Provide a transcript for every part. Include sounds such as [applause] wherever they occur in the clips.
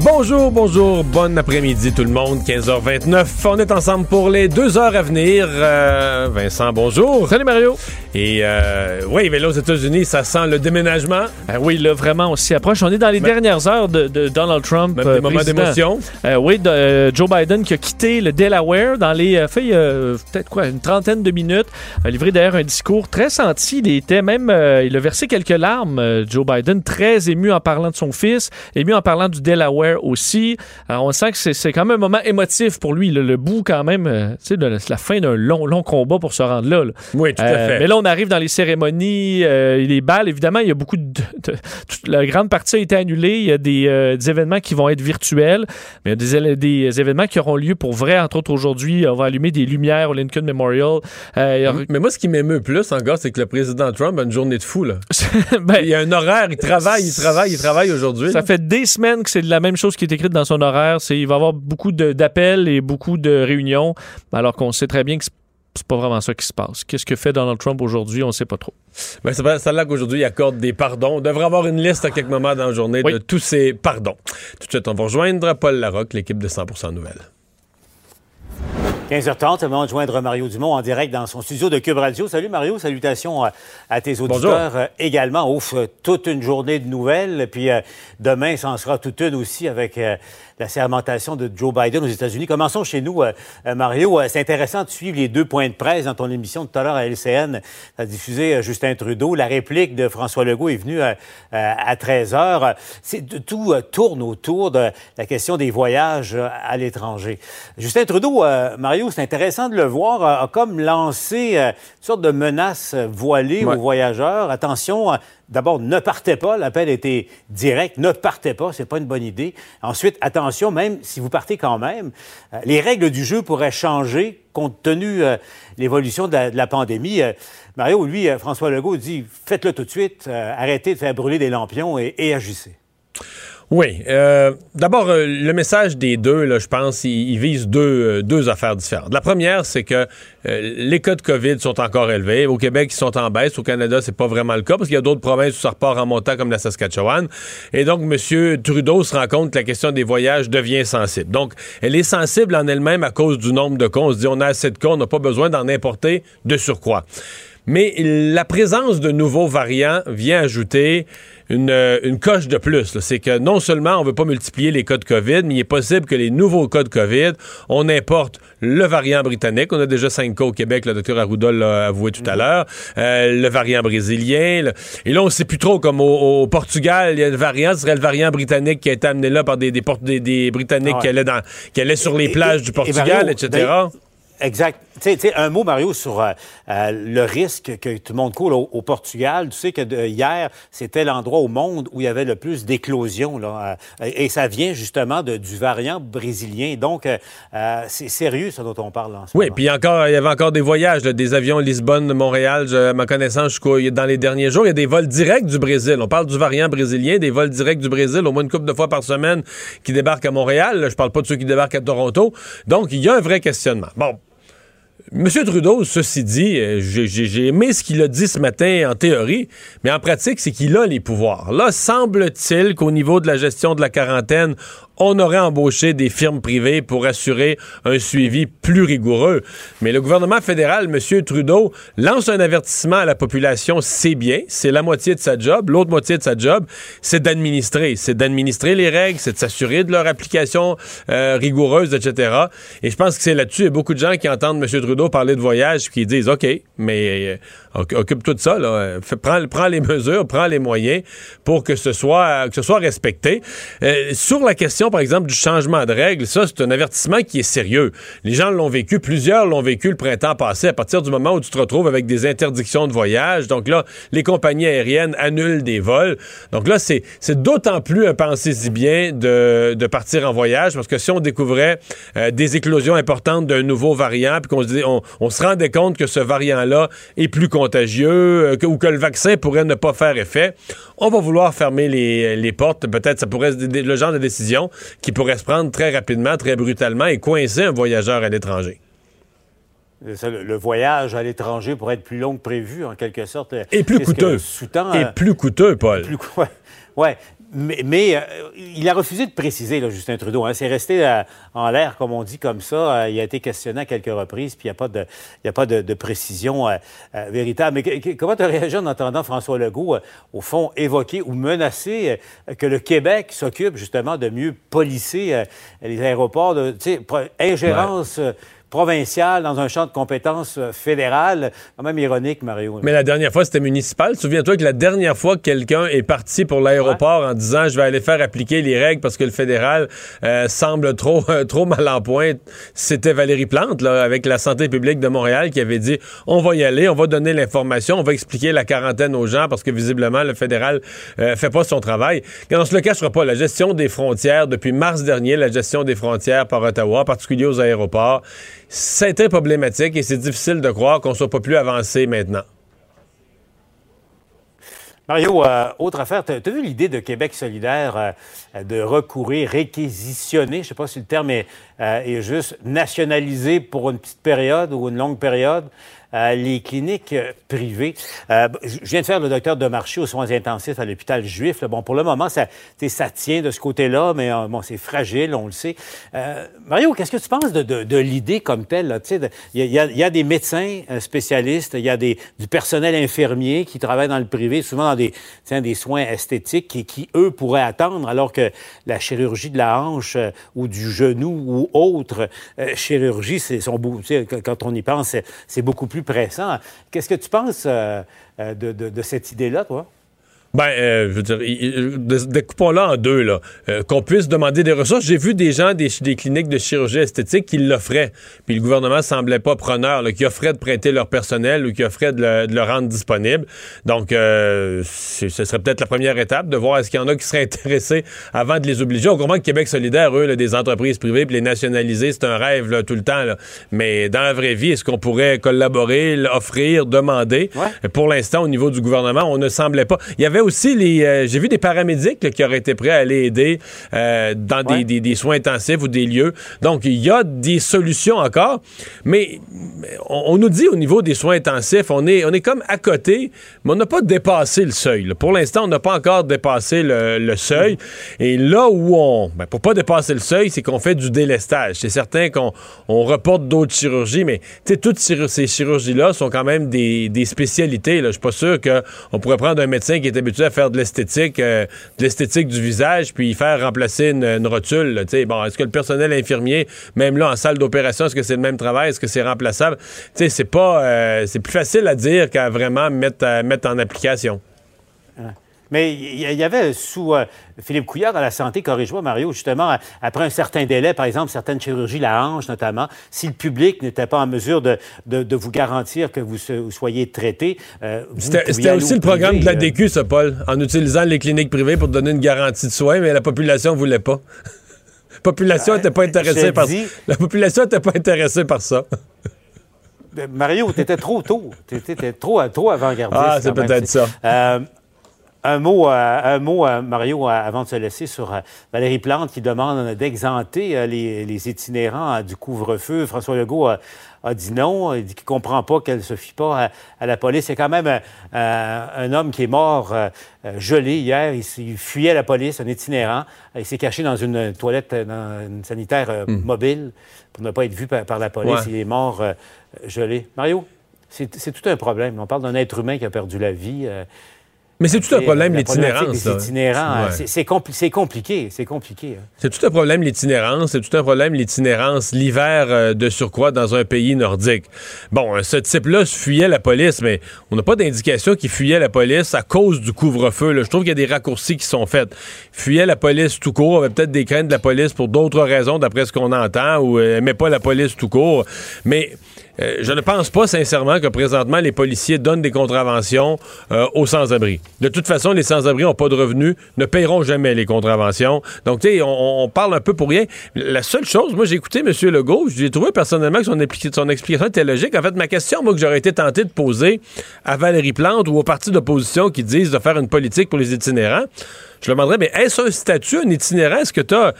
Bonjour, bonjour, bon après-midi tout le monde, 15h29. On est ensemble pour les deux heures à venir. Euh, Vincent, bonjour. Salut Mario. Et euh, oui, mais là aux États-Unis, ça sent le déménagement. Euh, oui, là, vraiment, on s'y approche. On est dans les dernières heures de, de Donald Trump. Même euh, des moments d'émotion. Oui, de, Joe Biden qui a quitté le Delaware dans les. fait peut-être quoi, une trentaine de minutes. A livré d'ailleurs un discours très senti. Il était même. il a versé quelques larmes, Joe Biden, très ému en parlant de son fils, ému en parlant du Delaware aussi. Alors, on sent que c'est- c'est quand même un moment émotif pour lui. là, le bout, quand même, euh, de la, fin d'un long, long combat pour se rendre là. là. Oui, tout à Euh, fait. Mais là, on arrive dans les cérémonies, euh, les balles. Évidemment, il y a beaucoup de, de- toute la grande partie a été annulée. Il y a des, des événements qui vont être virtuels, mais il y a des, des événements qui auront lieu pour vrai. Entre autres, aujourd'hui, on va allumer des lumières au Lincoln Memorial. Mais moi, ce qui m'émeut plus encore, c'est que le président Trump a une journée de fou. Là. [laughs] Ben, Il y a un horaire, il travaille, il travaille, il travaille aujourd'hui. Ça là. fait des semaines que c'est la même chose qui est écrite dans son horaire. C'est il va y avoir beaucoup d'appels et beaucoup de réunions, alors qu'on sait très bien que c'est pas vraiment ça qui se passe. Qu'est-ce que fait Donald Trump aujourd'hui, on sait pas trop. Ben, c'est pas- là qu'aujourd'hui, il accorde des pardons. On devrait avoir une liste à quelques moments dans la journée Oui. de tous ces pardons. Tout de suite, on va rejoindre Paul Larocque, l'équipe de 100% Nouvelles. 15h30, c'est le moment de joindre Mario Dumont en direct dans son studio de Cube Radio. Salut Mario, salutations à, à tes auditeurs euh, également. Ouf, euh, toute une journée de nouvelles. Puis euh, demain, ça en sera toute une aussi avec euh, la sermentation de Joe Biden aux États-Unis. Commençons chez nous, euh, Mario. Euh, c'est intéressant de suivre les deux points de presse dans ton émission de tout à l'heure à LCN. Tu as diffusé euh, Justin Trudeau. La réplique de François Legault est venue à 13h. C'est, tout tourne autour de la question des voyages à l'étranger. Justin Trudeau, Mario, c'est intéressant de le voir, a comme lancé une sorte de menace voilée Ouais. aux voyageurs. Attention, d'abord, ne partez pas. L'appel était direct. Ne partez pas, c'est pas une bonne idée. Ensuite, attention, même si vous partez quand même, euh, les règles du jeu pourraient changer compte tenu euh, l'évolution de la, pandémie. Euh, Mario, lui, François Legault dit, faites-le tout de suite, arrêtez de faire brûler des lampions et, et agissez. Oui. euh, D'abord, euh, le message des deux, là, je pense, il, vise deux, euh, deux affaires différentes. La première, c'est que les cas de COVID sont encore élevés. Au Québec, ils sont en baisse. Au Canada, c'est pas vraiment le cas parce qu'il y a d'autres provinces où ça repart en montant, comme la Saskatchewan. Et donc, M. Trudeau se rend compte que la question des voyages devient sensible. Donc, elle est sensible en elle-même à cause du nombre de cas. On se dit, on a assez de cas, on n'a pas besoin d'en importer de surcroît. Mais la présence de nouveaux variants vient ajouter une, euh, une coche de plus. C'est que non seulement on ne veut pas multiplier les cas de COVID, mais il est possible que les nouveaux cas de COVID, on importe le variant britannique. On a déjà cinq cas au Québec, le docteur Arruda l'a avoué tout à l'heure. Euh, le variant brésilien. le- Et là, on ne sait plus trop, comme au, au Portugal, il y a le variant, ce serait le variant britannique qui a été amené là par des, des, des- des Britanniques Ah ouais. qui, allaient dans, qui allaient sur les plages et- du et Portugal, Mario, etc. Exact. Tu sais- un mot, Mario, sur euh, euh, le risque que tout le monde court au, au Portugal. Tu sais que de- hier, c'était l'endroit au monde où il y avait le plus d'éclosions. là, euh, et ça vient justement de- du variant brésilien. Donc, euh, euh, c'est sérieux, ça dont on parle en ce Oui, moment. puis encore, il y avait encore des voyages, là, des avions Lisbonne, Montréal, à ma connaissance, jusqu'au- dans les derniers jours, il y a des vols directs du Brésil. On parle du variant brésilien, des vols directs du Brésil, au moins une couple de fois par semaine, qui débarquent à Montréal. Là, je parle pas de ceux qui débarquent à Toronto. Donc, il y a un vrai questionnement. Bon. Monsieur Trudeau, ceci dit, euh, j'ai aimé ce qu'il a dit ce matin en théorie, mais en pratique, c'est qu'il a les pouvoirs. Là, semble-t-il qu'au niveau de la gestion de la quarantaine, on aurait embauché des firmes privées pour assurer un suivi plus rigoureux. Mais le gouvernement fédéral, M. Trudeau, lance un avertissement à la population, c'est bien, c'est la moitié de sa job. L'autre moitié de sa job, c'est d'administrer. C'est d'administrer les règles, c'est de s'assurer de leur application euh, rigoureuse, etc. Et je pense que c'est là-dessus, il y a beaucoup de gens qui entendent M. Trudeau parler de voyage, qui disent, OK, mais euh, occupe-toi de ça, là. prends, les [laughs] mesures, prends les moyens pour que ce soit, respecté. Euh, sur la question, par exemple, du changement de règles, ça, c'est un avertissement qui est sérieux. Les gens l'ont vécu, plusieurs l'ont vécu le printemps passé, à partir du moment où tu te retrouves avec des interdictions de voyage. Donc là, les compagnies aériennes annulent des vols. Donc là, c'est d'autant plus un pensez-y bien de, de, partir en voyage, parce que si on découvrait euh, des éclosions importantes d'un nouveau variant, puis qu'on se, on se rendait compte que ce variant-là est plus contagieux, euh, ou que le vaccin pourrait ne pas faire effet, on va vouloir fermer les, les portes. Peut-être ça pourrait être le genre de décision qui pourrait se prendre très rapidement, très brutalement et coincer un voyageur à l'étranger. Le voyage à l'étranger pourrait être plus long que prévu, en quelque sorte. Et plus coûteux. Et euh, plus coûteux, Paul. Plus, [laughs] ouais. Mais, euh, il a refusé de préciser, là, Justin Trudeau. Hein. C'est resté euh, en l'air, comme on dit, comme ça. il a été questionné à quelques reprises, puis il n'y a pas de, a pas de, précision véritable. Mais comment tu as réagi en entendant François Legault, au fond, évoquer ou menacer que le Québec s'occupe justement de mieux policer les aéroports, de, ingérence provincial dans un champ de compétences euh, fédérales. Quand même ironique, Mario. Mais la dernière fois, c'était municipal. Souviens-toi que la dernière fois que quelqu'un est parti pour l'aéroport en disant je vais aller faire appliquer les règles parce que le fédéral euh, semble trop, [laughs] trop mal en point, c'était Valérie Plante, là, avec la santé publique de Montréal, qui avait dit on va y aller, on va donner l'information, on va expliquer la quarantaine aux gens parce que visiblement, le fédéral euh, fait pas son travail. Quand on se le cachera pas, la gestion des frontières, depuis mars dernier, la gestion des frontières par Ottawa, en particulier aux aéroports, c'est très problématique et c'est difficile de croire qu'on soit pas plus avancé maintenant. Mario, euh, autre affaire, tu as, vu l'idée de Québec solidaire euh, de recourir, réquisitionner, je ne sais pas si le terme est, euh, est, juste, nationaliser pour une petite période ou une longue période? Les cliniques euh, privées. Euh, je viens de faire le docteur de marché aux soins intensifs à l'hôpital juif. Bon, pour le moment, ça, ça tient de ce côté-là, mais euh, bon, c'est fragile, on le sait. Mario, qu'est-ce que tu penses de, de, l'idée comme telle? Il y, y, a des médecins spécialistes, il y a des, du personnel infirmier qui travaille dans le privé, souvent dans des, des soins esthétiques qui, qui, eux, pourraient attendre, alors que la chirurgie de la hanche ou du genou ou autre chirurgie, c'est, quand on y pense, c'est beaucoup plus Qu'est-ce que tu penses euh, euh, de, cette idée-là, toi? Ben, euh, je veux dire, découpons-la en deux, là. qu'on puisse demander des ressources. J'ai vu des gens des, des, cliniques de chirurgie esthétique qui l'offraient. Puis le gouvernement semblait pas preneur, là, qui offrait de prêter leur personnel ou qui offrait de le, rendre disponible. Donc, ce serait peut-être la première étape de voir est-ce qu'il y en a qui seraient [laughs] intéressés avant de les obliger. On comprend que Québec solidaire, eux, des entreprises privées, puis les nationaliser, c'est un rêve là, tout le temps. Là. Mais dans la vraie vie, est-ce qu'on pourrait collaborer, offrir, demander? Pour l'instant, au niveau du gouvernement, on ne semblait pas. Il y avait aussi les. Euh, j'ai vu des paramédics qui auraient été prêts à aller aider euh, dans des, soins intensifs ou des lieux. Donc, il y a des solutions encore, mais on, nous dit au niveau des soins intensifs, on est, on est comme à côté, mais on n'a pas dépassé le seuil. Pour l'instant, on n'a pas encore dépassé le, seuil. Et là où on. Ben, pour pas dépasser le seuil, c'est qu'on fait du délestage. C'est certain qu'on on reporte d'autres chirurgies, mais toutes ces chirurgies-là sont quand même des, spécialités. Je suis pas sûr qu'on pourrait prendre un médecin qui est habitué à faire de l'esthétique, euh, de l'esthétique du visage, puis faire remplacer une, rotule. bon, est-ce que le personnel infirmier, même là en salle d'opération, est-ce que c'est le même travail, est-ce que c'est remplaçable? C'est pas, euh, c'est plus facile à dire qu'à vraiment mettre, mettre en application. Mais il y avait sous euh, Philippe Couillard à la santé, corrige-moi Mario, justement, après un certain délai, par exemple, certaines chirurgies, la hanche notamment, si le public n'était pas en mesure de, de, vous garantir que vous, soyez traité, euh, C'était aussi le programme de la euh, DQ, ça, Paul, en utilisant les cliniques privées pour donner une garantie de soins, mais la population ne voulait pas. [laughs] la population n'était pas intéressée par La population n'était pas intéressée par ça. Mario, tu étais trop tôt. Tu étais trop, trop avant-gardiste. Ah, c'est peut-être ça. Un mot, un mot Mario, avant de se laisser sur Valérie Plante qui demande d'exenter les, itinérants du couvre-feu. François Legault a dit non. Il dit qu'il ne comprend pas qu'elle ne se fie pas à, la police. C'est quand même euh, euh, un homme qui est mort euh, gelé hier. Il, fuyait la police, un itinérant. Il s'est caché dans une toilette dans une sanitaire hmm. mobile pour ne pas être vu par, la police. Il est mort gelé. Mario, c'est tout un problème. On parle d'un être humain qui a perdu la vie. Mais c'est tout un problème, l'itinérance. C'est compliqué. C'est compliqué. Hein. C'est tout un problème, l'itinérance. C'est tout un problème, l'itinérance, l'hiver euh, de surcroît dans un pays nordique. Bon, euh, ce type-là fuyait la police, mais on n'a pas d'indication qu'il fuyait la police à cause du couvre-feu. Je trouve qu'il y a des raccourcis qui sont faits. Fuyait la police tout court, avait peut-être des craintes de la police pour d'autres raisons, d'après ce qu'on entend, ou euh, aimait pas la police tout court. Mais euh, je ne pense pas sincèrement que présentement les policiers donnent des contraventions euh, aux sans-abri. De toute façon, les sans-abri n'ont pas de revenus, ne paieront jamais les contraventions. Donc, tu sais, on, parle un peu pour rien. La seule chose, moi, j'ai écouté M. Legault, j'ai trouvé personnellement que son, explication était logique. En fait, ma question, moi, que j'aurais été tenté de poser à Valérie Plante ou aux partis d'opposition qui disent de faire une politique pour les itinérants, je demanderais, mais est-ce un statut, un itinérant? Est-ce que tu as,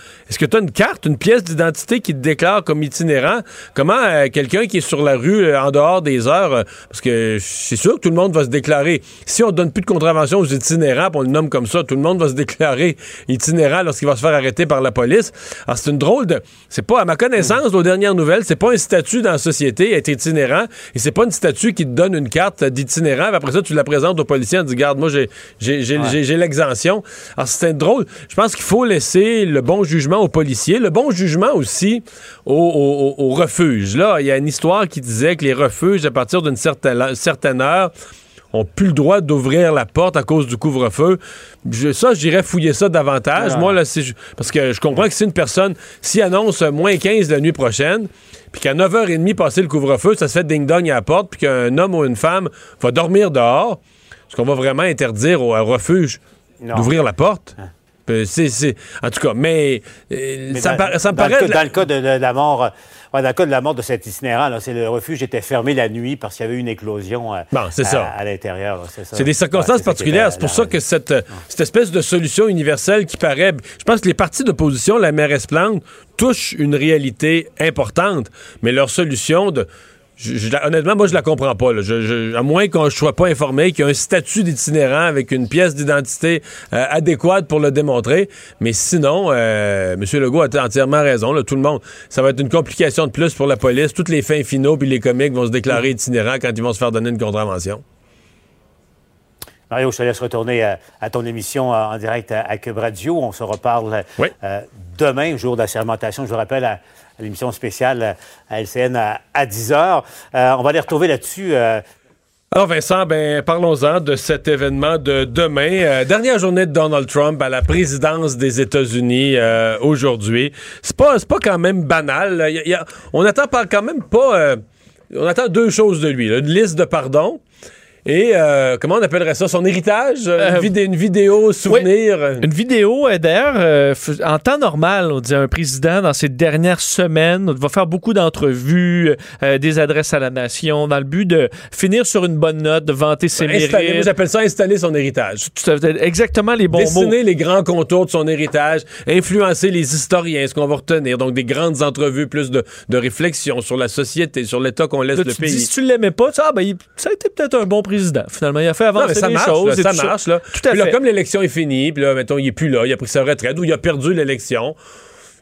une carte, une pièce d'identité qui te déclare comme itinérant? Comment euh, quelqu'un qui est sur la rue euh, en dehors des heures, euh, parce que c'est sûr que tout le monde va se déclarer. Si on donne plus de contravention aux itinérants, on le nomme comme ça, tout le monde va se déclarer itinérant lorsqu'il va se faire arrêter par la police. Alors c'est une drôle de, c'est pas à ma connaissance, aux dernières nouvelles, c'est pas un statut dans la société être itinérant, et c'est pas une statut qui te donne une carte d'itinérant. Après ça, tu la présentes au policier en disant, garde, moi j'ai, j'ai, j'ai l'exemption. Alors, c'est drôle. Je pense qu'il faut laisser le bon jugement aux policiers, le bon jugement aussi aux, refuges. Là, il y a une histoire qui disait que les refuges, à partir d'une certaine, certaine heure, ont plus le droit d'ouvrir la porte à cause du couvre-feu. ça, j'irais fouiller ça davantage. Moi, là, parce que je comprends que si une personne s'y annonce moins 15 la nuit prochaine, puis qu'à 9h30, passer le couvre-feu, ça se fait ding-dong à la porte, puis qu'un homme ou une femme va dormir dehors, est-ce qu'on va vraiment interdire au refuge d'ouvrir la porte? Hein. Euh, c'est, En tout cas, mais, euh, ça, me paraît... dans le cas de, la mort... Euh, dans le cas de la mort de cet itinérant, là, c'est le refuge était fermé la nuit parce qu'il y avait une éclosion à, à, l'intérieur. C'est des circonstances particulières. C'est pour ça que cette, cette espèce de solution universelle qui paraît... Je pense que les partis d'opposition, la mairesse Plante, touchent une réalité importante, mais leur solution de honnêtement, moi, je la comprends pas. à moins qu'on ne soit pas informé qu'il y a un statut d'itinérant avec une pièce d'identité euh, adéquate pour le démontrer. Mais sinon, euh, M. Legault a entièrement raison. tout le monde, ça va être une complication de plus pour la police. Toutes les fins finaux puis les comiques vont se déclarer itinérants quand ils vont se faire donner une contravention. Mario, je te laisse retourner à, ton émission en direct à, Cube Radio. On se reparle euh, demain, jour d'assermentation. Je vous rappelle, à, l'émission spéciale à LCN à, 10 h. Euh, on va les retrouver là-dessus. Euh. Alors Vincent, ben parlons-en de cet événement de demain, euh, dernière journée de Donald Trump à la présidence des États-Unis aujourd'hui. C'est pas pas quand même banal. on attend quand même pas. on attend deux choses de lui. une liste de pardons et euh, comment on appellerait ça? Son héritage? Euh, une, vidéo souvenir? une vidéo, euh, d'ailleurs, en temps normal, on dit un président, dans ses dernières semaines, va faire beaucoup d'entrevues, des adresses à la nation, dans le but de finir sur une bonne note, de vanter ses mérites. Moi, j'appelle ça installer son héritage. exactement les bons mots. Dessiner les grands contours de son héritage, influencer les historiens, ce qu'on va retenir. Donc, des grandes entrevues, plus de, réflexion sur la société, sur l'état qu'on laisse le pays. si tu l'aimais pas, ça, ben, ça a été peut-être un bon président Finalement, il a fait avancer ça les marche, choses. ça marche. Là. Tout à fait. comme l'élection est finie, puis là, mettons, il est plus là, il a pris sa retraite ou il a perdu l'élection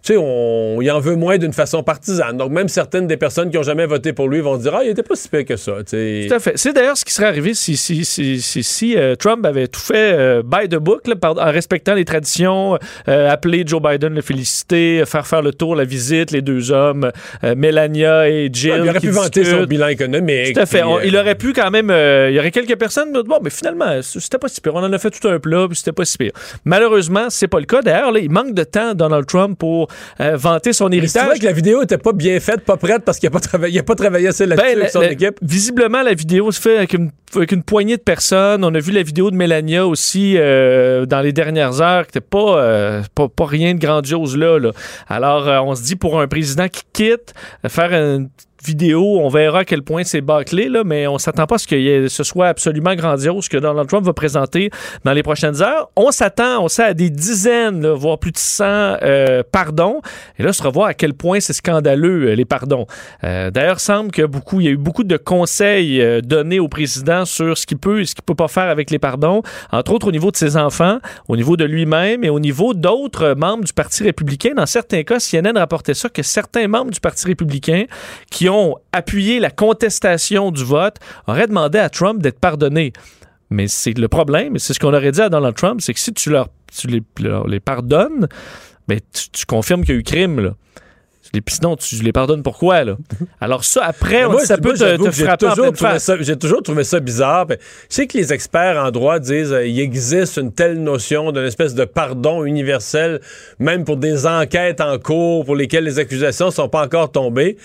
tu sais, on, il en veut moins d'une façon partisane. Donc, même certaines des personnes qui n'ont jamais voté pour lui vont dire Ah, il était pas si pire que ça. Tout à fait. C'est d'ailleurs ce qui serait arrivé si, si, si, si, euh, Trump avait tout fait euh, by the book, en respectant les traditions, euh, appeler Joe Biden, le féliciter, faire faire le tour, la visite, les deux hommes, Melania et Jill. il aurait pu vanter son bilan économique. Tout à fait. il aurait pu quand même. il y aurait quelques personnes Bon, mais finalement, c'était pas si pire. On en a fait tout un plat, puis c'était pas si pire. Malheureusement, c'est pas le cas. D'ailleurs, il manque de temps, Donald Trump, pour euh, vanter son héritage. C'est vrai que la vidéo était pas bien faite, pas prête parce qu'il n'a pas, travaillé, pas travaillé assez là-dessus ben, avec son équipe. Visiblement, la vidéo se fait avec une, avec une, poignée de personnes. On a vu la vidéo de Melania aussi euh, dans les dernières heures, qui n'était pas, euh, pas, pas, rien de grandiose là. là. Alors, on se dit pour un président qui quitte, faire une vidéo, on verra à quel point c'est bâclé, là, mais on s'attend pas à ce que ce soit absolument grandiose que Donald Trump va présenter dans les prochaines heures. On s'attend, on sait, à des dizaines, voire plus de 100 euh, pardons. Et là, se revoir à quel point c'est scandaleux, euh, les pardons. Euh, D'ailleurs, semble que beaucoup, il y a eu beaucoup de conseils euh, donnés au président sur ce qu'il peut et ce qu'il peut pas faire avec les pardons, entre autres au niveau de ses enfants, au niveau de lui-même et au niveau d'autres membres du Parti républicain. Dans certains cas, CNN rapportait ça, que certains membres du Parti républicain qui ont appuyé la contestation du vote auraient demandé à Trump d'être pardonné. Mais c'est le problème, c'est ce qu'on aurait dit à Donald Trump, c'est que si tu leur tu les, leur, les pardonnes, ben, tu, tu confirmes qu'il y a eu crime. Là. Sinon, tu les pardonnes pourquoi, là? [laughs] Alors ça, après, moi, ça peut te, te frapper en toujours pleine face. ça- J'ai toujours trouvé ça bizarre. Je sais que les experts en droit disent euh, il existe une telle notion d'une espèce de pardon universel, même pour des enquêtes en cours pour lesquelles les accusations sont pas encore tombées.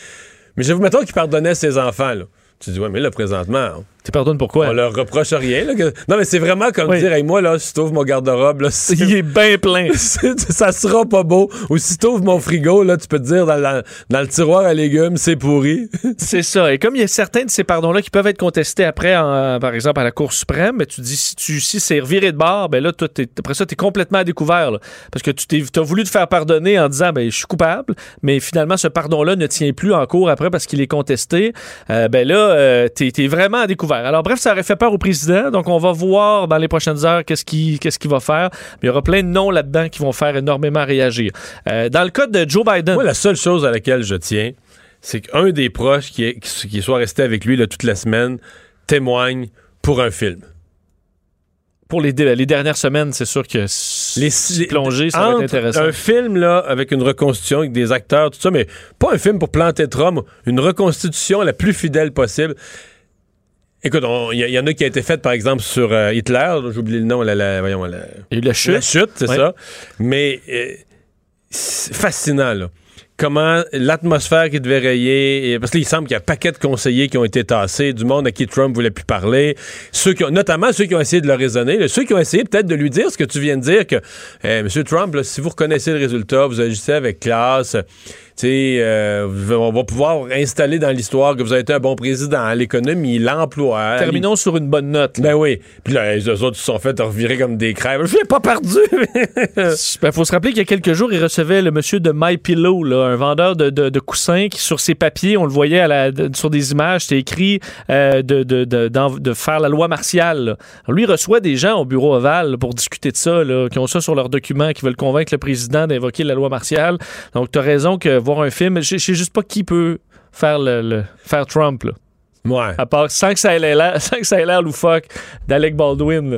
Mais je vous mettons qu'il pardonnait ses enfants. Là. Tu dis, ouais, mais là, présentement, Tu pardonnes pourquoi? on leur reproche rien. là, que- Non, mais c'est vraiment comme Oui. dire, hey, moi, là, si t'ouvres mon garde-robe, [laughs] Il est bien plein. [laughs] ça sera pas beau. Ou si t'ouvres mon frigo, là, tu peux te dire dans, la- dans le tiroir à légumes, c'est pourri. [laughs] C'est ça. Et comme il y a certains de ces pardons-là qui peuvent être contestés après, en- par exemple, à la Cour suprême, mais tu dis, si, tu, si c'est reviré de bord, ben là, toi, t'es- après ça, tu es complètement à découvert. là. parce que tu as voulu te faire pardonner en disant, ben, je suis coupable, mais finalement, ce pardon-là ne tient plus en cours après parce qu'il est contesté. Euh, ben là, euh, tu es, vraiment à découvert. Alors, bref, ça aurait fait peur au président. Donc, on va voir dans les prochaines heures qu'est-ce qu'il qu'est-ce qu'il va faire. Mais il y aura plein de noms là-dedans qui vont faire énormément réagir. Euh, dans le cas de Joe Biden. Moi, la seule chose à laquelle je tiens, c'est qu'un des proches qui, est, qui, qui soit resté avec lui là, toute la semaine témoigne pour un film. pour les, les dernières semaines, c'est sûr que Les, ça va être intéressant. Un film là, avec une reconstitution, avec des acteurs, tout ça, mais pas un film pour planter Trump, une reconstitution la plus fidèle possible. Écoute, il y, y en a qui a été faite, par exemple, sur euh, Hitler. J'ai oublié le nom. La, la- voyons, la, Il y a eu la chute. La chute, c'est Ouais. ça. Mais euh, fascinant, là. Comment l'atmosphère qui devait rayer, et- parce qu'il semble qu'il y a un paquet de conseillers qui ont été tassés, du monde à qui Trump voulait plus parler, ceux qui ont, notamment ceux qui ont essayé de le raisonner, là, ceux qui ont essayé peut-être de lui dire ce que tu viens de dire, que eh, Monsieur Trump, là, si vous reconnaissez le résultat, vous agissez avec classe, euh, on va pouvoir installer dans l'histoire que vous avez été un bon président, l'économie, l'emploi. Terminons sur une bonne note. là. Ben oui. Puis là, les autres se sont fait revirer comme des crèves. Je l'ai pas perdu. [laughs] Ben, faut se rappeler qu'il y a quelques jours, il recevait le monsieur de My Pillow, là, un vendeur de, de- de coussins qui, sur ses papiers, on le voyait à la- de- sur des images, c'était écrit euh, de, faire la loi martiale. Alors, lui, il reçoit des gens au bureau ovale là, pour discuter de ça, qui ont ça sur leurs documents, qui veulent convaincre le président d'invoquer la loi martiale. Donc, tu as raison que voir un film, je je sais juste pas qui peut faire, le, le- faire Trump. Là. ouais. À part, sans que ça ait l'air, [laughs] loufoque d'Alec Baldwin. là.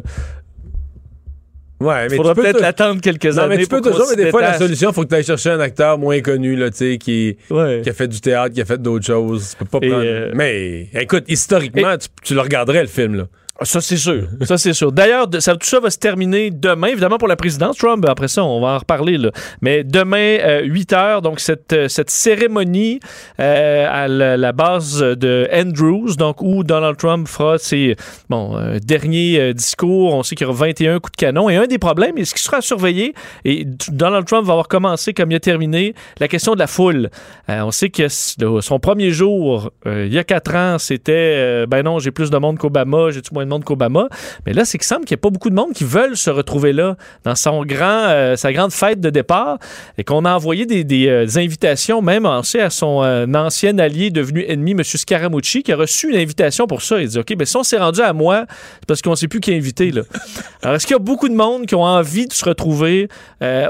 Ouais, mais Faudra peut-être te- l'attendre quelques Non, années. mais tu peux toujours, mais des fois, la solution, il faut que tu ailles chercher un acteur moins connu, là, tu sais, qui, Ouais. qui a fait du théâtre, qui a fait d'autres choses. Tu peux pas prendre- euh, Mais, écoute, historiquement, tu, tu le regarderais, le film, là. Ça, c'est sûr. Ça, c'est sûr. D'ailleurs, tout ça va se terminer demain, évidemment, pour la présidence Trump. Après ça, on va en reparler. Là. Mais demain, euh, 8 heures, donc cette, euh, cette cérémonie euh, à la, base de Andrews, donc où Donald Trump fera ses bon, euh, derniers euh, discours. On sait qu'il y aura 21 coups de canon. Et un des problèmes, et ce qui sera surveillé, et Donald Trump va avoir commencé comme il a terminé, la question de la foule. Euh, on sait que son premier jour, euh, il y a quatre ans, c'était euh, ben non, j'ai plus de monde qu'Obama, j'ai-tu moins de qu'Obama. Mais là, c'est qu'il semble qu'il n'y a pas beaucoup de monde qui veulent se retrouver là dans son grand, euh, sa grande fête de départ et qu'on a envoyé des, des, euh, des invitations, même à son euh, ancien allié devenu ennemi, M. Scaramucci, qui a reçu une invitation pour ça. Il dit OK, ben si on s'est rendu à moi, c'est parce qu'on ne sait plus qui est invité. Là. [laughs] Alors, est-ce qu'il y a beaucoup de monde qui ont envie de se retrouver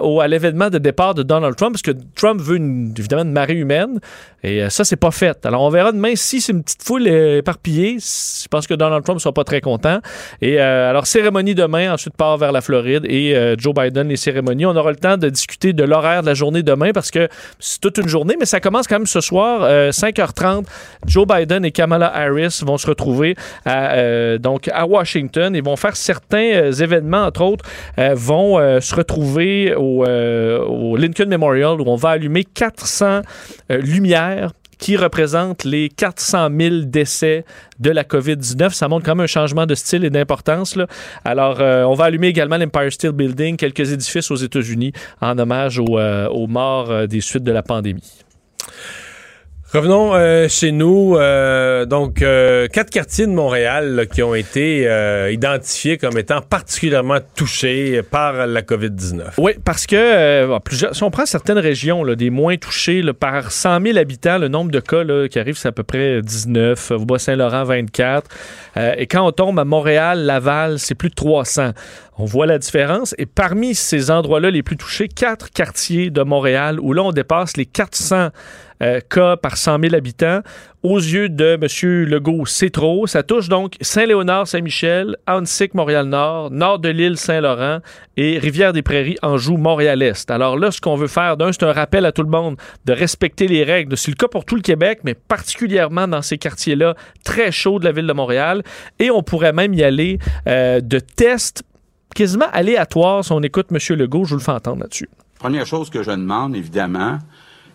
au, à l'événement de départ de Donald Trump? Parce que Trump veut une- évidemment une marée humaine. Et euh, ça, c'est pas fait. Alors, on verra demain si c'est une petite foule euh, éparpillée. Je pense que Donald Trump ne sera pas très content. Et euh, alors, cérémonie demain, ensuite part vers la Floride et Joe Biden, les cérémonies. On aura le temps de discuter de l'horaire de la journée demain parce que c'est toute une journée, mais ça commence quand même ce soir, euh, 5h30. Joe Biden et Kamala Harris vont se retrouver à, donc à Washington et vont faire certains événements, entre autres, vont se retrouver au, au Lincoln Memorial où on va allumer 400 euh, qui représentent les 400 000 décès de la COVID-19. Ça montre quand même un changement de style et d'importance. Alors, euh, on va allumer également l'Empire State Building, quelques édifices aux États-Unis en hommage aux, euh, aux morts euh, des suites de la pandémie. Revenons euh, chez nous. Euh, donc, euh, quatre quartiers de Montréal qui ont été identifiés comme étant particulièrement touchés par la COVID-19. Oui, parce que si on prend certaines régions, là, des moins touchées par 100 000 habitants, le nombre de cas qui arrivent, c'est à peu près 19. Au Bas-Saint-Laurent, 24. et quand on tombe à Montréal, Laval, c'est plus de 300. On voit la différence. Et parmi ces endroits-là les plus touchés, quatre quartiers de Montréal où là, on dépasse les 400 euh, cas par 100 000 habitants. Aux yeux de M. Legault, c'est trop. Ça touche donc Saint-Léonard, Saint-Michel, Annecy, Montréal-Nord, nord de l'île Saint-Laurent et Rivière-des-Prairies, Anjou, Montréal-Est. Alors là, ce qu'on veut faire, d'un, c'est un rappel à tout le monde de respecter les règles. C'est le cas pour tout le Québec, mais particulièrement dans ces quartiers-là très chauds de la ville de Montréal. Et on pourrait même y aller euh, de tests quasiment aléatoires si on écoute M. Legault. Je vous le fais entendre là-dessus. Première chose que je demande, évidemment,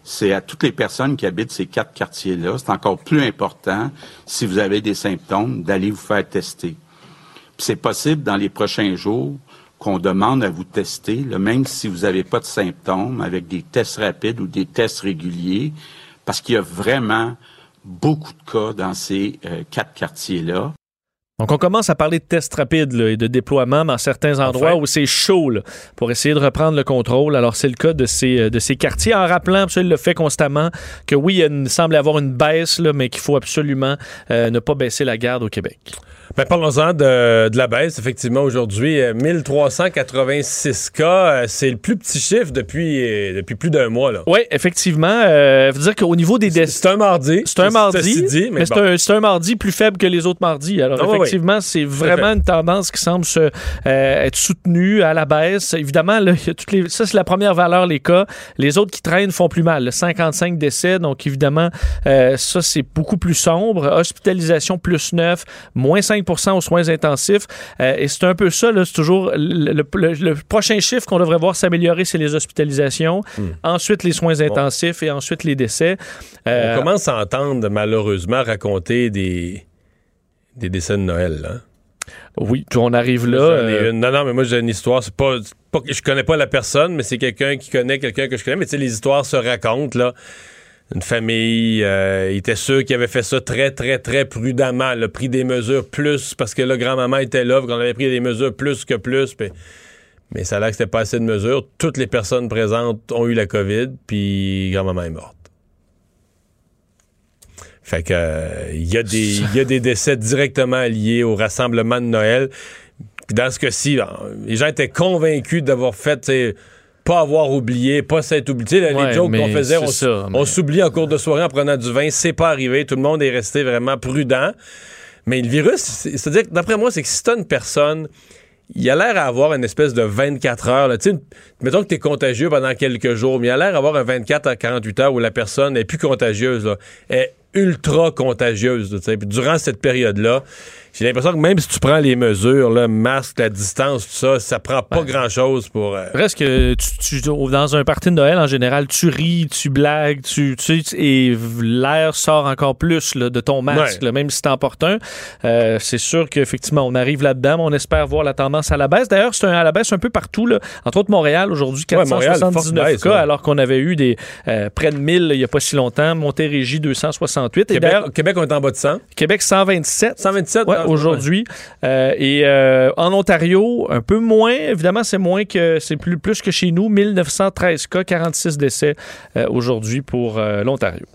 c'est à toutes les personnes qui habitent ces quatre quartiers-là. C'est encore plus important, si vous avez des symptômes, d'aller vous faire tester. C'est possible dans les prochains jours qu'on demande à vous tester, même si vous n'avez pas de symptômes, avec des tests rapides ou des tests réguliers, parce qu'il y a vraiment beaucoup de cas dans ces euh, quatre quartiers-là. Donc, on commence à parler de tests rapides et de déploiement dans certains endroits où c'est chaud pour essayer de reprendre le contrôle. Alors, c'est le cas de ces, euh, de ces quartiers, en rappelant, il le fait constamment, que oui, il semble y avoir une baisse, là, mais qu'il faut absolument euh, ne pas baisser la garde au Québec. Ben, parlons-en de, la baisse. Effectivement, aujourd'hui, 1386 euh, cas. Euh, c'est le plus petit chiffre depuis, euh, depuis plus d'un mois. Oui, effectivement. Euh, veut dire qu'au niveau des décès. C'est un mardi. C'est un mardi. mais, c'est un, mardi plus faible que les autres mardis. Alors, ah, effectivement, c'est vraiment une tendance qui semble être soutenue à la baisse. Évidemment, là, toutes les, ça, c'est la première valeur, les cas. Les autres qui traînent font plus mal. 55 décès. Donc, évidemment, ça, c'est beaucoup plus sombre. Hospitalisation plus 9, moins 5 aux soins intensifs. Euh, et c'est un peu ça, c'est toujours le, prochain chiffre qu'on devrait voir s'améliorer, c'est les hospitalisations, hmm. ensuite les soins intensifs et ensuite les décès. Euh, on commence à entendre malheureusement raconter des, des décès de Noël. Hein? Oui, on arrive là. Euh, non, non, mais moi j'ai une histoire. C'est pas, pas, je connais pas la personne, mais c'est quelqu'un qui connaît quelqu'un que je connais. Mais tu sais, les histoires se racontent là une famille. Euh, il était sûr qu'il avait fait ça très, très, très prudemment. Il a pris des mesures plus parce que là, grand-maman était là, qu'on avait pris des mesures plus que plus. mais ça a l'air que c'était pas assez de mesures. Toutes les personnes présentes ont eu la COVID, puis grand-maman est morte. Fait que euh, il y, a des, [laughs] y a des décès directement liés au rassemblement de Noël. Puis dans ce cas-ci, les gens étaient convaincus d'avoir fait pas avoir oublié, pas s'être oublié. les jokes qu'on faisait, on, s'oublie en cours de soirée en prenant du vin. C'est pas arrivé. Tout le monde est resté vraiment prudent. Mais le virus, c'est-à-dire que d'après moi, c'est que si t'as une personne, il a l'air à avoir une espèce de 24 heures. Là. Mettons que tu es contagieux pendant quelques jours, mais il a l'air d'avoir un 24 à 48 heures où la personne est plus contagieuse. Là. est ultra contagieuse. Puis durant cette période-là, j'ai l'impression que même si tu prends les mesures, le masque, la distance, tout ça, ça prend pas grand-chose pour... Euh... Presque, tu, dans un party de Noël, en général, tu ris, tu blagues, tu, tu et l'air sort encore plus là, de ton masque, même si t'en portes un. Euh, c'est sûr qu'effectivement, on arrive là-dedans, on espère voir la tendance à la baisse. D'ailleurs, c'est à la baisse un peu partout. Là. Entre autres, Montréal, aujourd'hui, 479 cas, alors qu'on avait eu des euh, près de 1000 il n'y a pas si longtemps. Montérégie, 268. Québec, et Québec, on est en bas de 100. Québec, 127. 127, aujourd'hui. Euh, et euh, en Ontario, un peu moins. Évidemment, c'est moins que c'est plus, plus que chez nous. 1913 cas, 46 décès euh, aujourd'hui pour l'Ontario.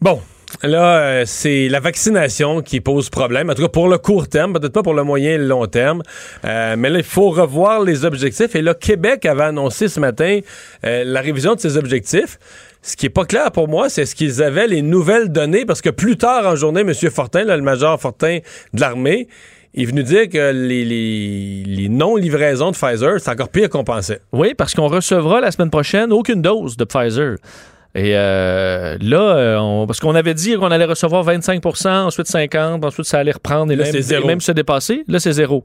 Bon, Là, c'est la vaccination qui pose problème, en tout cas pour le court terme, peut-être pas pour le moyen et le long terme. mais là, il faut revoir les objectifs. Et là, Québec avait annoncé ce matin la révision de ses objectifs. Ce qui est pas clair pour moi, c'est ce qu'ils avaient les nouvelles données, parce que plus tard en journée, M. Fortin, le major Fortin de l'armée, il est venu dire que les, les non-livraisons de Pfizer, c'est encore pire qu'on pensait. Oui, parce qu'on recevra la semaine prochaine aucune dose de Pfizer. Et euh, là, euh, parce qu'on avait dit qu'on allait recevoir 25% ensuite 50 ensuite ça allait reprendre et, là, même, se dépasser. Là, c'est zéro.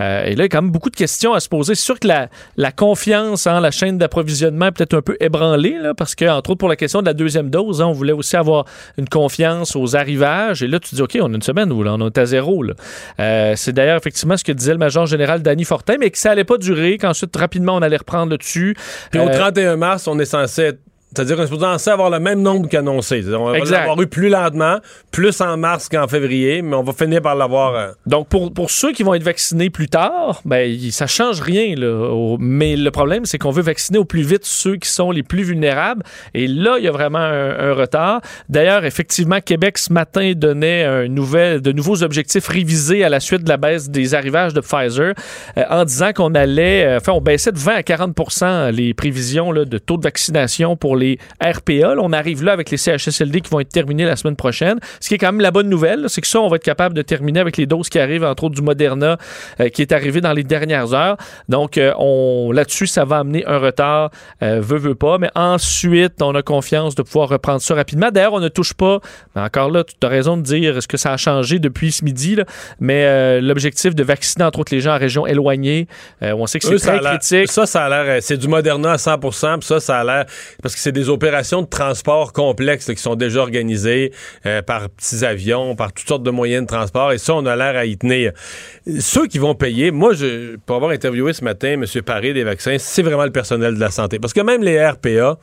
Euh, et là, il y a quand même beaucoup de questions à se poser. C'est sûr que la, la confiance en la chaîne d'approvisionnement est peut-être un peu ébranlée, là, parce que, entre autres, pour la question de la deuxième dose, hein, on voulait aussi avoir une confiance aux arrivages. Et là, tu dis, OK, on a une semaine où là, on est à zéro. c'est d'ailleurs effectivement ce que disait le major général Danny Fortin, mais que ça allait pas durer, qu'ensuite, rapidement, on allait reprendre le dessus. Puis au 31 mars, on est censé être C'est-à-dire qu'on est supposé avoir le même nombre qu'annoncé. On va l'avoir eu plus lentement, plus en mars qu'en février, mais on va finir par l'avoir. Euh, Donc, pour, pour ceux qui vont être vaccinés plus tard, ben, ça change rien. Là, mais le problème, c'est qu'on veut vacciner au plus vite ceux qui sont les plus vulnérables. Et là, il y a vraiment un, retard. D'ailleurs, effectivement, Québec, ce matin, donnait un nouvel, de nouveaux objectifs révisés à la suite de la baisse des arrivages de Pfizer euh, en disant qu'on allait, euh, enfin, on baissait de 20 à 40 les prévisions là, de taux de vaccination pour les RPA. on arrive là avec les CHSLD qui vont être terminés la semaine prochaine. Ce qui est quand même la bonne nouvelle, c'est que ça, on va être capable de terminer avec les doses qui arrivent, entre autres du Moderna, euh, qui est arrivé dans les dernières heures. Donc, euh, on, là-dessus, ça va amener un retard, euh, veut, veut pas. Mais ensuite, on a confiance de pouvoir reprendre ça rapidement. D'ailleurs, on ne touche pas, mais encore là, tu as raison de dire ce que ça a changé depuis ce midi, là, mais l'objectif de vacciner, entre autres, les gens en région éloignée, on sait que c'est très critique. Ça, ça a l'air, c'est du Moderna à 100 puis ça, ça a l'air, parce que c'est des opérations de transport complexes qui sont déjà organisées euh, par petits avions, par toutes sortes de moyens de transport, et ça, on a l'air à y tenir. Ceux qui vont payer, moi, je, pour avoir interviewé ce matin M. Paré des vaccins, c'est vraiment le personnel de la santé. Parce que même les RPA,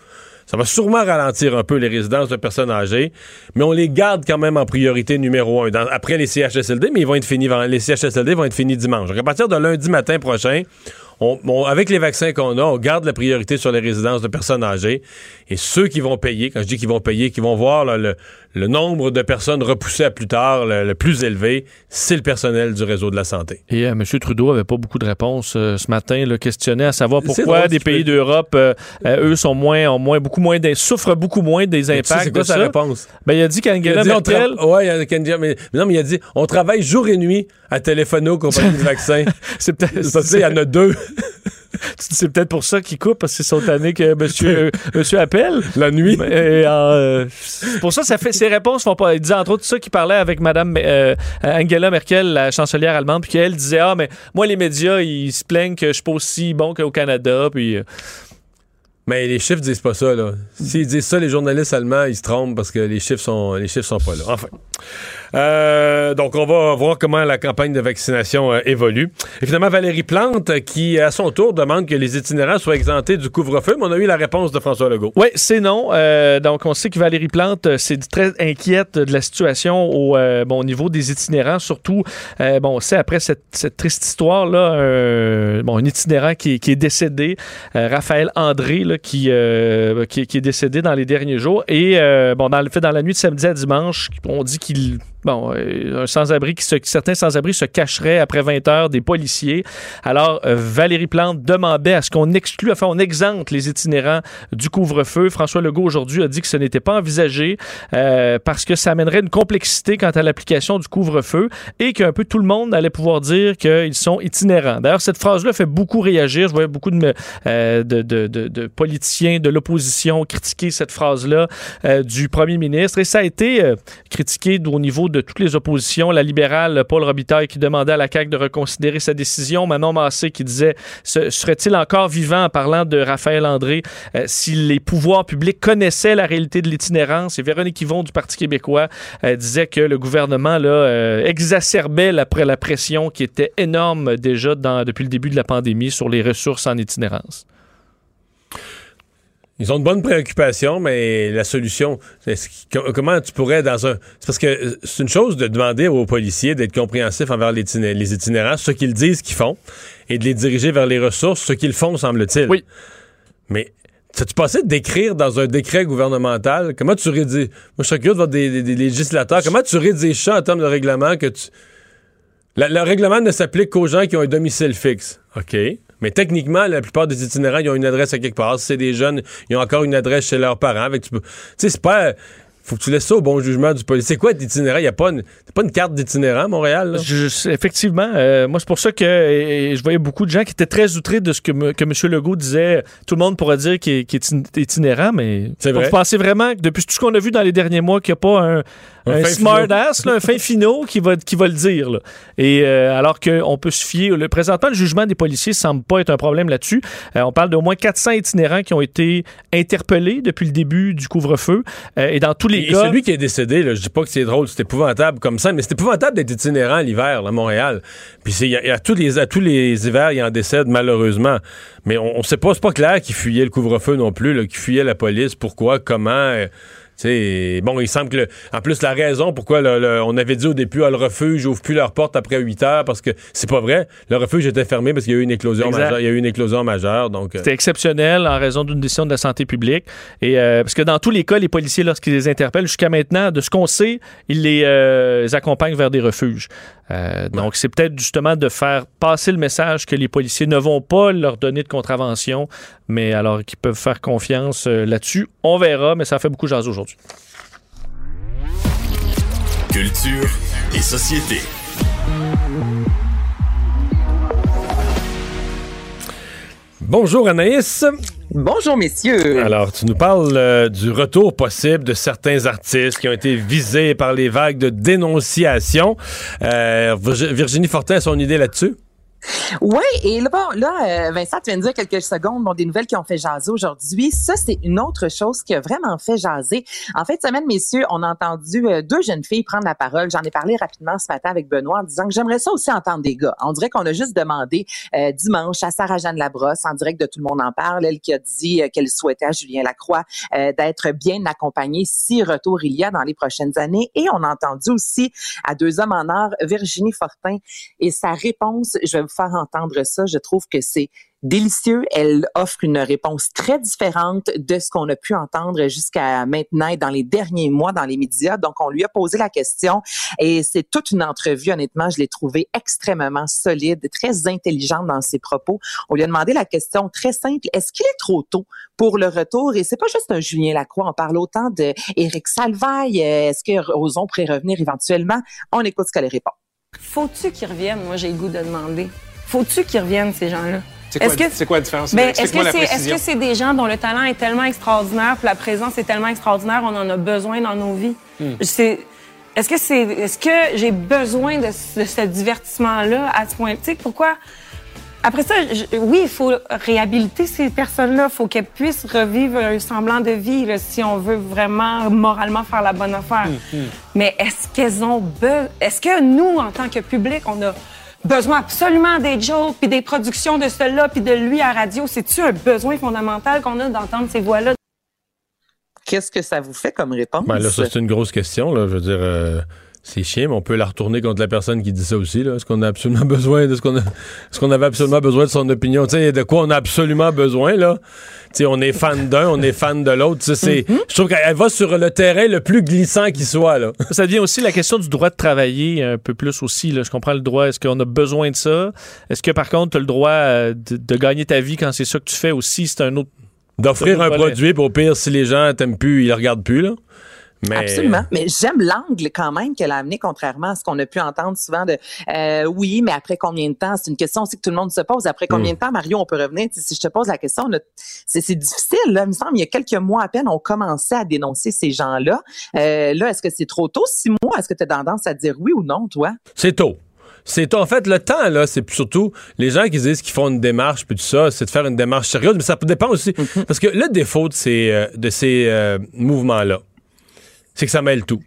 ça va sûrement ralentir un peu les résidences de personnes âgées, mais on les garde quand même en priorité numéro un. après les CHSLD, mais ils vont être finis, les CHSLD vont être finis dimanche. Donc à partir de lundi matin prochain, avec les vaccins qu'on a, on garde la priorité sur les résidences de personnes âgées. Et ceux qui vont payer, quand je dis qu'ils vont payer, qui vont voir le, le nombre de personnes repoussées à plus tard, le, plus élevé, c'est le personnel du réseau de la santé. Et euh, M. Trudeau avait pas beaucoup de réponses euh, ce matin, le questionné à savoir pourquoi des pays d'Europe, euh, eux, sont moins, ont moins, beaucoup moins, souffrent beaucoup moins des impacts. C'est quoi sa réponse? Ben, il a dit qu'Angela Merkel. Oui, mais, mais, non, mais il a dit on travaille jour et nuit à téléphoner aux compagnies de [laughs] vaccins. [laughs] c'est peut-être. Il y en a deux. [laughs] c'est peut-être pour ça qu'ils coupent, parce que c'est son année que monsieur, [laughs] monsieur appelle. La nuit. Euh, pour ça, ça fait, ses réponses font pas. Il disait entre autres ça qu'il parlait avec Madame euh, Angela Merkel, la chancelière allemande, puis qu'elle disait Ah, mais moi, les médias, ils se plaignent que je suis pas aussi bon qu'au Canada, puis. Euh, mais les chiffres disent pas ça, là. S'ils disent ça, les journalistes allemands, ils se trompent parce que les chiffres sont, les chiffres sont pas là. Enfin. Euh, donc, on va voir comment la campagne de vaccination euh, évolue. Et finalement, Valérie Plante, qui, à son tour, demande que les itinérants soient exemptés du couvre-feu, mais on a eu la réponse de François Legault. Oui, c'est non. Euh, donc, on sait que Valérie Plante, c'est très inquiète de la situation au, bon, niveau des itinérants, surtout, bon, c'est après cette, triste histoire-là, bon, un itinérant qui, est décédé, Raphaël André, là, qui, qui, qui, est décédé dans les derniers jours. Et, bon, dans le fait, dans la nuit de samedi à dimanche, on dit qu'il bon, euh, un sans-abri qui certains sans-abri se cacheraient après 20 heures des policiers. Alors, euh, Valérie Plante demandait à ce qu'on exclue, enfin, on exempte les itinérants du couvre-feu. François Legault, aujourd'hui, a dit que ce n'était pas envisagé euh, parce que ça amènerait une complexité quant à l'application du couvre-feu et qu'un peu tout le monde allait pouvoir dire qu'ils sont itinérants. D'ailleurs, cette phrase-là fait beaucoup réagir. Je voyais beaucoup de, politiciens de l'opposition critiquer cette phrase-là du premier ministre et ça a été critiqué au niveau de toutes les oppositions. La libérale Paul Robitaille qui demandait à la CAQ de reconsidérer sa décision. Manon Massé qui disait serait-il encore vivant en parlant de Raphaël André euh, si les pouvoirs publics connaissaient la réalité de l'itinérance? Et Véronique Yvon du Parti québécois euh, disait que le gouvernement là, euh, exacerbait la, pression qui était énorme déjà depuis le début de la pandémie sur les ressources en itinérance. Ils ont de bonnes préoccupations, mais la solution, comment tu pourrais dans un... C'est parce que euh, c'est une chose de demander aux policiers d'être compréhensifs envers les, les itinérants, ce qu'ils disent qu'ils font, et de les diriger vers les ressources, ce qu'ils font, semble-t-il. Oui. Mais tu passé d'écrire dans un décret gouvernemental? Comment tu rédiges... Moi, je serais curieux de voir des, législateurs. Comment tu rédiges ça en termes de règlement que tu... le règlement ne s'applique qu'aux gens qui ont un domicile fixe. OK. Mais techniquement, la plupart des itinérants, ils ont une adresse à quelque part. Si c'est des jeunes, ils ont encore une adresse chez leurs parents. Tu sais, c'est pas faut que tu laisses ça au bon jugement du policier. C'est quoi l'itinérant? Il n'y a pas une, pas une carte d'itinérant à Montréal? effectivement. Euh, moi, c'est pour ça que je voyais beaucoup de gens qui étaient très outrés de ce que, que M. Legault disait. Tout le monde pourrait dire qu'il est, itinérant, mais vous pensez vraiment que depuis tout ce qu'on a vu dans les derniers mois, qu'il n'y a pas un, un, smart ass, un fin [laughs] finot qui va, qui va le dire. Et euh, alors qu'on peut se fier. Le, présentement, le jugement des policiers semble pas être un problème là-dessus. Euh, on parle d'au moins 400 itinérants qui ont été interpellés depuis le début du couvre-feu. et dans tous les Et cas. celui qui est décédé, là, je dis pas que c'est drôle, c'est épouvantable comme ça, mais c'est épouvantable d'être itinérant l'hiver, à Montréal. Puis il y a- il y a tous les, à tous les hivers, il en décède, malheureusement. Mais on, on sait pas, c'est pas clair qu'il fuyait le couvre-feu non plus, qu'il fuyait la police, pourquoi, comment. euh, bon, il semble que, le- en plus, la raison pourquoi le- le- on avait dit au début, ah, le refuge ouvre plus leurs portes après 8 heures, parce que c'est pas vrai. Le refuge était fermé parce qu'il y a eu une éclosion Exact. majeure. Il y a eu une éclosion majeure, donc. euh, C'était exceptionnel en raison d'une décision de la santé publique. Et euh, parce que dans tous les cas, les policiers, lorsqu'ils les interpellent, jusqu'à maintenant, de ce qu'on sait, ils les euh, accompagnent vers des refuges. Euh, Donc, c'est peut-être justement de faire passer le message que les policiers ne vont pas leur donner de contravention, mais alors qu'ils peuvent faire confiance euh, là-dessus. On verra, mais ça fait beaucoup jaser aujourd'hui. Culture et société. Bonjour Anaïs. Bonjour, messieurs. Alors, tu nous parles euh, du retour possible de certains artistes qui ont été visés par les vagues de dénonciation. Euh, Virgi- Virginie Fortin a son idée là-dessus? Oui, et là, là euh, Vincent, tu viens de dire quelques secondes, bon, des nouvelles qui ont fait jaser aujourd'hui. Ça, c'est une autre chose qui a vraiment fait jaser. En fait, cette semaine, messieurs, on a entendu euh, deux jeunes filles prendre la parole. J'en ai parlé rapidement ce matin avec Benoît en disant que j'aimerais ça aussi entendre des gars. On dirait qu'on a juste demandé euh, dimanche à Sarah-Jeanne Labrosse, en direct de Tout le monde en parle, elle qui a dit euh, qu'elle souhaitait à Julien Lacroix euh, d'être bien accompagné si retour il y a dans les prochaines années. Et on a entendu aussi à deux hommes en or, Virginie Fortin et sa réponse, je vais vous faire entendre ça. Je trouve que c'est délicieux. Elle offre une réponse très différente de ce qu'on a pu entendre jusqu'à maintenant et dans les derniers mois dans les médias. Donc, on lui a posé la question et c'est toute une entrevue. Honnêtement, je l'ai trouvée extrêmement solide, très intelligente dans ses propos. On lui a demandé la question très simple. Est-ce qu'il est trop tôt pour le retour? Et c'est pas juste un Julien Lacroix. On parle autant de Éric Salvaille. Est-ce que Roson pourrait revenir éventuellement? On écoute ce qu'elle répond. Faut-tu qu'ils reviennent? Moi, j'ai le goût de demander. Faut-tu qu'ils reviennent, ces gens-là? C'est quoi, c'est quoi la différence? Ben, est-ce que c'est des gens dont le talent est tellement extraordinaire, puis la présence est tellement extraordinaire, on en a besoin dans nos vies? Hmm. Est-ce que c'est est-ce que j'ai besoin de, ce- de ce divertissement-là à ce point? Tu sais pourquoi? Après ça, je- oui, il faut réhabiliter ces personnes-là. Il faut qu'elles puissent revivre un semblant de vie là, si on veut vraiment moralement faire la bonne affaire. Mais est-ce qu'elles ont besoin... Est-ce que nous, en tant que public, on a besoin absolument des jokes, puis des productions de cela, puis de lui à radio? C'est-tu un besoin fondamental qu'on a d'entendre ces voix-là? Qu'est-ce que ça vous fait comme réponse? Ben là, ça, c'est une grosse question. Là. Je veux dire, euh, c'est chiant, mais on peut la retourner contre la personne qui dit ça aussi. Est-ce qu'on a absolument [laughs] besoin de ce qu'on a... Est-ce qu'on avait absolument besoin de son opinion? Sais, de quoi on a absolument besoin, là? Sais, on est fan d'un, on est fan de l'autre. Mm-hmm. Je trouve qu'elle va sur le terrain le plus glissant qui soit, là. [laughs] Ça devient aussi la question du droit de travailler un peu plus aussi. Là. Je comprends le droit. Est-ce qu'on a besoin de ça? Est-ce que par contre, tu as le droit euh, de, de gagner ta vie quand c'est ça que tu fais aussi? C'est un autre. D'offrir un produit, puis au pire, si les gens t'aiment plus, ils le regardent plus, là. Mais... Absolument. Mais j'aime l'angle quand même qu'elle a amené, contrairement à ce qu'on a pu entendre souvent de euh, oui, mais après combien de temps? C'est une question aussi que tout le monde se pose. Après combien de temps, Mario, on peut revenir? Si je te pose la question, c'est difficile. Là. Il me semble, il y a quelques mois à peine, on commençait à dénoncer ces gens-là. Euh, là, est-ce que c'est trop tôt? Six mois? Est-ce que tu as tendance à dire oui ou non, toi? C'est tôt. C'est tôt. En fait, le temps, là, c'est surtout les gens qui disent qu'ils font une démarche, puis tout ça, c'est de faire une démarche sérieuse, mais ça dépend aussi. Parce que le défaut de ces, euh, de ces euh, mouvements-là, c'est que ça mêle tout.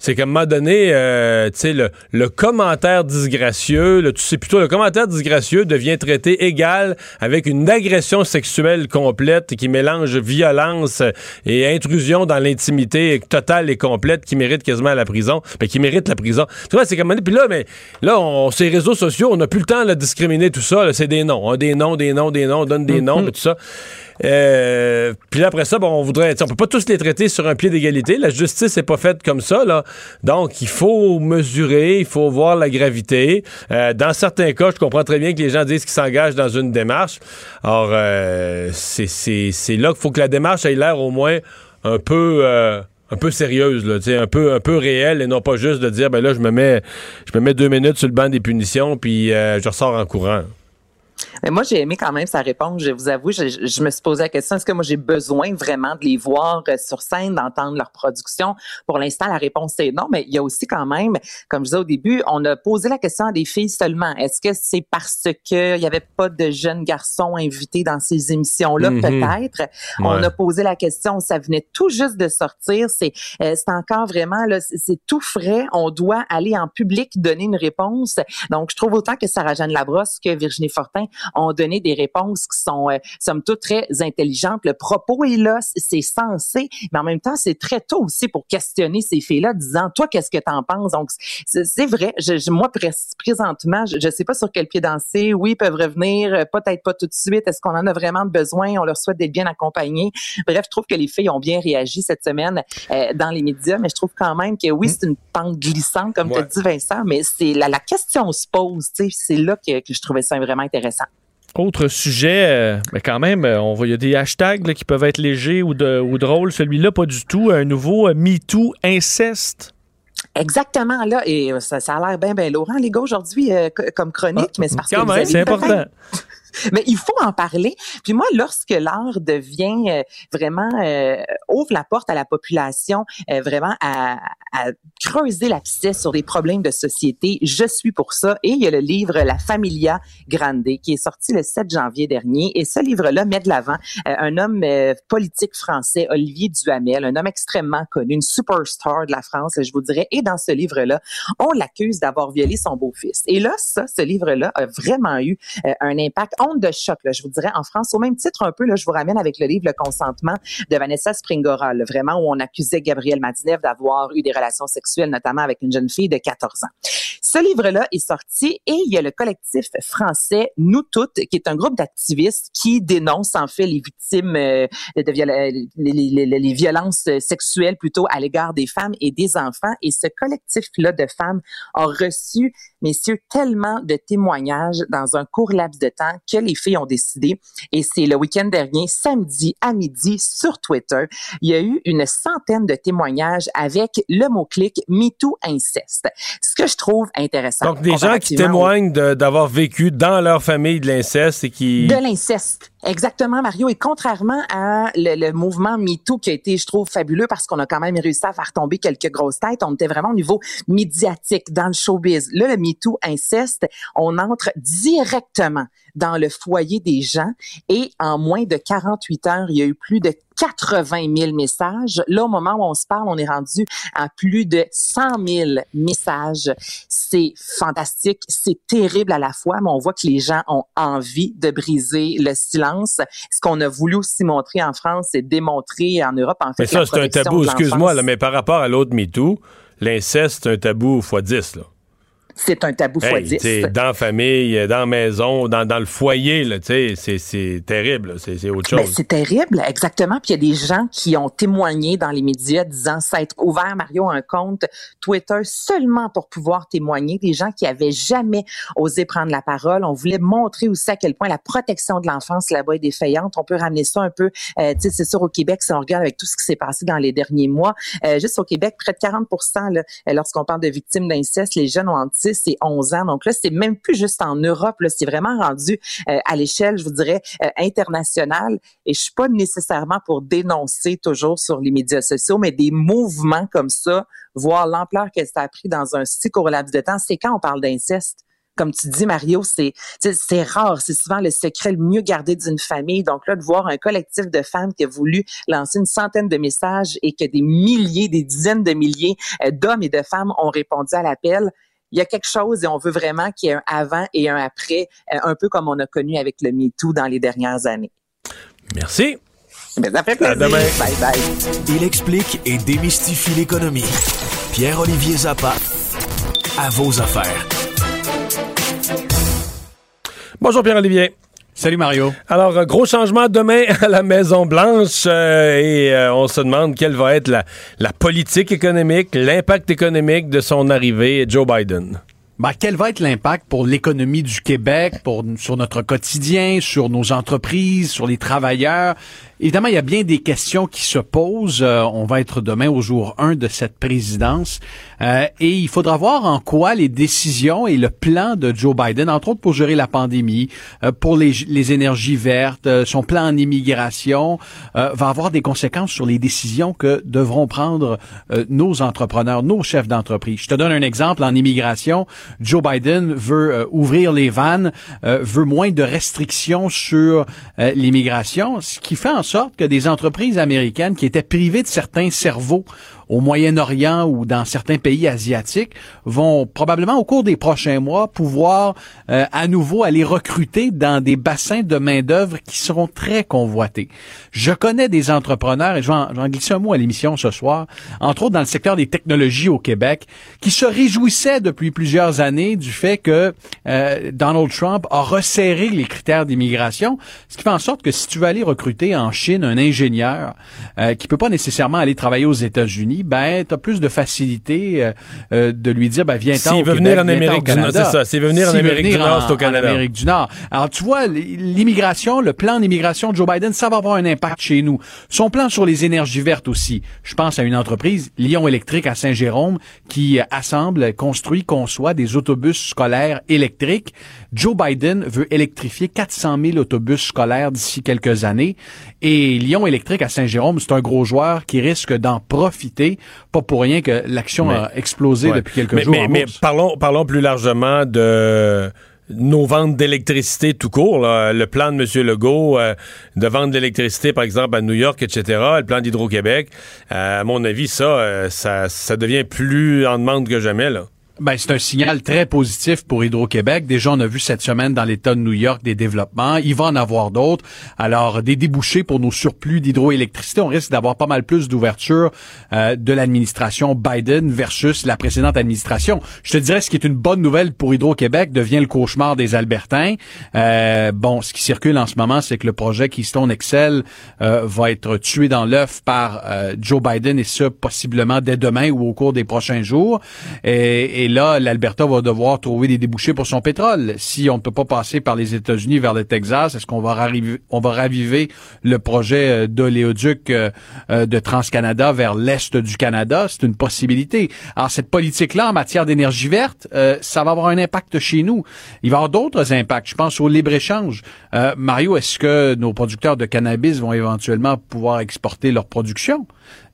C'est qu'à un moment donné, euh, tu sais, le, le commentaire disgracieux, le, tu sais plutôt, le commentaire disgracieux devient traité égal avec une agression sexuelle complète qui mélange violence et intrusion dans l'intimité totale et complète qui mérite quasiment la prison, mais qui mérite la prison. Tu vois, c'est comme puis là, mais là, on, ces réseaux sociaux, on n'a plus le temps là, de discriminer tout ça. C'est des noms, hein, des noms, des noms, des noms, on donne des noms, puis tout ça. Euh, puis là, après ça, bon, on voudrait, on peut pas tous les traiter sur un pied d'égalité. La justice n'est pas faite comme ça, là. Donc, il faut mesurer, il faut voir la gravité. Euh, dans certains cas, je comprends très bien que les gens disent qu'ils s'engagent dans une démarche. Or, euh, c'est là qu'il faut que la démarche ait l'air au moins un peu. euh, un peu sérieuse, là, un peu, un peu réelle et non pas juste de dire, ben là, je me mets, je me mets deux minutes sur le banc des punitions puis euh, je ressors en courant. Mais moi, j'ai aimé quand même sa réponse. Je vous avoue, je, je me suis posé la question, est-ce que moi, j'ai besoin vraiment de les voir euh, sur scène, d'entendre leur production? Pour l'instant, la réponse est non, mais il y a aussi quand même, comme je disais au début, on a posé la question à des filles seulement. Est-ce que c'est parce que il y avait pas de jeunes garçons invités dans ces émissions-là? Mhm. Peut-être. On a posé la question, ça venait tout juste de sortir. C'est euh, encore vraiment, c'est tout frais. On doit aller en public donner une réponse. Donc, je trouve autant que Sarah-Jeanne Labrosse que Virginie Fortin ont donné des réponses qui sont, euh, somme toute, très intelligentes. Le propos est là, c'est censé, mais en même temps, c'est très tôt aussi pour questionner ces filles-là, disant, toi, qu'est-ce que t'en penses? Donc, c'est vrai. Je, je- moi, pré- présentement, je, je sais pas sur quel pied danser. Oui, ils peuvent revenir, euh, peut-être pas tout de suite. Est-ce qu'on en a vraiment besoin? On leur souhaite d'être bien accompagnés. Bref, je trouve que les filles ont bien réagi cette semaine euh, dans les médias, mais je trouve quand même que oui, c'est une pente glissante, comme Ouais. tu dit Vincent, mais c'est la, la question se pose. tu sais, C'est là que, que je trouvais ça vraiment intéressant. Autre sujet, euh, mais quand même, euh, on voit, il y a des hashtags là, qui peuvent être légers ou, de, ou drôles. Celui-là, pas du tout. Un nouveau euh, MeToo inceste. Exactement là, et ça, ça a l'air bien, bien lourd, hein, les gars, aujourd'hui, euh, co- comme chronique, mais c'est parce que Quand même, c'est important. Mais il faut en parler. Puis moi, lorsque l'art devient euh, vraiment euh, ouvre la porte à la population, euh, vraiment à, à creuser l'abcès sur des problèmes de société, je suis pour ça. Et il y a le livre La Familia Grande qui est sorti le 7 janvier dernier. Et ce livre-là met de l'avant euh, un homme euh, politique français, Olivier Duhamel, un homme extrêmement connu, une superstar de la France, je vous dirais. Et dans ce livre-là, on l'accuse d'avoir violé son beau-fils. Et là, ça, ce livre-là a vraiment eu euh, un impact, honte de choc, là, je vous dirais, en France. Au même titre, un peu, là, je vous ramène avec le livre Le consentement de Vanessa Springora, vraiment où on accusait Gabriel Madinev d'avoir eu des relations sexuelles, notamment avec une jeune fille de 14 ans. Ce livre-là est sorti et il y a le collectif français Nous Toutes, qui est un groupe d'activistes qui dénonce en fait les victimes euh, les violences sexuelles plutôt à l'égard des femmes et des enfants. Et ce collectif-là de femmes a reçu, messieurs, tellement de témoignages dans un court laps de temps que les filles ont décidé. Et c'est le week-end dernier, samedi à midi, sur Twitter, il y a eu une centaine de témoignages avec le mot-clic MeToo inceste. Ce que je trouve intéressant. Donc, des gens qui témoignent d'avoir vécu dans leur famille de l'inceste et qui... de l'inceste. Exactement, Mario. Et contrairement à le, le mouvement MeToo qui a été, je trouve, fabuleux parce qu'on a quand même réussi à faire tomber quelques grosses têtes, on était vraiment au niveau médiatique, dans le showbiz. Là, le MeToo inceste, on entre directement dans le foyer des gens et en moins de 48 heures, il y a eu plus de 80 000 messages. Là, au moment où on se parle, on est rendu à plus de 100 000 messages. C'est fantastique, c'est terrible à la fois, mais on voit que les gens ont envie de briser le silence. Ce qu'on a voulu aussi montrer en France et démontrer en Europe, en fait. Mais ça, c'est un tabou. Excuse-moi, mais par rapport à l'autre MeToo, l'inceste, c'est un tabou x 10. Là. C'est un tabou Hey, fois 10. t'sais, dans la famille, dans la maison, dans, dans le foyer, c'est, c'est terrible. C'est, c'est autre Ben, chose. c'est terrible, exactement. Puis il y a des gens qui ont témoigné dans les médias disant s'être ouvert, Mario, un compte Twitter seulement pour pouvoir témoigner. Des gens qui avaient jamais osé prendre la parole. On voulait montrer aussi à quel point la protection de l'enfance là-bas est défaillante. On peut ramener ça un peu, euh, tu sais, c'est sûr au Québec, si on regarde avec tout ce qui s'est passé dans les derniers mois, euh, juste au Québec, près de 40 là, euh, lorsqu'on parle de victimes d'inceste, les jeunes ont entre 6 et 11 ans. Donc là, c'est même plus juste en Europe, c'est vraiment rendu euh, à l'échelle, je vous dirais, euh, internationale. Et je suis pas nécessairement pour dénoncer toujours sur les médias sociaux, mais des mouvements comme ça, voir l'ampleur que ça a pris dans un si court laps de temps, c'est quand on parle d'inceste? Comme tu dis, Mario, c'est rare, c'est souvent le secret le mieux gardé d'une famille. Donc là, de voir un collectif de femmes qui a voulu lancer une centaine de messages et que des milliers, des dizaines de milliers euh, d'hommes et de femmes ont répondu à l'appel, il y a quelque chose et on veut vraiment qu'il y ait un avant et un après, euh, un peu comme on a connu avec le MeToo dans les dernières années. Merci. Ben, ça fait À plaisir. demain. Bye bye. Il explique et démystifie l'économie. Pierre-Olivier Zappa, à vos affaires. Bonjour Pierre-Olivier. Salut Mario. Alors, euh, gros changement demain [laughs] à la Maison-Blanche euh, et euh, on se demande quelle va être la, la politique économique, l'impact économique de son arrivée, Joe Biden. Ben, quel va être l'impact pour l'économie du Québec, pour, sur notre quotidien, sur nos entreprises, sur les travailleurs? Évidemment, il y a bien des questions qui se posent. Euh, on va être demain au jour 1 de cette présidence. Euh, et il faudra voir en quoi les décisions et le plan de Joe Biden, entre autres pour gérer la pandémie, euh, pour les, les, énergies vertes, son plan en immigration, va avoir des conséquences sur les décisions que devront prendre nos entrepreneurs, nos chefs d'entreprise. Je te donne un exemple. En immigration, Joe Biden veut ouvrir les vannes, veut moins de restrictions sur l'immigration, ce qui fait en sorte que des entreprises américaines qui étaient privées de certains cerveaux au Moyen-Orient ou dans certains pays asiatiques vont probablement au cours des prochains mois pouvoir euh, à nouveau aller recruter dans des bassins de main-d'œuvre qui seront très convoités. Je connais des entrepreneurs, et je vais en, un mot à l'émission ce soir, entre autres dans le secteur des technologies au Québec, qui se réjouissaient depuis plusieurs années du fait que euh, Donald Trump a resserré les critères d'immigration, ce qui fait en sorte que si tu veux aller recruter en Chine un ingénieur euh, qui peut pas nécessairement aller travailler aux États-Unis, ben, tu as plus de facilité euh, euh, de lui dire, ben, viens-t'en S'il veut venir en Amérique du Nord, c'est ça. S'il veut venir en Amérique du Nord, c'est au Canada. En Amérique du Nord. Alors, tu vois, l'immigration, le plan d'immigration de Joe Biden, ça va avoir un impact chez nous. Son plan sur les énergies vertes aussi. Je pense à une entreprise, Lyon Électrique à Saint-Jérôme, qui assemble, construit, conçoit des autobus scolaires électriques. Joe Biden veut électrifier 400 000 autobus scolaires d'ici quelques années. Et Lyon Électrique à Saint-Jérôme, c'est un gros joueur qui risque d'en profiter. Pas pour rien que l'action a explosé depuis quelques jours. Mais, mais parlons, parlons plus largement de nos ventes d'électricité tout court. Le plan de M. Legault euh, de vendre de l'électricité, par exemple, à New York, etc., le plan d'Hydro-Québec, euh, à mon avis, ça, euh, ça, ça devient plus en demande que jamais. Là. Ben, c'est un signal très positif pour Hydro-Québec. Déjà, on a vu cette semaine dans l'État de New York des développements. Il va en avoir d'autres. Alors, des débouchés pour nos surplus d'hydroélectricité. On risque d'avoir pas mal plus d'ouverture euh, de l'administration Biden versus la précédente administration. Je te dirais, ce qui est une bonne nouvelle pour Hydro-Québec devient le cauchemar des Albertains. Euh, bon, ce qui circule en ce moment, c'est que le projet Keystone Excel euh, va être tué dans l'œuf par Joe Biden et ce, possiblement dès demain ou au cours des prochains jours. Là, l'Alberta va devoir trouver des débouchés pour son pétrole. Si on ne peut pas passer par les États-Unis vers le Texas, est-ce qu'on va raviver, le projet euh, d'oléoduc euh, euh, de TransCanada vers l'est du Canada? C'est une possibilité. Alors, cette politique-là en matière d'énergie verte, ça va avoir un impact chez nous. Il va y avoir d'autres impacts. Je pense au libre-échange. Mario, est-ce que nos producteurs de cannabis vont éventuellement pouvoir exporter leur production?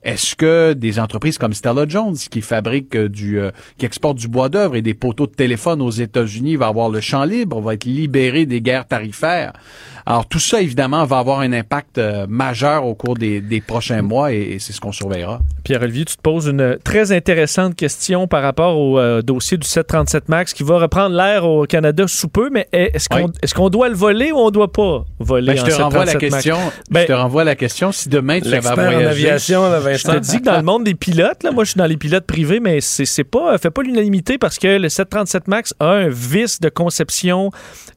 Est-ce que des entreprises comme Stella Jones, qui fabrique euh, du, euh, qui exporte du bois d'œuvre et des poteaux de téléphone aux États-Unis, va avoir le champ libre, va être libéré des guerres tarifaires? Alors tout ça, évidemment, va avoir un impact euh, majeur au cours des, prochains mois et, c'est ce qu'on surveillera. Pierre-Olivier, tu te poses une très intéressante question par rapport au dossier du 737 MAX qui va reprendre l'air au Canada sous peu, mais est-ce qu'on est qu'on doit le voler ou on doit pas voler ben, je te renvoie la question. Ben, je te renvoie la question. Si demain tu vas voyager, en aviation, je te dis que dans le monde des pilotes, là, moi je suis dans les pilotes privés, mais c'est pas fait pas l'unanimité parce que le 737 Max a un vice de conception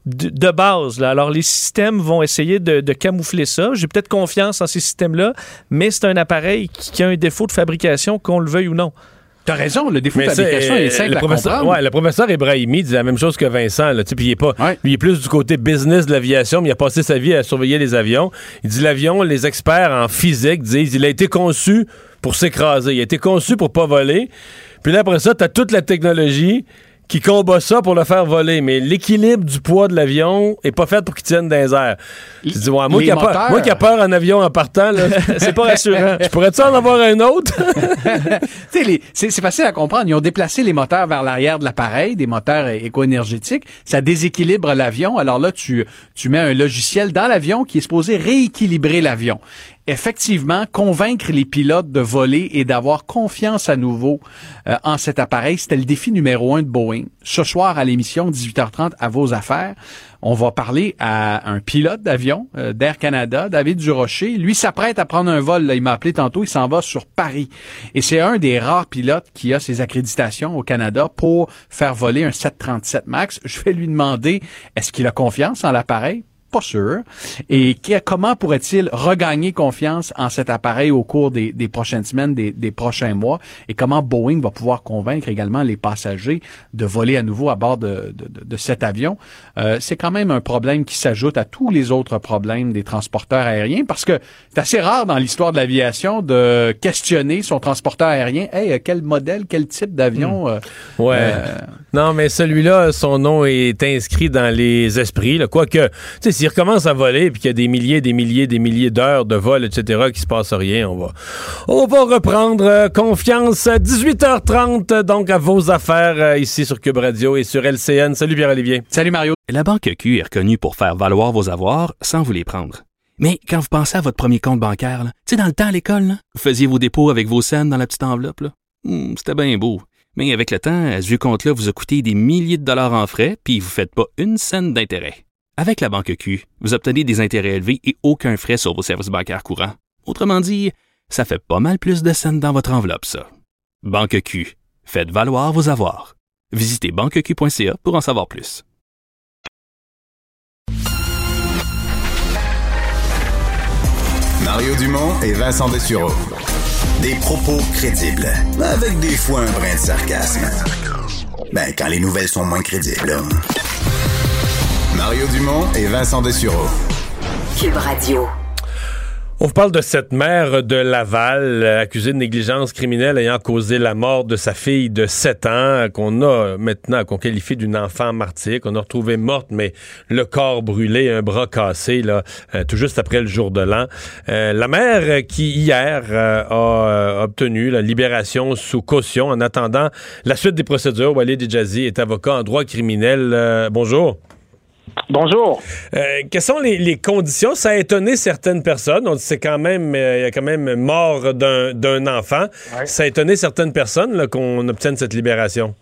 de, base. Là. Alors les systèmes vont essayer de, camoufler ça. J'ai peut-être confiance en ces systèmes-là, mais c'est un appareil qui, a un défaut de fabrication, qu'on le veuille ou non. T'as raison, le défaut de fabrication est, simple le professeur, Ouais, le professeur Ibrahimi dit la même chose que Vincent. Là, il, est pas, il est plus du côté business de l'aviation, mais il a passé sa vie à surveiller les avions. Il dit l'avion, les experts en physique disent il a été conçu pour s'écraser. Il a été conçu pour pas voler. Puis là, après ça, tu as toute la technologie qui combat ça pour le faire voler. Mais l'équilibre du poids de l'avion est pas fait pour qu'il tienne dans les airs. dis, moi, qui a peur, en avion en partant, [laughs] c'est pas rassurant. Je pourrais-tu en avoir un autre? [laughs] c'est facile à comprendre. Ils ont déplacé les moteurs vers l'arrière de l'appareil, des moteurs éco-énergétiques. Ça déséquilibre l'avion. Alors là, tu, tu mets un logiciel dans l'avion qui est supposé rééquilibrer l'avion effectivement, convaincre les pilotes de voler et d'avoir confiance à nouveau euh, en cet appareil, c'était le défi numéro un de Boeing. Ce soir, à l'émission 18h30 à vos affaires, on va parler à un pilote d'avion euh, d'Air Canada, David Durocher. Lui s'apprête à prendre un vol. Il m'a appelé tantôt. Il s'en va sur Paris. Et c'est un des rares pilotes qui a ses accréditations au Canada pour faire voler un 737 MAX. Je vais lui demander, est-ce qu'il a confiance en l'appareil? Pas sûr. Et comment pourrait-il regagner confiance en cet appareil au cours des, prochaines semaines, des, prochains mois? Et comment Boeing va pouvoir convaincre également les passagers de voler à nouveau à bord de, cet avion? Euh, c'est quand même un problème qui s'ajoute à tous les autres problèmes des transporteurs aériens parce que c'est assez rare dans l'histoire de l'aviation de questionner son transporteur aérien. Hey, quel modèle, quel type d'avion? Hmm. Euh, ouais. Euh, non, mais celui-là, son nom est inscrit dans les esprits. Quoique, tu sais, s'il recommence à voler puis qu'il y a des milliers, des milliers, des milliers d'heures de vol, etc., qui se passe rien, on va, on va reprendre euh, confiance. 18h30, donc à vos affaires ici sur Cube Radio et sur LCN. Salut Pierre-Olivier. Salut Mario. La Banque Q est reconnue pour faire valoir vos avoirs sans vous les prendre. Mais quand vous pensez à votre premier compte bancaire, tu sais, dans le temps à l'école, vous faisiez vos dépôts avec vos scènes dans la petite enveloppe. Hmm, c'était bien beau. Mais avec le temps, ce vieux compte-là vous a coûté des milliers de dollars en frais, puis vous ne faites pas une scène d'intérêt. Avec la banque Q, vous obtenez des intérêts élevés et aucun frais sur vos services bancaires courants. Autrement dit, ça fait pas mal plus de scènes dans votre enveloppe, ça. Banque Q, faites valoir vos avoirs. Visitez banqueq.ca pour en savoir plus. Mario Dumont et Vincent Dessureau. Des propos crédibles, avec des fois un brin de sarcasme. Ben, quand les nouvelles sont moins crédibles. Mario Dumont et Vincent Dessureau. Cube Radio. On vous parle de cette mère de Laval, accusée de négligence criminelle ayant causé la mort de sa fille de 7 ans, qu'on a maintenant, qu'on qualifie d'une enfant martyr, qu'on a retrouvée morte, mais le corps brûlé, un bras cassé, là, euh, tout juste après le jour de l'an. Euh, la mère qui, hier, euh, a obtenu la libération sous caution en attendant la suite des procédures. Walid Djazi est avocat en droit criminel. bonjour. Bonjour. Euh, quelles sont les, conditions? Ça a étonné certaines personnes. On c'est quand même, euh, il y a quand même mort d'un enfant. Ça a étonné certaines personnes qu'on obtienne cette libération.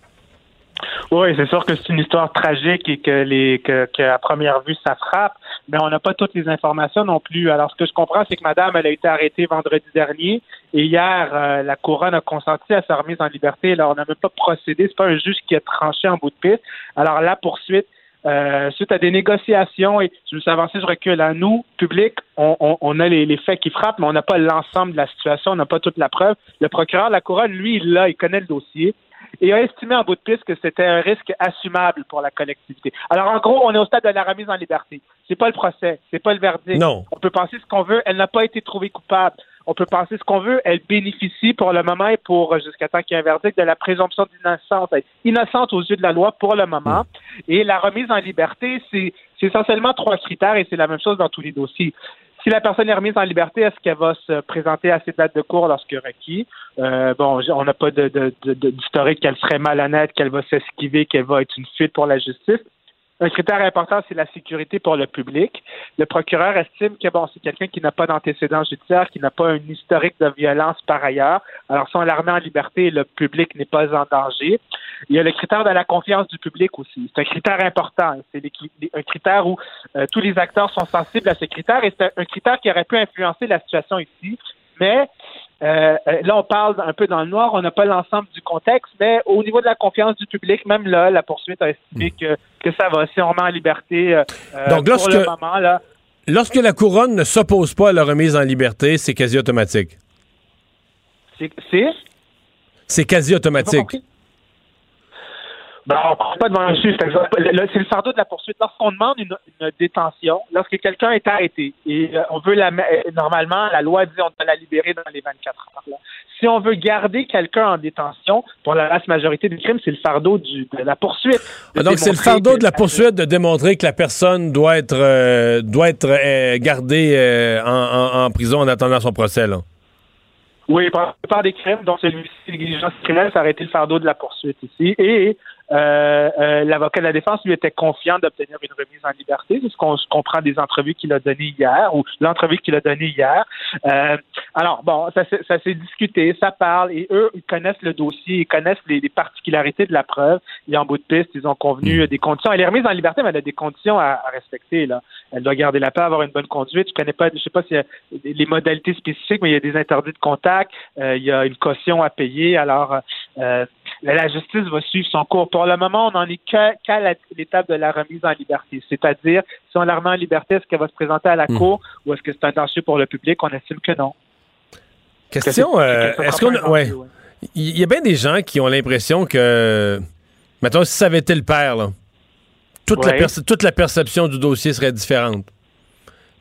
Oui, c'est sûr que c'est une histoire tragique et que, les, que, à première vue, ça frappe, mais on n'a pas toutes les informations non plus. Alors, ce que je comprends, c'est que madame, elle a été arrêtée vendredi dernier et hier, euh, la couronne a consenti à sa remise en liberté. Alors, on n'a même pas procédé. C'est pas un juge qui a tranché en bout de piste. Alors, la poursuite, euh, suite à des négociations, et je veux avancer, je recule. À nous, public, on, a les, faits qui frappent, mais on n'a pas l'ensemble de la situation, on n'a pas toute la preuve. Le procureur de la couronne, lui, il l'a, il connaît le dossier et a estimé en bout de piste que c'était un risque assumable pour la collectivité. Alors, en gros, on est au stade de la remise en liberté. C'est pas le procès, c'est pas le verdict. Non. On peut penser ce qu'on veut. Elle n'a pas été trouvée coupable on peut penser ce qu'on veut, elle bénéficie pour le moment et pour jusqu'à temps qu'il y ait un verdict de la présomption d'innocence. Elle est innocente aux yeux de la loi pour le moment. Mm. Et la remise en liberté, c'est essentiellement trois critères et c'est la même chose dans tous les dossiers. Si la personne est remise en liberté, est-ce qu'elle va se présenter à ses dates de cours lorsque requis? Euh, bon, on n'a pas d'historique qu'elle serait malhonnête, qu'elle va s'esquiver, qu'elle va être une fuite pour la justice. Un critère important, c'est la sécurité pour le public. Le procureur estime que bon, c'est quelqu'un qui n'a pas d'antécédent judiciaire, qui n'a pas un historique de violence par ailleurs. Alors, si on la en liberté, le public n'est pas en danger. Il y a le critère de la confiance du public aussi. C'est un critère important. C'est un critère où euh, tous les acteurs sont sensibles à ce critère et c'est un critère qui aurait pu influencer la situation ici. Mais euh, euh, là, on parle un peu dans le noir, on n'a pas l'ensemble du contexte, mais au niveau de la confiance du public, même là, la poursuite a estimé hmm. que, que ça va. Si on remet en liberté euh, Donc, lorsque, le moment, là. Lorsque la couronne ne s'oppose pas à la remise en liberté, c'est quasi automatique. C'est? C'est? Quasi automatique. On ne pas devant un juge. C'est le fardeau de la poursuite. Lorsqu'on demande une, détention, lorsque quelqu'un est arrêté et euh, on veut la euh, normalement, la loi dit on doit la libérer dans les 24 heures. Si on veut garder quelqu'un en détention, pour la vaste majorité des crimes, c'est le fardeau de la poursuite. Ah, donc c'est le fardeau de la poursuite de démontrer que la personne doit être euh, doit être gardée en, prison en attendant son procès. Là. Oui, par, par des crimes, donc celui-ci, négligence criminelle, ça aurait été le fardeau de la poursuite ici. Et l'avocat de la défense lui était confiant d'obtenir une remise en liberté. C'est ce qu'on comprend des entrevues qu'il a données hier ou l'entrevue qu'il a donnée hier. Euh, alors bon, ça, ça s'est discuté, ça parle et eux ils connaissent le dossier, ils connaissent les, particularités de la preuve. Et en bout de piste, ils ont convenu mm. des conditions. Elle est remise en liberté, mais elle a des conditions à, respecter là. Elle doit garder la paix, avoir une bonne conduite. Je connais pas, je sais pas s'il y a les modalités spécifiques, mais il y a des interdits de contact, il y a une caution à payer. Alors la justice va suivre son cours. Pour le moment, on n'en est qu'à l'étape de la remise en liberté. C'est-à-dire, si on la remet en liberté, est-ce qu'elle va se présenter à la hmm. cour ou est-ce que c'est un danger pour le public? On estime que non. Question, euh, est-ce qu'on... Ouais. Il y a bien des gens qui ont l'impression que, mettons, si ça avait été le père, toute, la toute la perception du dossier serait différente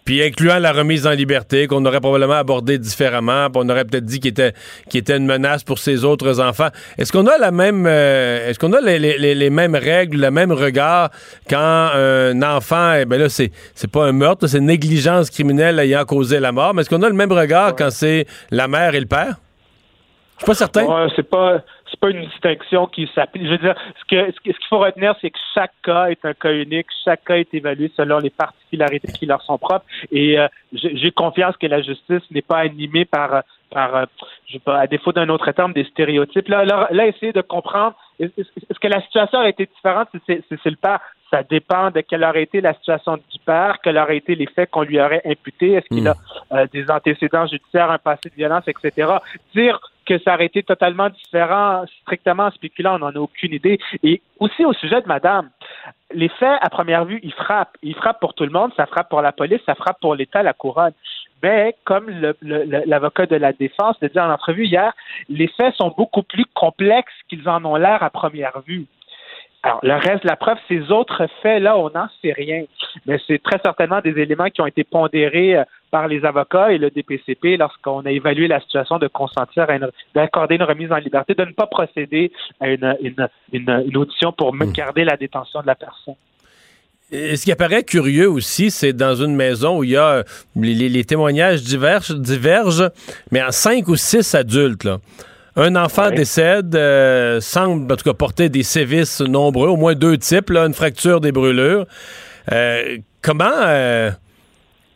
puis incluant la remise en liberté qu'on aurait probablement abordé différemment, puis on aurait peut-être dit qu'il était, qu'il était une menace pour ses autres enfants. Est-ce qu'on a la même, euh, est-ce qu'on a les, les, les, mêmes règles, le même regard quand un enfant, eh ben là c'est, c'est pas un meurtre, c'est une négligence criminelle ayant causé la mort, mais est-ce qu'on a le même regard quand c'est la mère et le père? Je suis pas certain. Ouais, c'est pas c'est pas une distinction qui s'applique. Je veux dire, ce qu'il faut retenir, c'est que chaque cas est un cas unique, chaque cas est évalué selon les particularités qui leur sont propres. Et euh, j'ai confiance que la justice n'est pas animée par par euh, je sais pas, à défaut d'un autre terme, des stéréotypes. Là, là, là essayer de comprendre est-ce que la situation aurait été différente? C'est le père? Ça dépend de quelle aurait été la situation du père, quels auraient été les faits qu'on lui aurait imputés, est-ce qu'il a hmm. euh, des antécédents judiciaires, un passé de violence, etc. Dire que ça aurait été totalement différent, strictement spéculant, on n'en a aucune idée. Et aussi au sujet de madame, les faits, à première vue, ils frappent. Ils frappent pour tout le monde, ça frappe pour la police, ça frappe pour l'État, la couronne. Mais comme l'avocat de la défense l'a dit en entrevue hier, les faits sont beaucoup plus complexes qu'ils en ont l'air à première vue. Alors, le reste de la preuve, ces autres faits-là, on n'en sait rien. Mais c'est très certainement des éléments qui ont été pondérés euh, par les avocats et le DPCP lorsqu'on a évalué la situation de consentir d'accorder une remise en liberté, de ne pas procéder à une, audition pour hmm. garder la détention de la personne. Ce qui apparaît curieux aussi, c'est dans une maison où il y a les, témoignages divergent, divergent, mais en cinq ou six adultes. Là. Un enfant décède, euh, semble en tout cas porter des sévices nombreux, au moins deux types, là, une fracture des brûlures. Euh, comment, euh,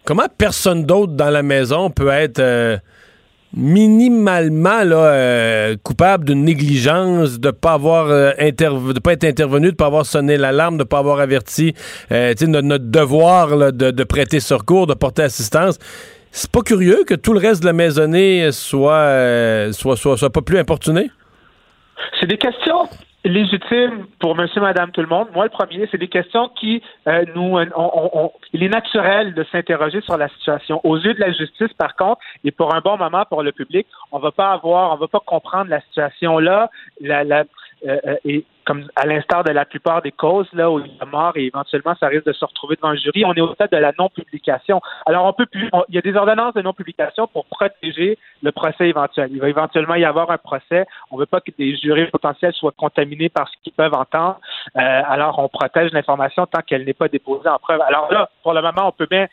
comment personne d'autre dans la maison peut être minimalement là, coupable d'une négligence, de pas avoir de pas être intervenu, de pas avoir sonné l'alarme, de pas avoir averti notre, notre, devoir de, prêter secours, de porter assistance. C'est pas curieux que tout le reste de la maisonnée soit, euh, soit, soit, soit, pas plus importuné? C'est des questions légitimes pour monsieur, madame, tout le monde. Moi, le premier, c'est des questions qui euh, nous... On, il est naturel de s'interroger sur la situation. Aux yeux de la justice, par contre, et pour un bon moment pour le public, on va pas avoir, on va pas comprendre la situation là. La, la, euh, euh, et comme à l'instar de la plupart des causes là où il y a mort et éventuellement ça risque de se retrouver devant le jury, on est au stade de la non-publication. Alors on peut plus, il y a des ordonnances de non-publication pour protéger le procès éventuel. Il va éventuellement y avoir un procès. On ne veut pas que des jurés potentiels soient contaminés par ce qu'ils peuvent entendre. Euh, alors on protège l'information tant qu'elle n'est pas déposée en preuve. Alors là, pour le moment, on peut bien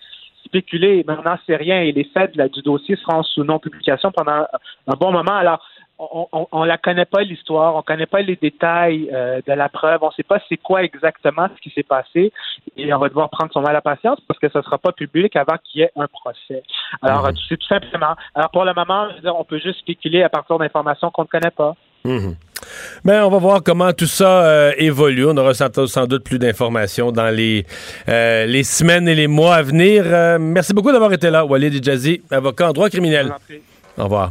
spéculer, on n'en sait rien et les faits du dossier seront sous non-publication pendant un bon moment. Alors, on, ne la connaît pas l'histoire, on connaît pas les détails euh, de la preuve, on sait pas c'est quoi exactement ce qui s'est passé et on va devoir prendre son mal à patience parce que ce sera pas public avant qu'il y ait un procès. Alors mhm. c'est tout simplement. Alors pour le moment, on peut juste spéculer à partir d'informations qu'on ne connaît pas. Mhm. Ben, on va voir comment tout ça euh, évolue. On aura sans, doute plus d'informations dans les, euh, les semaines et les mois à venir. merci beaucoup d'avoir été là, Walid Djazi, avocat en droit criminel. Au revoir.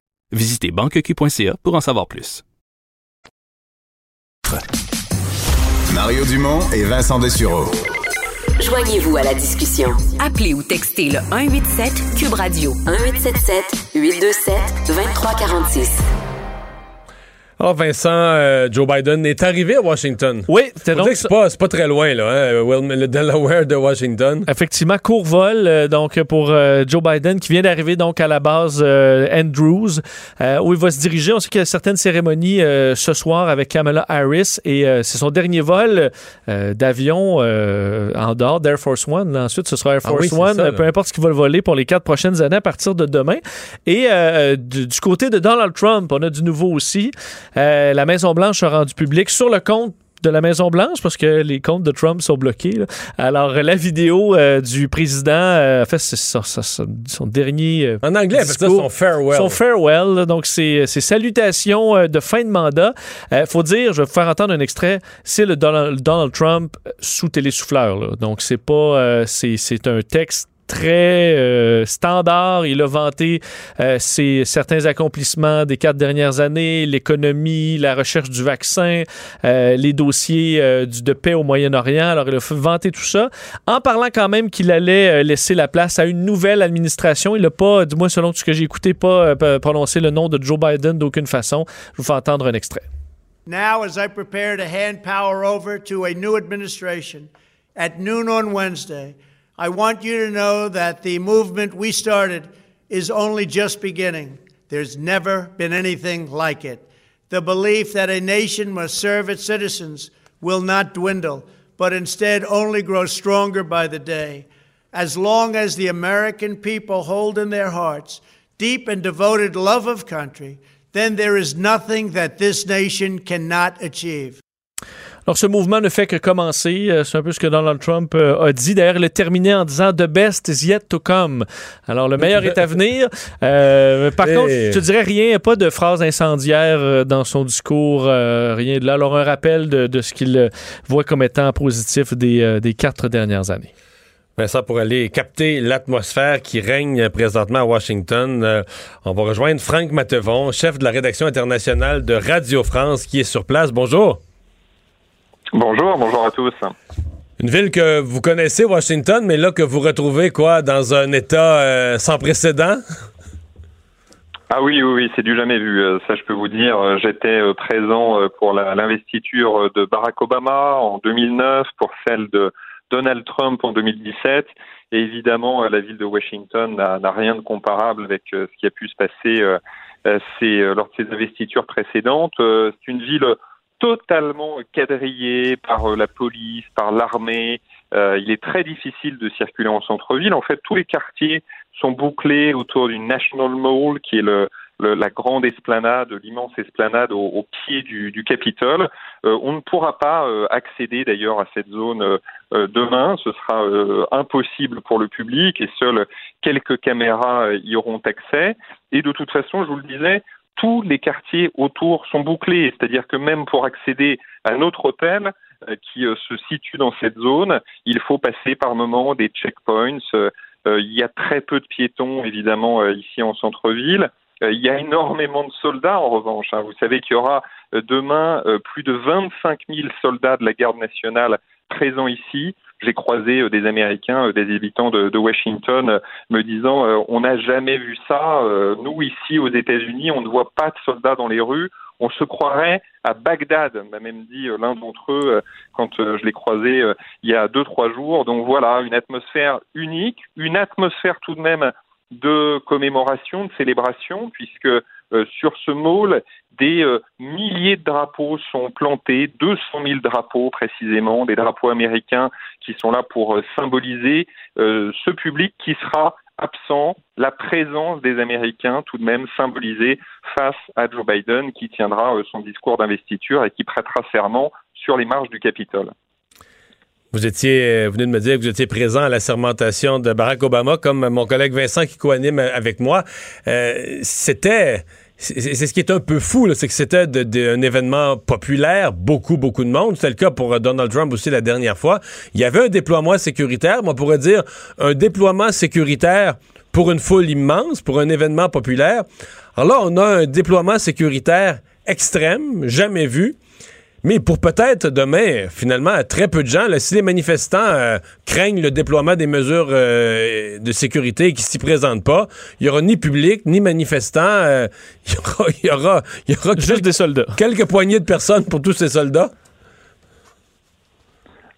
Visitez banqueq.ca pour en savoir plus. Mario Dumont et Vincent Dessureau. Joignez-vous à la discussion. Appelez ou textez le 187 Cube Radio 1877 827 2346. Oh, Vincent, euh, Joe Biden est arrivé à Washington. Oui, c'est donc. C'est pas, pas, très loin, là, hein, le Delaware de Washington. Effectivement, court vol, euh, donc, pour euh, Joe Biden, qui vient d'arriver, donc, à la base Andrews, où il va se diriger. On sait qu'il y a certaines cérémonies ce soir avec Kamala Harris, et c'est son dernier vol d'avion en dehors d'Air Force One. ensuite, ce sera Air ah Force One, peu importe ce qu'il va le voler pour les quatre prochaines années à partir de demain. Et du, du, côté de Donald Trump, on a du nouveau aussi. La Maison-Blanche a rendu public sur le compte de la Maison-Blanche parce que les comptes de Trump sont bloqués. Alors, la vidéo euh, du président, euh, en fait, c'est son, dernier. Euh, en anglais, c'est son farewell. Son farewell. donc, c'est salutations de fin de mandat. Il faut dire, je vais vous faire entendre un extrait, c'est le Donald, Donald, Trump sous télésouffleur. Donc, c'est pas. c'est un texte très euh, standard. Il a vanté euh, ses, certains accomplissements des quatre dernières années, l'économie, la recherche du vaccin, euh, les dossiers du, de paix au Moyen-Orient. Alors, il a vanté tout ça en parlant quand même qu'il allait laisser la place à une nouvelle administration. Il n'a pas, du moins selon ce que j'ai écouté, pas prononcé le nom de Joe Biden d'aucune façon. Je vous fais entendre un extrait. Now, as I prepare to hand power over to a new administration at noon on Wednesday, I want you to know that the movement we started is only just beginning. There's never been anything like it. The belief that a nation must serve its citizens will not dwindle, but instead only grow stronger by the day. As long as the American people hold in their hearts deep and devoted love of country, then there is nothing that this nation cannot achieve. Alors, ce mouvement ne fait que commencer. Euh, c'est un peu ce que Donald Trump euh, a dit. D'ailleurs, il a terminé en disant The best is yet to come. Alors, le meilleur est à venir. Euh, par contre, je te dirais rien, pas de phrase incendiaire dans son discours, rien de là. Alors, un rappel de, ce qu'il voit comme étant positif des, des quatre dernières années. Ça, pour aller capter l'atmosphère qui règne présentement à Washington, on va rejoindre Franck Matevon, chef de la rédaction internationale de Radio France, qui est sur place. Bonjour. Bonjour, bonjour à tous. Une ville que vous connaissez, Washington, mais là que vous retrouvez quoi dans un état euh, sans précédent? Ah oui, oui, oui, c'est du jamais vu. Euh, ça, je peux vous dire. Euh, j'étais présent pour l'investiture de Barack Obama en 2009, pour celle de Donald Trump en 2017. Et évidemment, la ville de Washington n'a rien de comparable avec ce qui a pu se passer lors de ses investitures précédentes. C'est une ville totalement quadrillé par euh, la police, par l'armée. Euh, il est très difficile de circuler en centre-ville. En fait, tous les quartiers sont bouclés autour d'une National Mall, qui est le, la grande esplanade, l'immense esplanade au, pied du, du Capitole. Euh, on ne pourra pas accéder d'ailleurs à cette zone demain. Ce sera impossible pour le public et seules quelques caméras y auront accès. Et de toute façon, je vous le disais, tous les quartiers autour sont bouclés, c'est-à-dire que même pour accéder à notre hôtel euh, qui euh, se situe dans cette zone, il faut passer par moments des checkpoints. Euh, il y a très peu de piétons, évidemment, ici en centre-ville. il y a énormément de soldats, en revanche. Hein. Vous savez qu'il y aura demain plus de 25 000 soldats de la garde nationale présents ici j'ai croisé euh, des Américains, euh, des habitants de, Washington, euh, me disant on n'a jamais vu ça. nous ici aux États-Unis, on ne voit pas de soldats dans les rues. On se croirait à Bagdad, m'a même dit l'un d'entre eux quand je l'ai croisé il y a deux trois jours. Donc voilà, une atmosphère unique, une atmosphère tout de même de commémoration, de célébration, puisque sur ce mall, des euh, milliers de drapeaux sont plantés, 200 000 drapeaux précisément, des drapeaux américains qui sont là pour euh, symboliser euh, ce public qui sera absent, la présence des Américains tout de même symbolisée face à Joe Biden qui tiendra son discours d'investiture et qui prêtera serment sur les marges du Capitole. Vous étiez, vous venez de me dire que vous étiez présent à la sermentation de Barack Obama, comme mon collègue Vincent qui coanime avec moi. C'était c'est ce qui est un peu fou, c'est que c'était un événement populaire, beaucoup, beaucoup de monde. C'était le cas pour euh, Donald Trump aussi la dernière fois. Il y avait un déploiement sécuritaire, mais on pourrait dire un déploiement sécuritaire pour une foule immense, pour un événement populaire. Alors là, on a un déploiement sécuritaire extrême, jamais vu. Mais pour peut-être demain, finalement, très peu de gens, si les manifestants euh, craignent le déploiement des mesures euh, de sécurité et qui s'y présentent pas, il y aura ni public, ni manifestants. Euh, [laughs] il, y aura, y aura, juste des soldats. Quelques poignées de personnes pour tous ces soldats.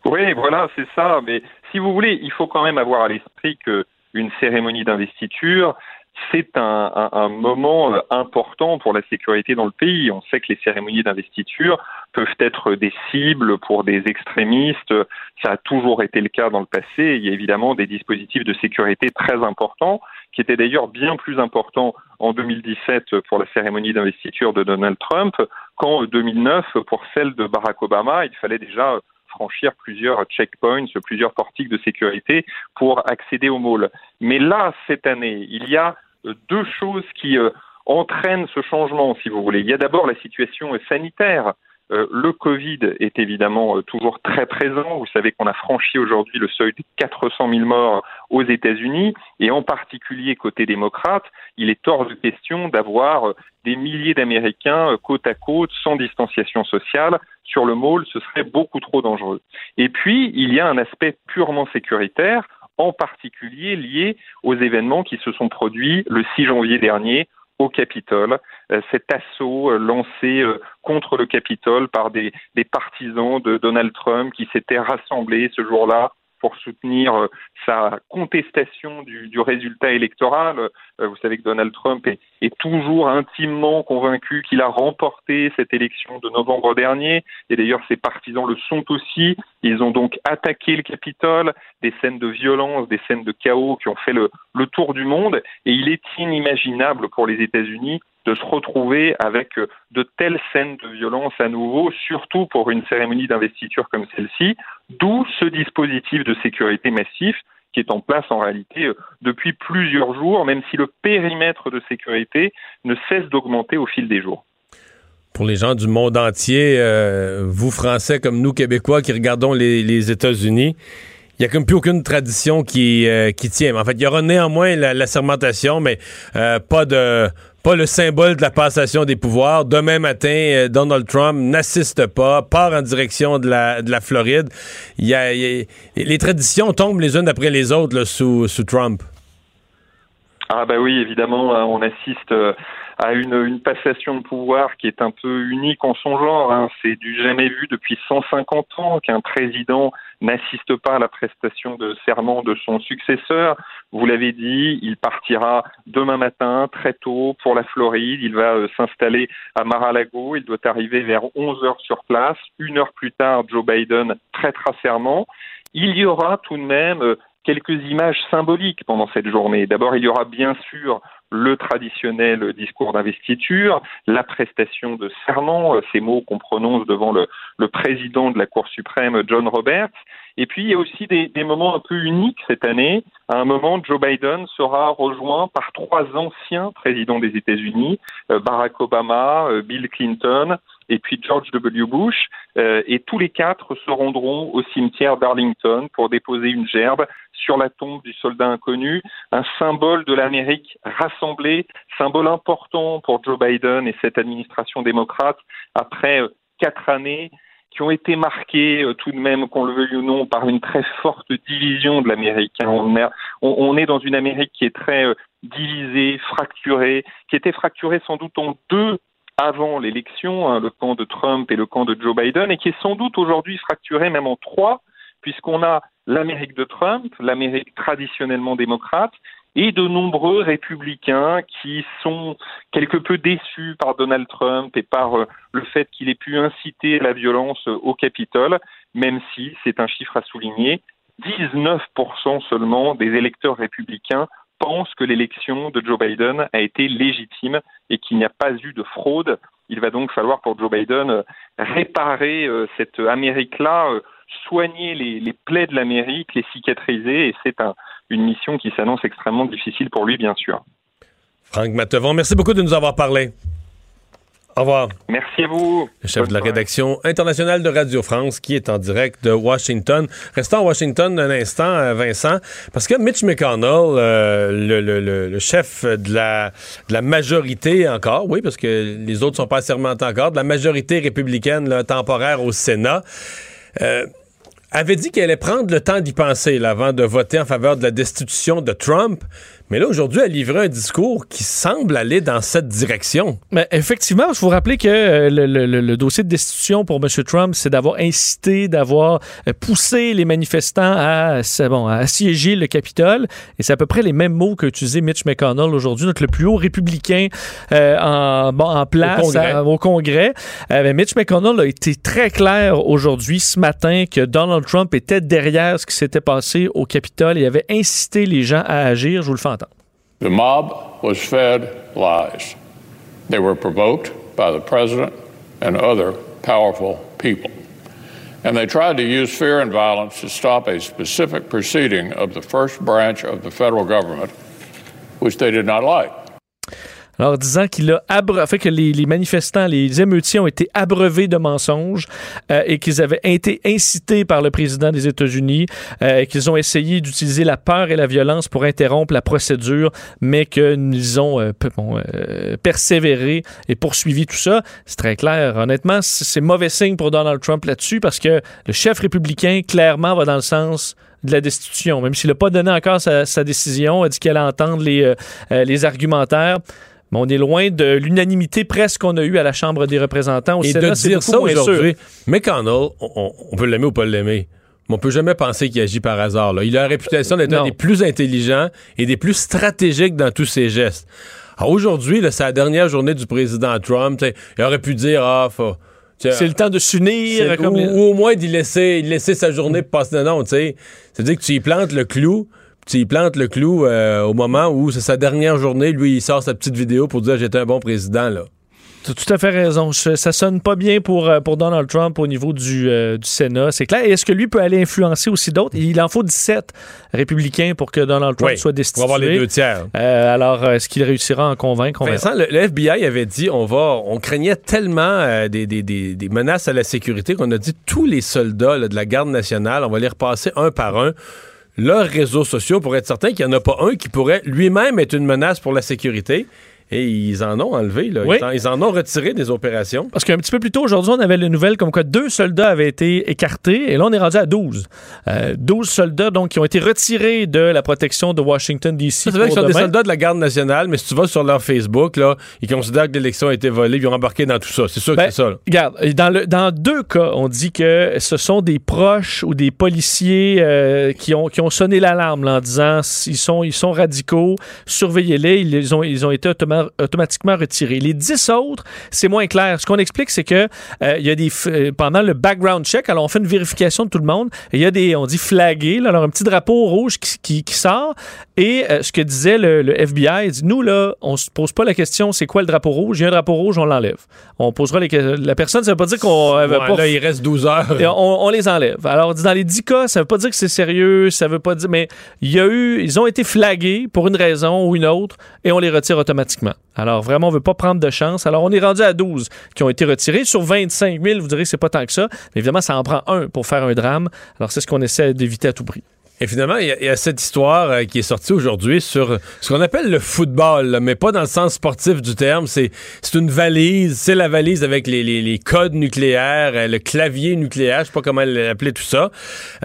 Oui, voilà, c'est ça. Mais si vous voulez, il faut quand même avoir à l'esprit que une cérémonie d'investiture, c'est un, un, moment important pour la sécurité dans le pays. On sait que les cérémonies d'investiture peuvent être des cibles pour des extrémistes. Ça a toujours été le cas dans le passé. Il y a évidemment des dispositifs de sécurité très importants qui était d'ailleurs bien plus important en 2017 pour la cérémonie d'investiture de Donald Trump qu'en 2009 pour celle de Barack Obama. Il fallait déjà franchir plusieurs checkpoints, plusieurs portiques de sécurité pour accéder au mall. Mais là, cette année, il y a deux choses qui euh, entraînent ce changement, si vous voulez. Il y a d'abord la situation sanitaire. Euh, le Covid est évidemment euh, toujours très présent. Vous savez qu'on a franchi aujourd'hui le seuil de 400 000 morts aux États-Unis et en particulier côté démocrate, il est hors de question d'avoir euh, des milliers d'Américains côte à côte sans distanciation sociale sur le mall. Ce serait beaucoup trop dangereux. Et puis, il y a un aspect purement sécuritaire en particulier lié aux événements qui se sont produits le 6 janvier dernier au Capitole, euh, cet assaut euh, lancé euh, contre le Capitole par des, des partisans de Donald Trump qui s'étaient rassemblés ce jour-là pour soutenir euh, sa contestation du, résultat électoral. Euh, vous savez que Donald Trump est, toujours intimement convaincu qu'il a remporté cette élection de novembre dernier, et d'ailleurs ses partisans le sont aussi. Ils ont donc attaqué le Capitole, des scènes de violence, des scènes de chaos qui ont fait le, le tour du monde, et il est inimaginable pour les États-Unis de se retrouver avec euh, de telles scènes de violence à nouveau, surtout pour une cérémonie d'investiture comme celle-ci, d'où ce dispositif de sécurité massif qui est en place en réalité euh, depuis plusieurs jours, même si le périmètre de sécurité ne cesse d'augmenter au fil des jours. Pour les gens du monde entier, euh, vous Français comme nous Québécois qui regardons les, États-Unis, il n'y a comme plus aucune tradition qui, qui tient. En fait, il y aura néanmoins la, sermentation, mais pas de pas le symbole de la passation des pouvoirs. Demain matin, euh, Donald Trump n'assiste pas, part en direction de la, de la Floride. Il y a, les traditions tombent les unes après les autres sous, sous Trump. Ah ben oui, évidemment, hein, on assiste euh, à une, une, passation de pouvoir qui est un peu unique en son genre. Hein. C'est du jamais vu depuis 150 ans qu'un président n'assiste pas à la prestation de serment de son successeur. Vous l'avez dit, il partira demain matin très tôt pour la Floride. Il va euh, s'installer à Mar-a-Lago. Il doit arriver vers 11 heures sur place. Une heure plus tard, Joe Biden prêtera serment. Il y aura tout de même euh, quelques images symboliques pendant cette journée. D'abord, il y aura bien sûr le traditionnel discours d'investiture, la prestation de serment, euh, ces mots qu'on prononce devant le, le, président de la Cour suprême, John Roberts. Et puis, il y a aussi des, des, moments un peu uniques cette année. À un moment, Joe Biden sera rejoint par trois anciens présidents des États-Unis, euh, Barack Obama, euh, Bill Clinton et puis George W. Bush, euh, et tous les quatre se rendront au cimetière d'Arlington pour déposer une gerbe sur la tombe du soldat inconnu, un symbole de l'Amérique rassemblée, symbole important pour Joe Biden et cette administration démocrate après quatre années qui ont été marquées euh, tout de même, qu'on le veuille ou non, par une très forte division de l'Amérique. Hein. On, est dans une Amérique qui est très divisée, fracturée, qui était fracturée sans doute en deux avant l'élection, hein, le camp de Trump et le camp de Joe Biden, et qui est sans doute aujourd'hui fracturé même en trois, puisqu'on a l'Amérique de Trump, l'Amérique traditionnellement démocrate, et de nombreux républicains qui sont quelque peu déçus par Donald Trump et par euh, le fait qu'il ait pu inciter la violence au Capitole, même si, c'est un chiffre à souligner, 19% seulement des électeurs républicains pense que l'élection de Joe Biden a été légitime et qu'il n'y a pas eu de fraude. Il va donc falloir pour Joe Biden euh, réparer euh, cette Amérique-là, euh, soigner les, plaies de l'Amérique, les cicatriser, et c'est une mission qui s'annonce extrêmement difficile pour lui, bien sûr. Franck Matevon, merci beaucoup de nous avoir parlé. Au revoir. Merci à vous. Le chef de la rédaction internationale de Radio France qui est en direct de Washington. Restons à Washington un instant, euh, Vincent, parce que Mitch McConnell, euh, le, chef de la, de la majorité encore, oui, parce que les autres sont pas assermentés encore, de la majorité républicaine temporaire au Sénat, euh, avait dit qu'elle allait prendre le temps d'y penser avant de voter en faveur de la destitution de Trump. Mais là, aujourd'hui, elle livré un discours qui semble aller dans cette direction. Mais effectivement, il faut rappeler que euh, le, dossier de destitution pour M. Trump, c'est d'avoir incité, d'avoir euh, poussé les manifestants à, bon, à assiéger le Capitole. Et c'est à peu près les mêmes mots qu'a utilisé Mitch McConnell aujourd'hui, notre le plus haut républicain euh, en, bon, en place au Congrès. Mitch McConnell a été très clair aujourd'hui, ce matin, que Donald Trump était derrière ce qui s'était passé au Capitole et avait incité les gens à agir. Je vous le fais entendre. The mob was fed lies. They were provoked by the president and other powerful people. And they tried to use fear and violence to stop a specific proceeding of the first branch of the federal government, which they did not like. Alors, disant qu'il a fait que les, manifestants, les émeutiers ont été abreuvés de mensonges euh, et qu'ils avaient été incités par le président des États-Unis euh, et qu'ils ont essayé d'utiliser la peur et la violence pour interrompre la procédure, mais qu'ils ont euh, persévéré et poursuivi tout ça. C'est très clair. Honnêtement, c'est mauvais signe pour Donald Trump là-dessus parce que le chef républicain, clairement, va dans le sens de la destitution, même s'il n'a pas donné encore sa, décision, a dit qu'elle allait entendre les, les argumentaires on est loin de l'unanimité presque qu'on a eue à la Chambre des représentants. Au Et Sénat, de dire ça aujourd'hui, McConnell, on, on, peut l'aimer ou pas l'aimer. Mais on peut jamais penser qu'il agit par hasard. Il a la réputation d'être un des plus intelligents et des plus stratégiques dans tous ses gestes. aujourd'hui, c'est la dernière journée du président Trump. Il aurait pu dire Ah, C'est le temps de s'unir. Ou, au moins d'y laisser, laisser sa journée passer. Non, tu sais. C'est-à-dire que tu y plantes le clou, il plante le clou euh, au moment où c'est sa dernière journée. Lui, il sort sa petite vidéo pour dire j'étais un bon président. là. Tu as tout à fait raison. Ça sonne pas bien pour, euh, pour Donald Trump au niveau du, euh, du Sénat, c'est clair. est-ce que lui peut aller influencer aussi d'autres? Il en faut 17 républicains pour que Donald Trump soit destitué. Pour avoir les deux tiers. alors, est-ce qu'il réussira à en convaincre? Vincent, le, FBI avait dit on va, on craignait tellement des, des, des, des, menaces à la sécurité qu'on a dit tous les soldats de la garde nationale, on va les repasser un par un leurs réseaux sociaux pour être certain qu'il n'y en a pas un qui pourrait lui-même être une menace pour la sécurité. Et ils en ont enlevé, là. Ils, en, ont retiré des opérations. Parce qu'un petit peu plus tôt aujourd'hui, on avait la nouvelle comme quoi deux soldats avaient été écartés et là, on est rendu à 12. 12 euh, soldats donc qui ont été retirés de la protection de Washington, D.C. C'est vrai qu'ils sont des soldats de la garde nationale, mais si tu vas sur leur Facebook, là, ils considèrent que l'élection a été volée, ils ont embarqué dans tout ça. C'est sûr que ben, c'est ça. Regarde, dans, le, dans deux cas, on dit que ce sont des proches ou des policiers euh, qui, ont, qui ont sonné l'alarme en disant ils sont, ils sont radicaux, surveillez-les. Ils, ont, ils ont été automatiquement automatiquement retirés. Les 10 autres, c'est moins clair. Ce qu'on explique, c'est que euh, il y a des euh, pendant le background check, alors on fait une vérification de tout le monde, il y a des on dit flagués, alors un petit drapeau rouge qui, qui, sort et euh, ce que disait le, FBI, il dit nous là, on se pose pas la question c'est quoi le drapeau rouge, il y a un drapeau rouge, on l'enlève. On posera les la personne, ça veut pas dire qu'on ouais, là il reste 12 heures. On, les enlève. Alors dans les 10 cas, ça veut pas dire que c'est sérieux, ça veut pas dire mais il y a eu ils ont été flagués pour une raison ou une autre et on les retire automatiquement. Alors, vraiment, on ne veut pas prendre de chance. Alors, on est rendu à 12 qui ont été retirés. Sur 25 000, vous direz que c'est pas tant que ça. Mais évidemment, ça en prend un pour faire un drame. Alors, c'est ce qu'on essaie d'éviter à tout prix. Et finalement, il y, a cette histoire euh, qui est sortie aujourd'hui sur ce qu'on appelle le football, mais pas dans le sens sportif du terme. C'est une valise, c'est la valise avec les, les, codes nucléaires, euh, le clavier nucléaire, je sais pas comment appeler tout ça,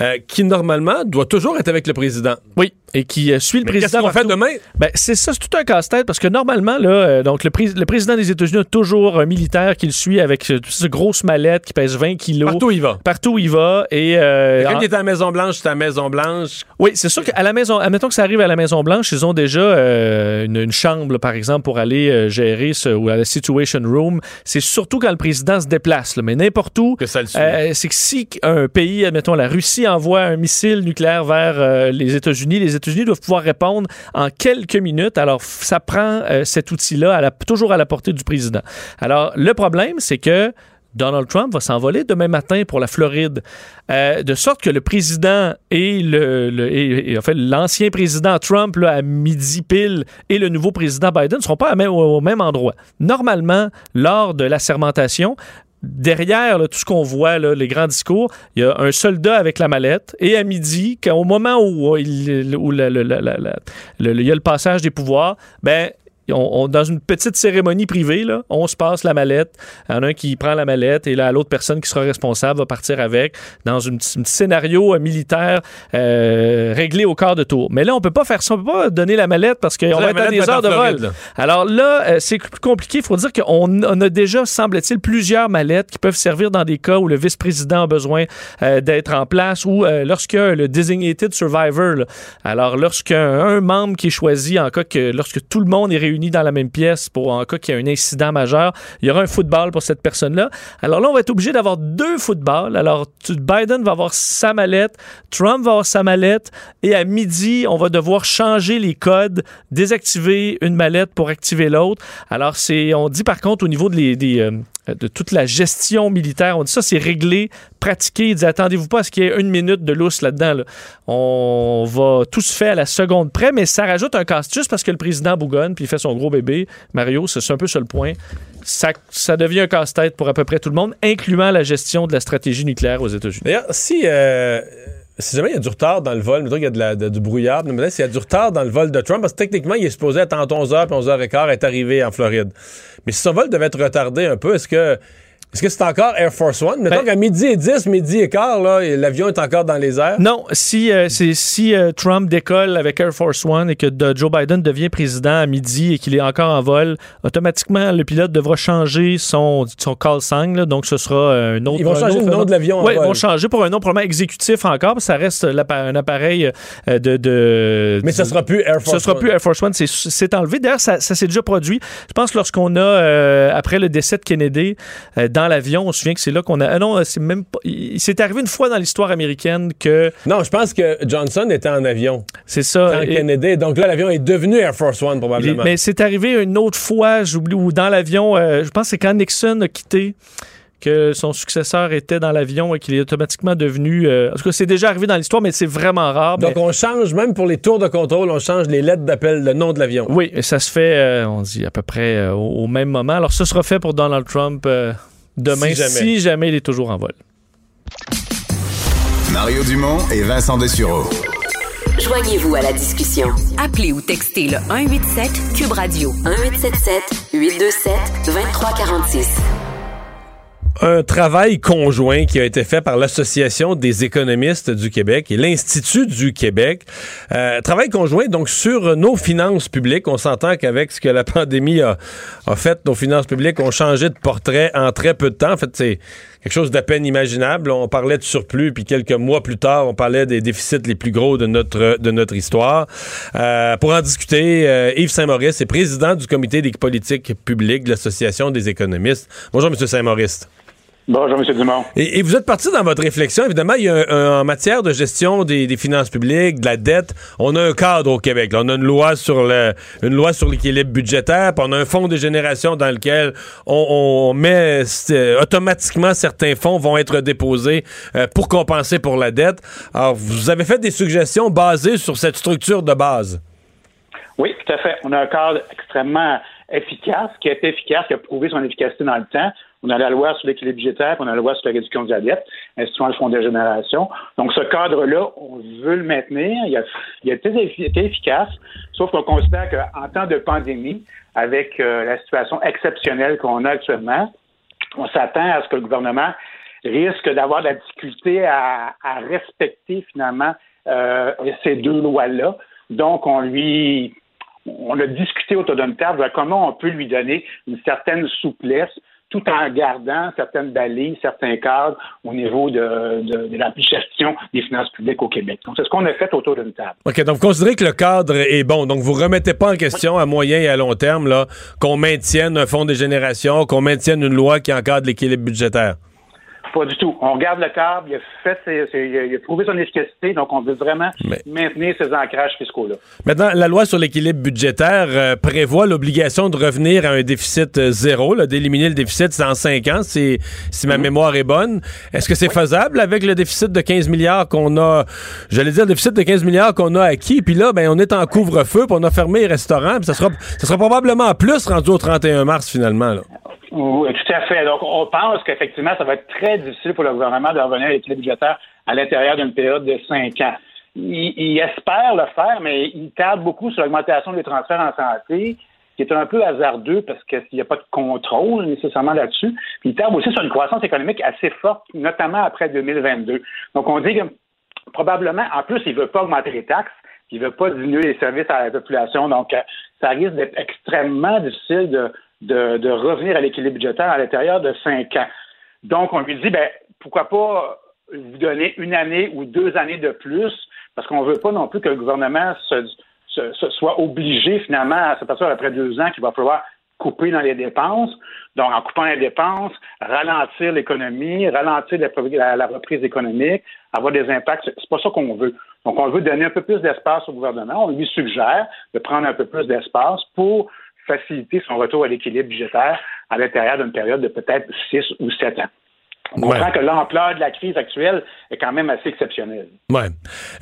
euh, qui normalement doit toujours être avec le président. Oui, et qui suit le président. Qu'est-ce qu'on fait demain? Ben, c'est ça, c'est tout un casse-tête parce que normalement, là, donc le, le, président des États-Unis a toujours un militaire qui le suit avec cette grosse mallette qui pèse 20 kilos. Partout où il va. Partout où il va. Et, quand il est à la Maison-Blanche, c'est à la Maison-Blanche. Oui, c'est sûr qu'à la maison, admettons que ça arrive à la Maison Blanche, ils ont déjà euh, une, chambre, par exemple, pour aller euh, gérer ce, ou à la Situation Room. C'est surtout quand le président se déplace, mais n'importe où. Que ça euh, c'est que si un pays, admettons la Russie, envoie un missile nucléaire vers les États-Unis, les États-Unis doivent pouvoir répondre en quelques minutes. Alors, ça prend cet outil-là toujours à la portée du président. Alors, le problème, c'est que Donald Trump va s'envoler demain matin pour la Floride, euh, de sorte que le président et l'ancien président Trump à midi pile et le nouveau président Biden ne seront pas au, même endroit. Normalement, lors de la sermentation, derrière tout ce qu'on voit, les grands discours, il y a un soldat avec la mallette et à midi, au moment où, il, où il y a le passage des pouvoirs, ben on, dans une petite cérémonie privée, là, on se passe la mallette. Il y en a un qui prend la mallette et là, l'autre personne qui sera responsable va partir avec dans un petit scénario euh, militaire euh, réglé au quart de tour. Mais là, on peut pas faire ça. On peut pas donner la mallette parce qu'on va être à des heures de vol. Alors là, euh, c'est plus compliqué. Il faut dire qu'on a déjà, semble-t-il, plusieurs mallettes qui peuvent servir dans des cas où le vice-président a besoin d'être en place ou a le designated survivor. Alors, lorsqu'un un membre qui est choisi en cas que lorsque tout le monde est réuni dans la même pièce pour en cas qu'il y ait un incident majeur. Il y aura un football pour cette personne-là. Alors là, on va être obligé d'avoir deux footballs. Alors, Biden va avoir sa mallette, Trump va avoir sa mallette, et à midi, on va devoir changer les codes, désactiver une mallette pour activer l'autre. Alors, c'est, on dit par contre au niveau des, euh, de toute la gestion militaire. On dit ça, c'est réglé, pratiqué. Il dit attendez-vous pas à ce qu'il y ait une minute de lousse là-dedans. On va tout se faire à la seconde près, mais ça rajoute un casse juste parce que le président bougonne puis il fait son gros bébé. Mario, c'est un peu ça le point. Ça, ça devient un casse-tête pour à peu près tout le monde, incluant la gestion de la stratégie nucléaire aux États-Unis. D'ailleurs, si. Euh, si jamais il y a du retard dans le vol, il y a de la, du brouillard, mais s'il y a du retard dans le vol de Trump, parce que techniquement, il est supposé être entre 11h et 11h15 être arrivé en Floride. Mais si son vol devait être retardé un peu, est-ce que est-ce que c'est encore Air Force One? Mettons ben, qu'à midi et 10, midi et quart, l'avion est encore dans les airs? Non. Si, euh, si euh, Trump décolle avec Air Force One et que Joe Biden devient président à midi et qu'il est encore en vol, automatiquement, le pilote devra changer son, son call sign. donc, ce sera un autre... Ils vont changer le nom de l'avion Oui, ils vont changer pour un nom probablement exécutif encore, ça reste un appareil euh, de, de... Mais ce sera plus Air Force One. Ce sera plus Air Force One. C'est enlevé. D'ailleurs, ça, ça s'est déjà produit. Je pense lorsqu'on a, après le décès de Kennedy, dans l'avion. On se souvient que c'est là qu'on a. Ah non, c'est même pas. Il s'est arrivé une fois dans l'histoire américaine que. Non, je pense que Johnson était en avion. C'est ça. Kennedy. Donc là, l'avion est devenu Air Force One, probablement. Mais c'est arrivé une autre fois, j'oublie, où dans l'avion, euh, je pense que c'est quand Nixon a quitté que son successeur était dans l'avion et qu'il est automatiquement devenu. Euh, en tout cas, c'est déjà arrivé dans l'histoire, mais c'est vraiment rare. Donc, on change, même pour les tours de contrôle, on change les lettres d'appel, le nom de l'avion. Oui, et ça se fait, euh, on dit, à peu près au, même moment. Alors, ça sera fait pour Donald Trump demain si jamais. il est toujours en vol. Mario Dumont et Vincent Dessureau. Joignez-vous à la discussion. Appelez ou textez le 187 Cube Radio 1877 827 2346 un travail conjoint qui a été fait par l'Association des économistes du Québec et l'Institut du Québec. Euh, travail conjoint donc sur nos finances publiques. On s'entend qu'avec ce que la [laughs] pandémie a, fait, nos finances publiques ont changé de portrait en très peu de temps. En fait, c'est quelque chose d'à peine imaginable. On parlait de surplus, puis quelques mois plus tard, on parlait des déficits les plus gros de notre, de notre histoire. Euh, pour en discuter, euh, Yves Saint-Maurice est président du comité des politiques publiques de l'Association des économistes. Bonjour, M. Saint-Maurice. Bonjour, M. Dumont. Et, vous êtes parti dans votre réflexion. Évidemment, il y a en matière de gestion des, finances publiques, de la dette, on a un cadre au Québec. on a une loi sur le, une loi sur l'équilibre budgétaire, puis on a un fonds de génération dans lequel on, met euh, automatiquement certains fonds vont être déposés euh, pour compenser pour la dette. Alors, vous avez fait des suggestions basées sur cette structure de base. Oui, tout à fait. On a un cadre extrêmement efficace, qui est efficace, qui a prouvé son efficacité dans le temps. On a la loi sur l'équilibre budgétaire, on a la loi sur la réduction de la dette, fonds de génération. Donc, ce cadre-là, on veut le maintenir. Il a, il été efficace, sauf qu'on considère qu'en temps de pandémie, avec euh, la situation exceptionnelle qu'on a actuellement, on s'attend à ce que le gouvernement risque d'avoir de la difficulté à, respecter finalement euh, ces deux lois-là. Donc, on lui on a discuté autour d'une table de comment on peut lui donner une certaine souplesse tout en gardant certaines balises, certains cadres au niveau de, la gestion des finances publiques au Québec. Donc, c'est ce qu'on a fait autour d'une table. OK, donc vous considérez que le cadre est bon. Donc, vous remettez pas en question à moyen et à long terme là, qu'on maintienne un fonds de génération, qu'on maintienne une loi qui encadre l'équilibre budgétaire. Pas du tout. On regarde le cadre, il a, fait il a prouvé son efficacité, donc on veut vraiment maintenir ces ancrages fiscaux-là. Maintenant, la loi sur l'équilibre budgétaire euh, prévoit l'obligation de revenir à un déficit euh, zéro, d'éliminer le déficit en cinq ans, si, si ma mhm. mémoire est bonne. Est-ce que c'est faisable avec le déficit de 15 milliards qu'on a, j'allais dire le déficit de 15 milliards qu'on a acquis, puis là, ben, on est en couvre-feu, puis on a fermé les restaurants, puis ça sera, ça sera probablement plus rendu au 31 mars finalement. Là. Oui, tout à fait. Donc, on pense qu'effectivement, ça va être très difficile pour le gouvernement de revenir à l'équilibre budgétaire à l'intérieur d'une période de cinq ans. Il, espère le faire, mais il tarde beaucoup sur l'augmentation des transferts en santé, qui est un peu hasardeux parce qu'il n'y a pas de contrôle nécessairement là-dessus. Il tarde aussi sur une croissance économique assez forte, notamment après 2022. Donc, on dit que probablement, en plus, il ne veut pas augmenter les taxes, il ne veut pas diminuer les services à la population. Donc, euh, ça risque d'être extrêmement difficile de de, revenir à l'équilibre budgétaire à l'intérieur de cinq ans. Donc, on lui dit, ben, pourquoi pas vous donner une année ou deux années de plus, parce qu'on ne veut pas non plus que le gouvernement se, soit obligé finalement à s'apercevoir après deux ans qu'il va falloir couper dans les dépenses. Donc, en coupant les dépenses, ralentir l'économie, ralentir la, reprise économique, avoir des impacts. C'est pas ça qu'on veut. Donc, on veut donner un peu plus d'espace au gouvernement. On lui suggère de prendre un peu plus d'espace pour faciliter son retour à l'équilibre budgétaire à l'intérieur d'une période de peut-être six ou sept ans. On comprend que l'ampleur de la crise actuelle est quand même assez exceptionnelle. Ouais.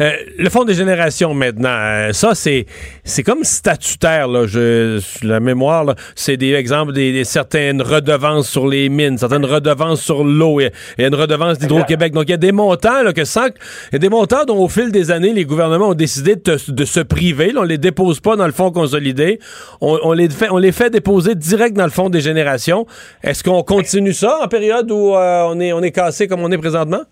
Euh, le fonds des générations maintenant, euh, ça c'est c'est comme statutaire là. Je, la mémoire, c'est des exemples des, certaines redevances sur les mines, certaines redevances sur l'eau. Il y a une redevance d'Hydro-Québec. Donc il y a des montants là que sans, il y a des montants dont au fil des années les gouvernements ont décidé de, de se priver. Là, on les dépose pas dans le fonds consolidé. On, on, les fait on les fait déposer direct dans le fonds des générations. Est-ce qu'on continue ça en période où euh, on est, on est cassé comme on est présentement?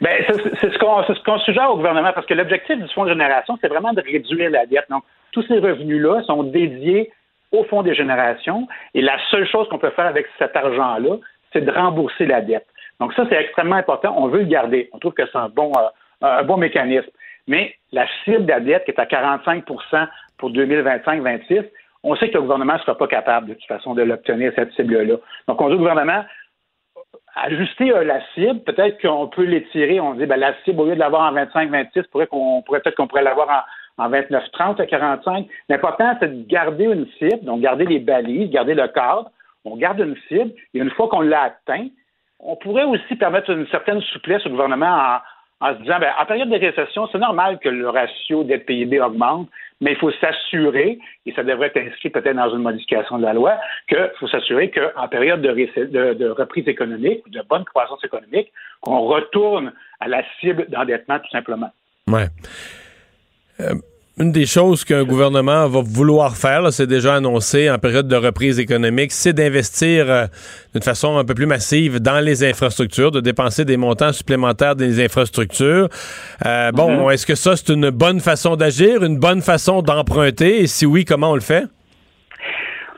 Ben, c'est ce qu'on ce qu'on suggère au gouvernement parce que l'objectif du fonds de génération, c'est vraiment de réduire la dette. Donc, tous ces revenus-là sont dédiés au fonds des générations et la seule chose qu'on peut faire avec cet argent-là, c'est de rembourser la dette. Donc, ça, c'est extrêmement important. On veut le garder. On trouve que c'est un bon, euh, un bon mécanisme. Mais la cible de la dette, qui est à 45% pour 2025-26, on sait que le gouvernement ne sera pas capable, de toute façon, de l'obtenir, cette cible-là. Donc, on dit au gouvernement, ajuster euh, la cible, peut-être qu'on peut l'étirer. On dit ben, la cible, au lieu de l'avoir en 25-26, pourrait qu'on pourrait peut-être qu'on pourrait l'avoir en, en 29-30 à 45. L'important, c'est de garder une cible, donc garder les balises, garder le cadre. On garde une cible et une fois qu'on l'a atteint, on pourrait aussi permettre une certaine souplesse au gouvernement en, se disant, ben, en période de récession, c'est normal que le ratio dette PIB augmente, mais il faut s'assurer, et ça devrait être inscrit peut-être dans une modification de la loi, qu'il faut s'assurer qu'en période de, de, reprise économique, de bonne croissance économique, qu'on retourne à la cible d'endettement tout simplement. Ouais. Euh, une des choses qu'un gouvernement va vouloir faire, c'est déjà annoncé en période de reprise économique, c'est d'investir euh, d'une façon un peu plus massive dans les infrastructures, de dépenser des montants supplémentaires dans les infrastructures. Euh, bon, mhm. est-ce que ça, c'est une bonne façon d'agir, une bonne façon d'emprunter? Et si oui, comment on le fait?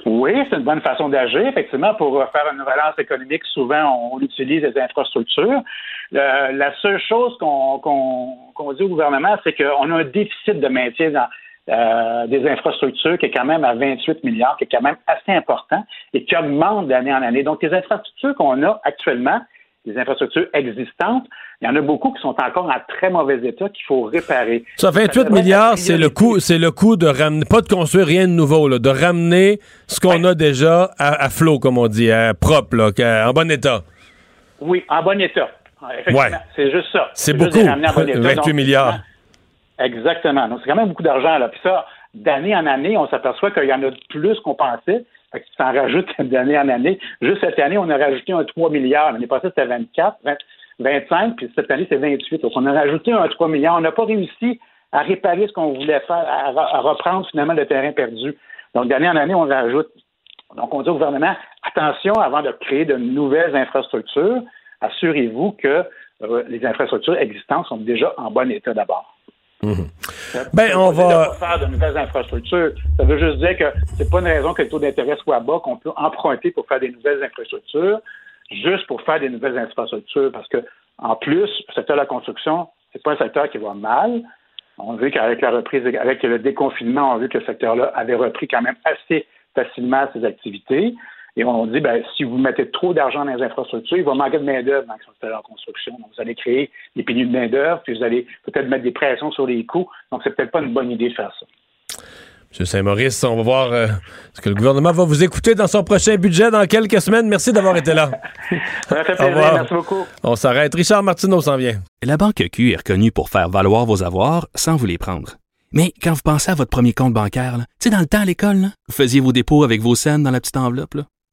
Oui, c'est une bonne façon d'agir. Effectivement, pour faire une relance économique, souvent, on, utilise les infrastructures. La seule chose qu'on dit au gouvernement, c'est qu'on a un déficit de maintien dans, euh, des infrastructures qui est quand même à 28 milliards, qui est quand même assez important et qui augmente d'année en année. Donc, les infrastructures qu'on a actuellement, les infrastructures existantes, il y en a beaucoup qui sont encore en très mauvais état qu'il faut réparer. Ça, 28 milliards, c'est le coût, c'est le coût de ramener, pas de construire rien de nouveau, là, de ramener ce qu'on a déjà à, flot, comme on dit, à propre, là, en bon état. Oui, en bon état. Ouais. C'est juste ça. C'est beaucoup. 28 [laughs] milliards. Exactement. Donc, c'est quand même beaucoup d'argent, là. Puis ça, d'année en année, on s'aperçoit qu'il y en a plus qu'on pensait. Fait que ça en [laughs] rajoute d'année en année. Juste cette année, on a rajouté un 3 milliards. L'année passée, c'était 24, 25, puis cette année, c'est 28. Donc, on a rajouté un 3 milliards. On n'a pas réussi à réparer ce qu'on voulait faire, à, reprendre finalement le terrain perdu. Donc, d'année en année, on rajoute. Donc, on dit au gouvernement, attention, avant de créer de nouvelles infrastructures, assurez-vous que euh, les infrastructures existantes sont déjà en bon état d'abord. Mhm. Ben, on va. faire de nouvelles infrastructures. Ça veut juste dire que c'est pas une raison que le taux d'intérêt soit bas qu'on peut emprunter pour faire des nouvelles infrastructures, juste pour faire des nouvelles infrastructures. Parce que, en plus, le secteur de la construction, c'est pas un secteur qui va mal. On a vu qu'avec la reprise, avec le déconfinement, on a vu que le secteur-là avait repris quand même assez facilement ses activités. Et on dit, ben, si vous mettez trop d'argent dans les infrastructures, il va manquer de main-d'œuvre dans le secteur de la construction. Donc, vous allez créer des pénuries de main-d'œuvre, puis vous allez peut-être mettre des pressions sur les coûts. Donc, c'est peut-être pas une bonne idée de faire ça. M. Saint-Maurice, on va voir euh, ce que le gouvernement va vous écouter dans son prochain budget dans quelques semaines. Merci d'avoir été là. [laughs] Ça fait plaisir. Merci beaucoup. On s'arrête. Richard Martineau s'en vient. La Banque Q est reconnue pour faire valoir vos avoirs sans vous les prendre. Mais quand vous pensez à votre premier compte bancaire, tu sais, dans le temps à l'école, vous faisiez vos dépôts avec vos scènes dans la petite enveloppe. Là.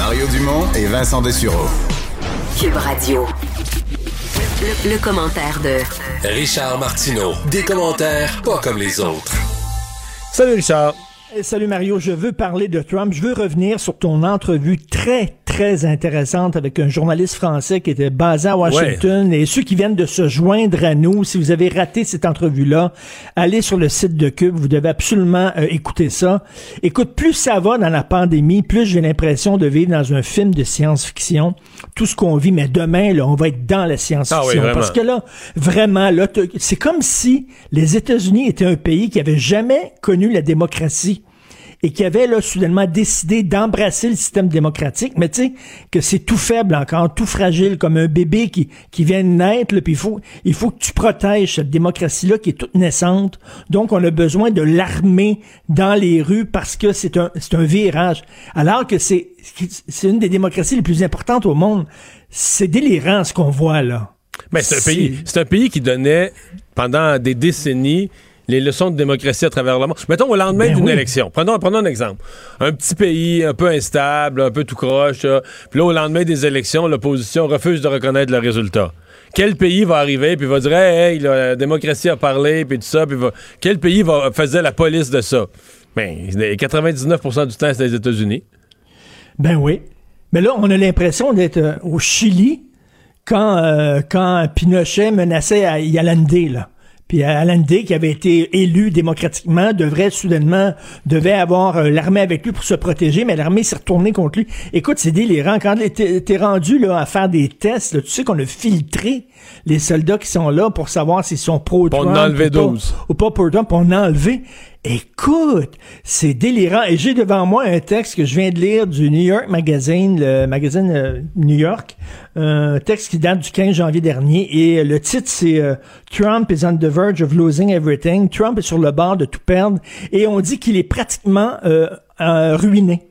Mario Dumont et Vincent Dessureau. Cube Radio. Le, commentaire de Richard Martineau. Des commentaires pas comme les autres. Salut Richard. Salut Mario, je veux parler de Trump. Je veux revenir sur ton entrevue très, très intéressante avec un journaliste français qui était basé à Washington. Et ceux qui viennent de se joindre à nous, si vous avez raté cette entrevue-là, allez sur le site de Cube. Vous devez absolument euh, écouter ça. Écoute, plus ça va dans la pandémie, plus j'ai l'impression de vivre dans un film de science-fiction. Tout ce qu'on vit, mais demain, là, on va être dans la science-fiction. Ah parce que là, vraiment, là, c'est comme si les États-Unis étaient un pays qui avait jamais connu la démocratie et qui avait là soudainement décidé d'embrasser le système démocratique, mais tu sais que c'est tout faible encore, tout fragile comme un bébé qui qui vient de naître, puis il faut il faut que tu protèges cette démocratie là qui est toute naissante. Donc on a besoin de l'armée dans les rues parce que c'est un c'est un virage alors que c'est c'est une des démocraties les plus importantes au monde. C'est délirant ce qu'on voit là. Mais c'est un pays c'est un pays qui donnait pendant des décennies les leçons de démocratie à travers le monde. Mettons au lendemain Ben d'une élection. Prenons, prenons un exemple. Un petit pays un peu instable, un peu tout croche. là. Puis là, au lendemain des élections, l'opposition refuse de reconnaître le résultat. Quel pays va arriver puis va dire hey, hey, la démocratie a parlé puis tout ça puis va... quel pays va faisait la police de ça? Ben 99% du temps c'est les États-Unis. Ben oui. Mais là, on a l'impression d'être euh, au Chili quand, euh, quand Pinochet menaçait à Yalande, là. Puis Allende, qui avait été élu démocratiquement, devrait soudainement, devait avoir euh, l'armée avec lui pour se protéger, mais l'armée s'est retournée contre lui. Écoute, c'est délirant. Quand t'es rendu là, à faire des tests, là, tu sais qu'on a filtré les soldats qui sont là pour savoir s'ils sont pro-Trump. On a enlevé ou pas- 12. Ou pas pro-Trump, on a enlevé. Écoute, c'est délirant. Et j'ai devant moi un texte que je viens de lire du New York Magazine, le magazine euh, New York, un texte qui date du 15 janvier dernier. Et le titre, c'est euh, Trump is on the verge of losing everything. Trump est sur le bord de tout perdre. Et on dit qu'il est pratiquement euh, euh, ruiné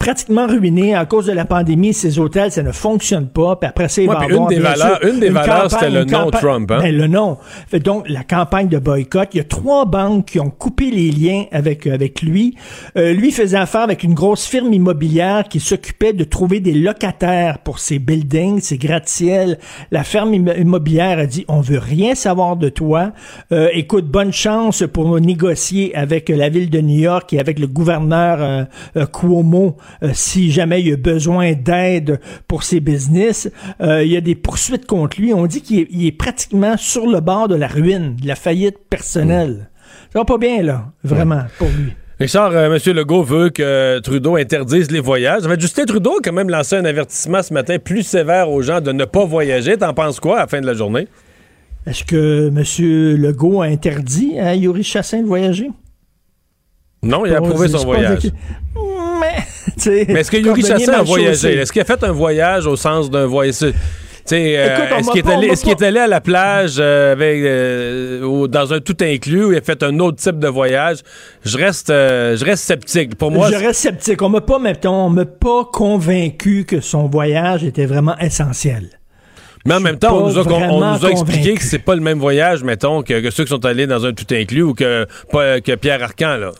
pratiquement ruiné à cause de la pandémie. Ces hôtels, ça ne fonctionne pas. Puis après ça, il Ouais, va puis avoir, une des valeurs- sûr, une des valeurs, c'était le campagne- Trump, hein? Ben, le nom. Fait donc, la campagne de boycott, il y a trois banques qui ont coupé les liens avec, avec lui. Euh, lui faisait affaire avec une grosse firme immobilière qui s'occupait de trouver des locataires pour ses buildings, ses gratte-ciels. La ferme imm- immobilière a dit, on veut rien savoir de toi. Euh, écoute, bonne chance pour négocier avec la ville de New York et avec le gouverneur euh, euh, Cuomo euh, si jamais il a besoin d'aide pour ses business. Euh, il y a des poursuites contre lui. On dit qu'il est, pratiquement sur le bord de la ruine, de la faillite personnelle. Ça va pas bien, là, vraiment, pour lui. Richard, euh, M. Legault veut que Trudeau interdise les voyages. En fait, Justin Trudeau a quand même lancé un avertissement ce matin plus sévère aux gens de ne pas voyager. T'en penses quoi à la fin de la journée? Est-ce que M. Legault a interdit à Yuri Chassin de voyager? Non, il a approuvé son voyage. [laughs] Mais, est-ce que Yuri Chassin a voyagé? Est-ce qu'il a fait un voyage au sens d'un voyage? Euh, est-ce qu'il est, allé- est à la plage euh, avec, euh, dans un tout inclus ou il a fait un autre type de voyage? Je reste, je reste sceptique. Pour moi, je reste sceptique. On m'a pas, mettons, on m'a pas convaincu que son voyage était vraiment essentiel. Mais en même temps, on nous a, on vraiment nous a expliqué que c'est pas le même voyage, mettons, que, que ceux qui sont allés dans un tout inclus ou que, pas- que Pierre Arcan, là.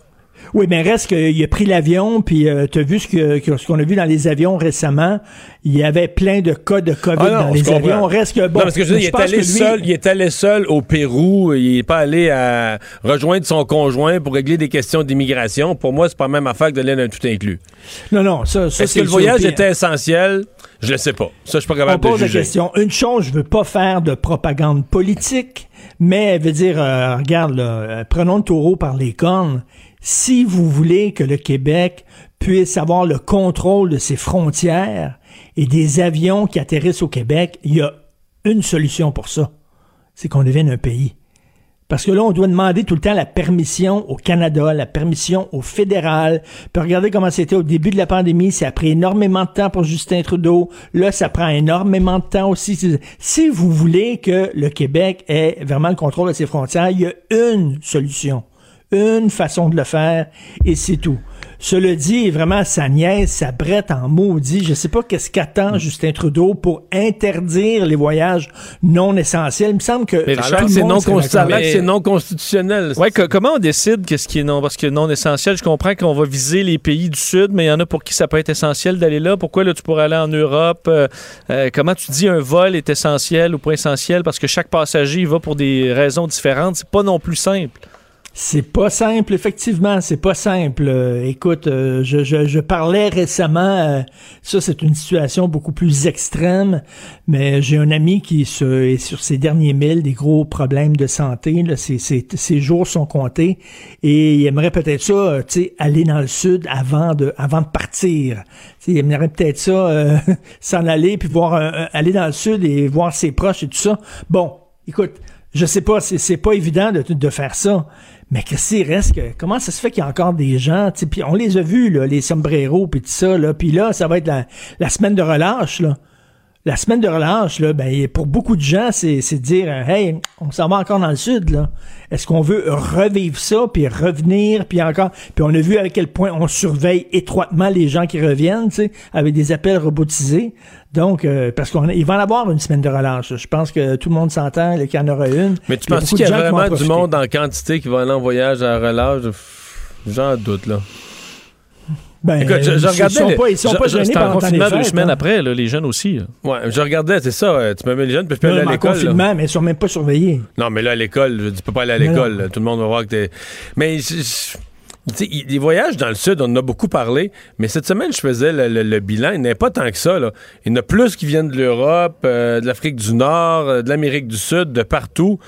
Oui, mais reste qu'il a pris l'avion, puis euh, tu as vu ce que- que- ce qu'on a vu dans les avions récemment? Il y avait plein de cas de COVID Ah non, dans les comprends. avions. Reste que bon. non, parce que je veux dire, il, est allé lui- seul, il est allé seul au Pérou. Il n'est pas allé à rejoindre son conjoint pour régler des questions d'immigration. Pour moi, c'est pas la même affaire que dans un tout inclus. Non, non, ça, ça Est-ce que le voyage était essentiel? Je le sais pas. Ça, je suis pas On capable de pose la juger. question. Une chose, je veux pas faire de propagande politique, mais veut dire, euh, regarde, là, euh, prenons le taureau par les cornes. Si vous voulez que le Québec puisse avoir le contrôle de ses frontières et des avions qui atterrissent au Québec, il y a une solution pour ça. C'est qu'on devienne un pays. Parce que là, on doit demander tout le temps la permission au Canada, la permission au fédéral. Puis regardez comment c'était au début de la pandémie. Ça a pris énormément de temps pour Justin Trudeau. Là, ça prend énormément de temps aussi. Si- vous voulez que le Québec ait vraiment le contrôle de ses frontières, il y a une solution. Une façon de le faire et c'est tout. Cela dit, vraiment, sa nièce, sa brette en maudit. Je sais pas qu'est-ce Mm. qu'attend Justin Trudeau pour interdire les voyages non essentiels. Il me semble que c'est non, ça non constitutionnel. Ouais, que- comment on décide qu'est-ce qui est non? Parce que non essentiel, je comprends qu'on va viser les pays du sud, mais il y en a pour qui ça peut être essentiel d'aller là. Pourquoi là tu pourrais aller en Europe? Euh, euh, Comment tu dis un vol est essentiel ou pas essentiel? Parce que chaque passager il va pour des raisons différentes, c'est pas non plus simple. C'est pas simple, effectivement, c'est pas simple. Euh, écoute, euh, je, parlais récemment, euh, ça c'est une situation beaucoup plus extrême, mais j'ai un ami qui se, est sur ses derniers milles, des gros problèmes de santé, là, ses, ses, jours sont comptés, et il aimerait peut-être ça, tu sais, aller dans le sud avant de, avant de partir. Il aimerait peut-être ça, [laughs] s'en aller, puis voir, aller dans le sud et voir ses proches et tout ça. Bon, écoute, je sais pas, c'est pas évident de, de faire ça. Mais qu'il reste que, comment ça se fait qu'il y a encore des gens, puis on les a vus, là, les sombreros, puis tout ça, là, puis là, ça va être la, la semaine de relâche, là la semaine de relâche, là, ben, pour beaucoup de gens, c'est, c'est dire Hey, on s'en va encore dans le sud, là. Est-ce qu'on veut revivre ça, puis revenir, puis encore? Puis on a vu à quel point on surveille étroitement les gens qui reviennent, tu sais, avec des appels robotisés. Donc, euh, parce qu'il va en avoir une semaine de relâche. Je pense que tout le monde s'entend qu'il y en aura une. Mais tu penses qu'il y a vraiment du monde en quantité qui va aller en voyage à relâche? J'en doute, là. Ben, Écoute, je, je regardais. Ils sont pas, ils sont pas gênés en confinement deux semaines hein. après, là, les jeunes aussi. Là. Ouais, je regardais, c'est ça. Tu me mets les jeunes, puis je peux aller à l'école. En confinement, mais ils sont même pas surveillés. Non, mais là, à l'école, tu peux pas aller à l'école. Tout le monde va voir que t'es. Mais. les voyages dans le Sud, on en a beaucoup parlé, mais cette semaine, je faisais le, bilan. Il n'y en a pas tant que ça. Là. Il y en a plus qui viennent de l'Europe, euh, de l'Afrique du Nord, euh, de l'Amérique du Sud, de partout.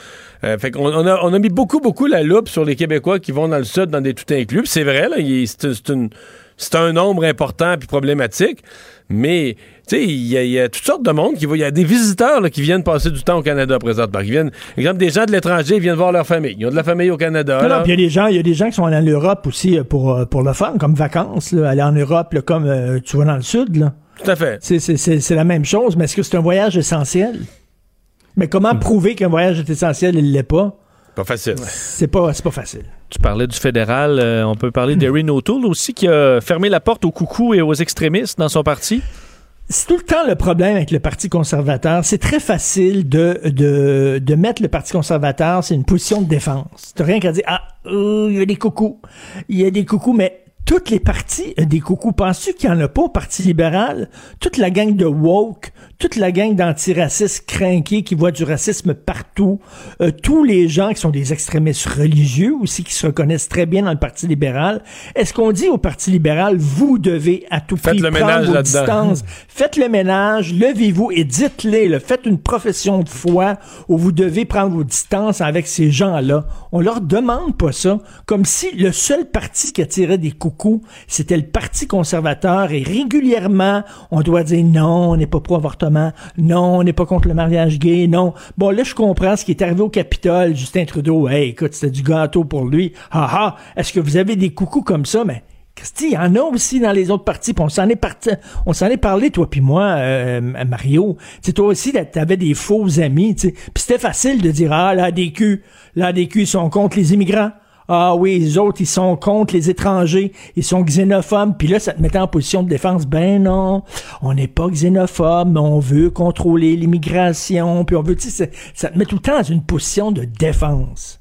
Euh, fait qu'on on a, on a, mis beaucoup, beaucoup la loupe sur les Québécois qui vont dans le Sud dans des tout inclus. C'est vrai, là, c'est une c'est un nombre important puis problématique, mais tu sais, il y, a toutes sortes de monde qui Il y a des visiteurs qui viennent passer du temps au Canada présentement. Qui viennent, exemple, des gens de l'étranger viennent voir leur famille. Ils ont de la famille au Canada. il y a des gens, il y a des gens qui sont allés en Europe aussi euh, pour euh, pour le fun, comme vacances, aller en Europe, comme euh, tu vas dans le sud. Là. Tout à fait. C'est la même chose, mais est-ce que c'est un voyage essentiel? Mais comment hmm. prouver qu'un voyage est essentiel, il l'est pas? Pas facile. C'est pas, pas facile. Tu parlais du fédéral. Euh, on peut parler d'Erin O'Toole aussi, qui a fermé la porte aux coucous et aux extrémistes dans son parti. C'est tout le temps le problème avec le Parti conservateur. C'est très facile de, de, de mettre le Parti conservateur, c'est une position de défense. Tu rien qu'à dire, ah, euh, il y a des coucous. Il y a des coucous, mais toutes les partis des coucous. Penses-tu qu'il n'y en a pas au Parti libéral? Toute la gang de woke, toute la gang d'antiracistes crainqués qui voient du racisme partout, euh, tous les gens qui sont des extrémistes religieux aussi, qui se reconnaissent très bien dans le Parti libéral. Est-ce qu'on dit au Parti libéral, vous devez à tout prix prendre vos distances, faites le ménage, levez-vous et dites-les, faites une profession de foi où vous devez prendre vos distances avec ces gens-là. On leur demande pas ça, comme si le seul parti qui attirait des coucous, c'était le Parti conservateur et régulièrement, on doit dire non, on n'est pas pro-avortement non, on n'est pas contre le mariage gay. Non. Bon, là, je comprends ce qui est arrivé au Capitole. Justin Trudeau, hey, écoute, c'était du gâteau pour lui. Ha ha. Est-ce que vous avez des coucous comme ça? Mais Christy, il y en a aussi dans les autres partis. on s'en est parti, on s'en est parlé toi puis moi, euh, Mario. Tu toi aussi, t'avais des faux amis. Puis c'était facile de dire ah la DQ, la DQ ils sont contre les immigrants. Ah oui, les autres, ils sont contre les étrangers, ils sont xénophobes, puis là, ça te mettait en position de défense. Ben non, on n'est pas xénophobe, mais on veut contrôler l'immigration, puis on veut, tu sais, ça te met tout le temps dans une position de défense.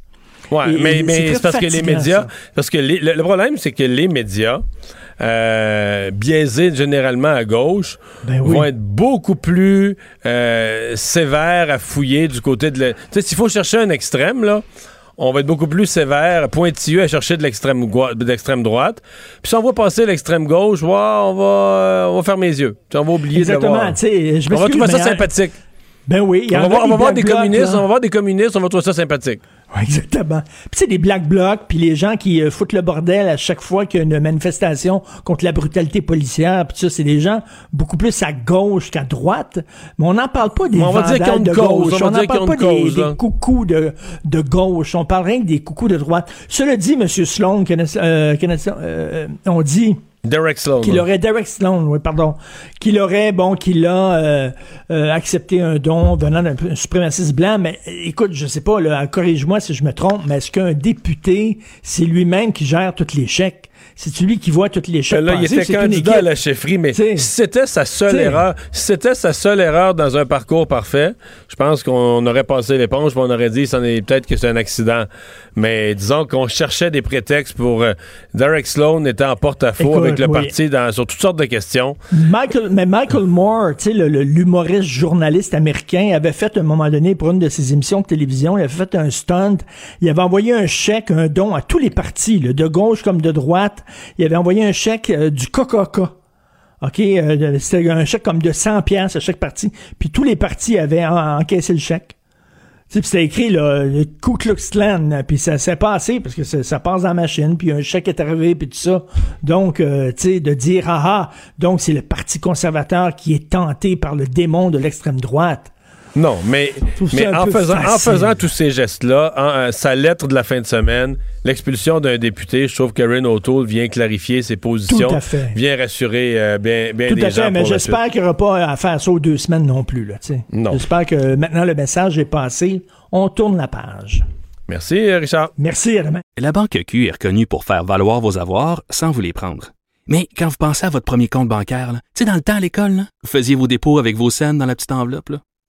Ouais, mais, mais c'est parce que les médias, parce que le, problème, c'est que les médias, euh, biaisés généralement à gauche, ben vont être beaucoup plus euh, sévères à fouiller du côté de... Tu sais, s'il faut chercher un extrême, là, on va être beaucoup plus sévère, pointilleux à chercher de l'extrême droite. Puis si on va passer l'extrême gauche, on, va, on va fermer les yeux. on va oublier Exactement. Je on va trouver ça sympathique. Ben oui. On va, on va voir des communistes, on va voir des communistes, on va trouver ça sympathique. Oui, exactement. Puis c'est des black blocs, puis les gens qui euh, foutent le bordel à chaque fois qu'il y a une manifestation contre la brutalité policière, puis ça, c'est des gens beaucoup plus à gauche qu'à droite. Mais on n'en parle pas des on va dire de gauche. On n'en parle pas des, des, coucous de, de gauche. On parle rien que des coucous de droite. Cela dit, M. Sloan, euh, euh, on dit Derek Sloan. Qu'il aurait Derek Sloan, oui, pardon. Qu'il aurait, bon, qu'il a euh, euh, accepté un don venant d'un suprémaciste blanc. Mais écoute, je sais pas, là, corrige-moi si je me trompe, mais est-ce qu'un député, c'est lui-même qui gère tous les chèques? C'est celui qui voit toutes les choses. Là, il était candidat à la chefferie, mais si c'était sa seule erreur, si c'était sa seule erreur dans un parcours parfait, je pense qu'on aurait passé l'éponge, on aurait dit peut-être que c'est un accident. Mais disons qu'on cherchait des prétextes pour euh, Derek Sloan était en porte-à-faux avec le parti dans, sur toutes sortes de questions. Michael, mais Michael Moore, tu sais, l'humoriste journaliste américain, avait fait à un moment donné pour une de ses émissions de télévision, il avait fait un stunt, il avait envoyé un chèque, un don à tous les partis, de gauche comme de droite. Il avait envoyé un chèque euh, du Coca-Cola. OK, euh, c'était un chèque comme de 100 pièces à chaque parti, puis tous les partis avaient encaissé le chèque. Puis c'était écrit le Ku Klux Klan, puis ça s'est passé parce que ça, passe dans la machine, puis un chèque est arrivé, puis tout ça. Donc, euh, tu sais, de dire ah ah, donc c'est le Parti conservateur qui est tenté par le démon de l'extrême droite. Non, mais, mais en, faisant, en faisant tous ces gestes-là, euh, sa lettre de la fin de semaine, l'expulsion d'un député, je trouve que Karen O'Toole vient clarifier ses positions, Tout à fait. vient rassurer euh, bien, bien Tout à fait, mais j'espère qu'il n'y aura pas à faire ça aux deux semaines non plus. Là, non. J'espère que maintenant le message est passé. On tourne la page. Merci, Richard. Merci, à demain. La Banque Q est reconnue pour faire valoir vos avoirs sans vous les prendre. Mais quand vous pensez à votre premier compte bancaire, tu sais, dans le temps à l'école, vous faisiez vos dépôts avec vos scènes dans la petite enveloppe. Là.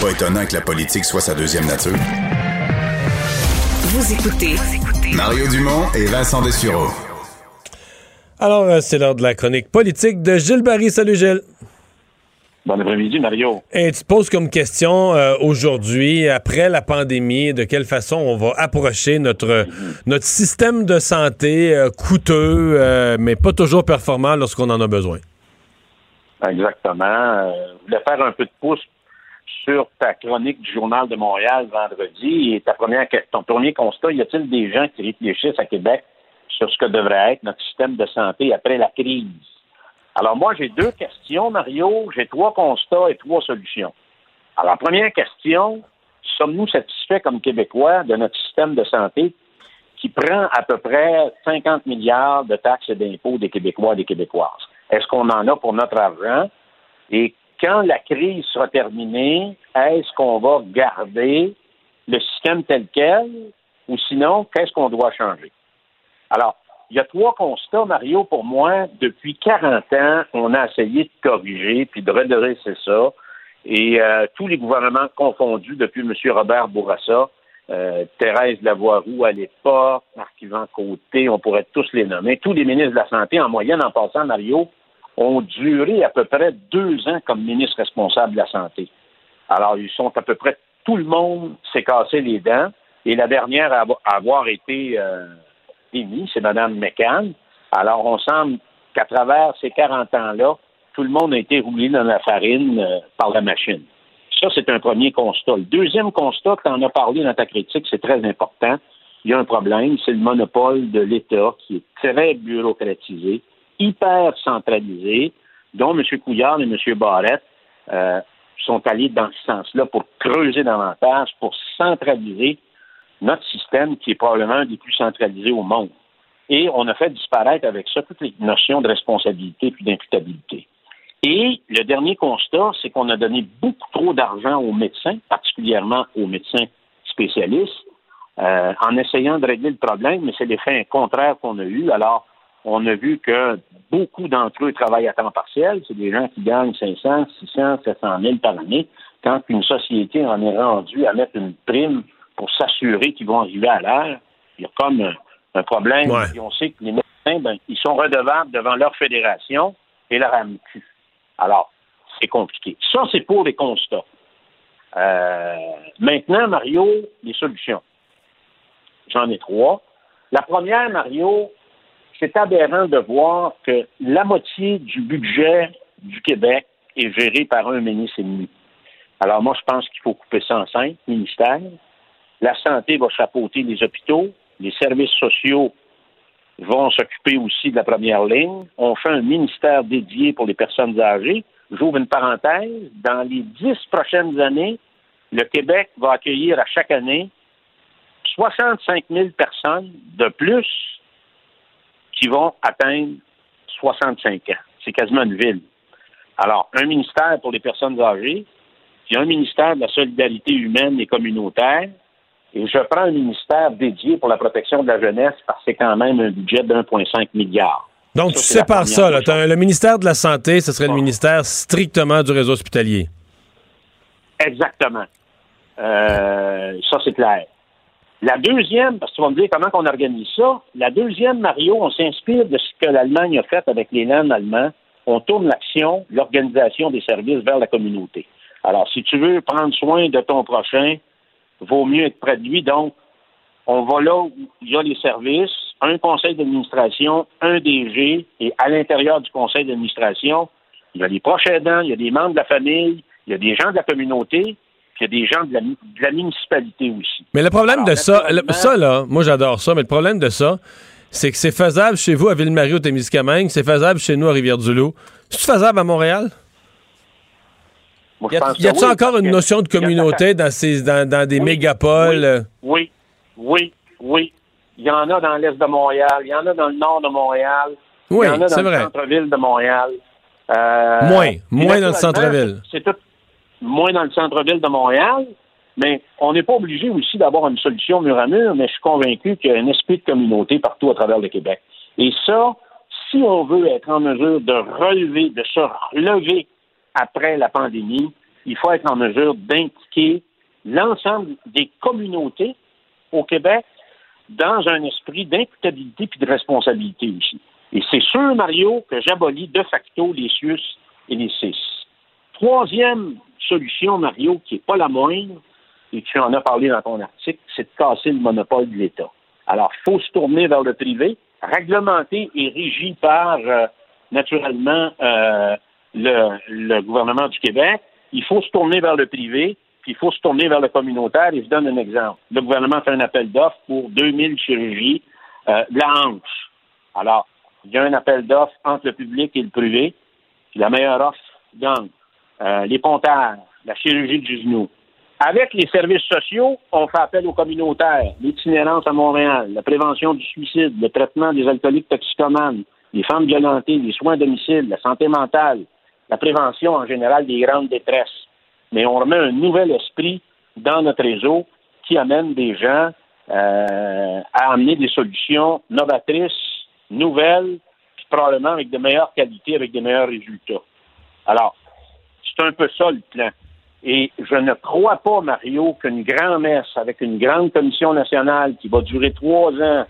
Pas étonnant que la politique soit sa deuxième nature. Vous écoutez Mario Dumont et Vincent Dessureau. Alors, euh, c'est l'heure de la chronique politique de Gilles Barry. Salut Gilles. Bon après-midi, Mario. Et tu te poses comme question euh, aujourd'hui, après la pandémie, de quelle façon on va approcher notre, notre système de santé euh, coûteux, mais pas toujours performant lorsqu'on en a besoin? Exactement. je voulais faire un peu de pouce sur ta chronique du Journal de Montréal vendredi et ta première, ton premier constat, y a-t-il des gens qui réfléchissent à Québec sur ce que devrait être notre système de santé après la crise? Alors moi, j'ai deux questions, Mario. J'ai trois constats et trois solutions. Alors, première question, sommes-nous satisfaits comme Québécois de notre système de santé qui prend à peu près 50 milliards de taxes et d'impôts des Québécois et des Québécoises? Est-ce qu'on en a pour notre argent? Quand la crise sera terminée, est-ce qu'on va garder le système tel quel ou sinon, qu'est-ce qu'on doit changer? Alors, il y a trois constats, Mario, pour moi. Depuis 40 ans, on a essayé de corriger puis de redresser ça. Et euh, tous les gouvernements confondus, depuis M. Robert Bourassa, euh, Thérèse Lavoie-Roux à l'époque, Marc-Yvan Côté, on pourrait tous les nommer, tous les ministres de la Santé, en moyenne, en passant, Mario, ont duré à peu près deux ans comme ministre responsable de la santé. Alors, ils sont à peu près tout le monde s'est cassé les dents. Et la dernière à avoir été euh, émise, c'est Mme McCann. Alors, on semble qu'à travers ces 40 ans-là, tout le monde a été roulé dans la farine euh, par la machine. Ça, c'est un premier constat. Le deuxième constat, tu en as parlé dans ta critique, c'est très important. Il y a un problème, c'est le monopole de l'État qui est très bureaucratisé hyper centralisé, dont M. Couillard et M. Barrette euh, sont allés dans ce sens-là pour creuser davantage, pour centraliser notre système qui est probablement un des plus centralisés au monde. Et on a fait disparaître avec ça toutes les notions de responsabilité puis d'imputabilité. Et le dernier constat, c'est qu'on a donné beaucoup trop d'argent aux médecins, particulièrement aux médecins spécialistes, euh, en essayant de régler le problème, mais c'est l'effet contraire qu'on a eu. Alors, on a vu que beaucoup d'entre eux travaillent à temps partiel. C'est des gens qui gagnent 500, 600, 700 000 par année. Quand une société en est rendue à mettre une prime pour s'assurer qu'ils vont arriver à l'heure, il y a comme un, problème. on sait que les médecins, ben, ils sont redevables devant leur fédération et leur AMQ. Alors, c'est compliqué. Ça, c'est pour les constats. Euh, maintenant, Mario, les solutions. J'en ai trois. La première, Mario, c'est aberrant de voir que la moitié du budget du Québec est géré par un ministre et demi. Alors moi, je pense qu'il faut couper ça en cinq ministères. La santé va chapeauter les hôpitaux, les services sociaux vont s'occuper aussi de la première ligne. On fait un ministère dédié pour les personnes âgées. J'ouvre une parenthèse. Dans les dix prochaines années, le Québec va accueillir à chaque année 65 000 personnes de plus qui vont atteindre 65 ans. C'est quasiment une ville. Alors, un ministère pour les personnes âgées, puis un ministère de la solidarité humaine et communautaire, et je prends un ministère dédié pour la protection de la jeunesse parce que c'est quand même un budget de 1,5 milliard. Donc, tu sépares ça. Là. le ministère de la Santé, ce serait le ministère strictement du réseau hospitalier. Exactement. Euh, ça, c'est clair. La deuxième, parce que tu vas me dire comment on organise ça, la deuxième, Mario, on s'inspire de ce que l'Allemagne a fait avec les landes allemands. On tourne l'action, l'organisation des services vers la communauté. Alors, si tu veux prendre soin de ton prochain, vaut mieux être près de lui. Donc, on va là où il y a les services, un conseil d'administration, un DG, et à l'intérieur du conseil d'administration, il y a les proches aidants, il y a des membres de la famille, il y a des gens de la communauté, il y a des gens de la, municipalité aussi. Mais le problème de ça, ça là, moi j'adore ça, mais le problème de ça, c'est que c'est faisable chez vous à Ville-Marie au Témiscamingue, c'est faisable chez nous à Rivière-du-Loup. C'est faisable à Montréal? y a-t-il encore une notion de communauté dans, ces, dans, des mégapoles? Oui, oui, oui. Il y en a dans l'est de Montréal, il y en a dans le nord de Montréal, oui, il y en a dans le centre-ville de Montréal. Euh, moins, moins dans le centre-ville. C'est tout moins dans le centre-ville de Montréal, mais on n'est pas obligé aussi d'avoir une solution mur à mur, mais je suis convaincu qu'il y a un esprit de communauté partout à travers le Québec. Et ça, si on veut être en mesure de relever, de se relever après la pandémie, il faut être en mesure d'impliquer l'ensemble des communautés au Québec dans un esprit d'imputabilité et de responsabilité aussi. Et c'est sûr, Mario, que j'abolis de facto les SUS et les CIS. Troisième solution, Mario, qui n'est pas la moindre, et tu en as parlé dans ton article, c'est de casser le monopole de l'État. Alors, il faut se tourner vers le privé, réglementé et régi par, euh, naturellement, euh, le, gouvernement du Québec. Il faut se tourner vers le privé, puis il faut se tourner vers le communautaire. Et je donne un exemple. Le gouvernement fait un appel d'offres pour 2000 chirurgies euh, de la hanche. Alors, il y a un appel d'offres entre le public et le privé, puis la meilleure offre gagne. Euh, les pontages, la chirurgie du genou. Avec les services sociaux, on fait appel aux communautaires, l'itinérance à Montréal, la prévention du suicide, le traitement des alcooliques toxicomanes, les femmes violentées, les soins à domicile, la santé mentale, la prévention en général des grandes détresses. Mais on remet un nouvel esprit dans notre réseau qui amène des gens euh, à amener des solutions novatrices, nouvelles, puis probablement avec de meilleures qualités, avec de meilleurs résultats. Alors, c'est un peu ça le plan. Et je ne crois pas, Mario, qu'une grand-messe avec une grande commission nationale qui va durer trois ans,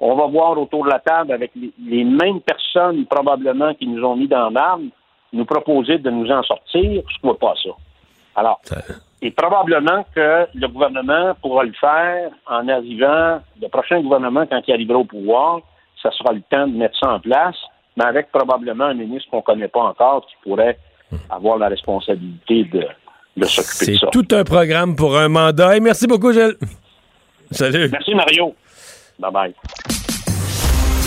on va voir autour de la table avec les, mêmes personnes probablement qui nous ont mis dans l'arme, nous proposer de nous en sortir, je ne crois pas ça. Alors, et probablement que le gouvernement pourra le faire en arrivant, le prochain gouvernement, quand il arrivera au pouvoir, ça sera le temps de mettre ça en place, mais avec probablement un ministre qu'on ne connaît pas encore qui pourrait avoir la responsabilité de, de s'occuper de ça. C'est tout un programme pour un mandat. merci beaucoup, Gilles. Salut. Merci, Mario. Bye-bye.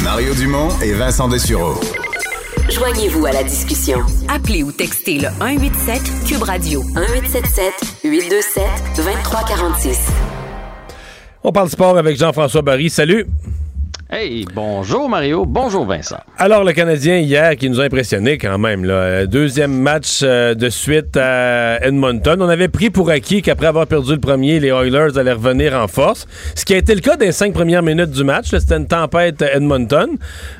Mario Dumont et Vincent Dessureau. Joignez-vous à la discussion. Appelez ou textez le 187 Cube Radio 1877 827 2346. On parle sport avec Jean-François Barry. Salut. Hey, bonjour Mario, bonjour Vincent. Alors le Canadien hier qui nous a impressionné quand même, là. deuxième match euh, de suite à Edmonton. On avait pris pour acquis qu'après avoir perdu le premier, les Oilers allaient revenir en force. Ce qui a été le cas des cinq premières minutes du match. C'était une tempête à Edmonton,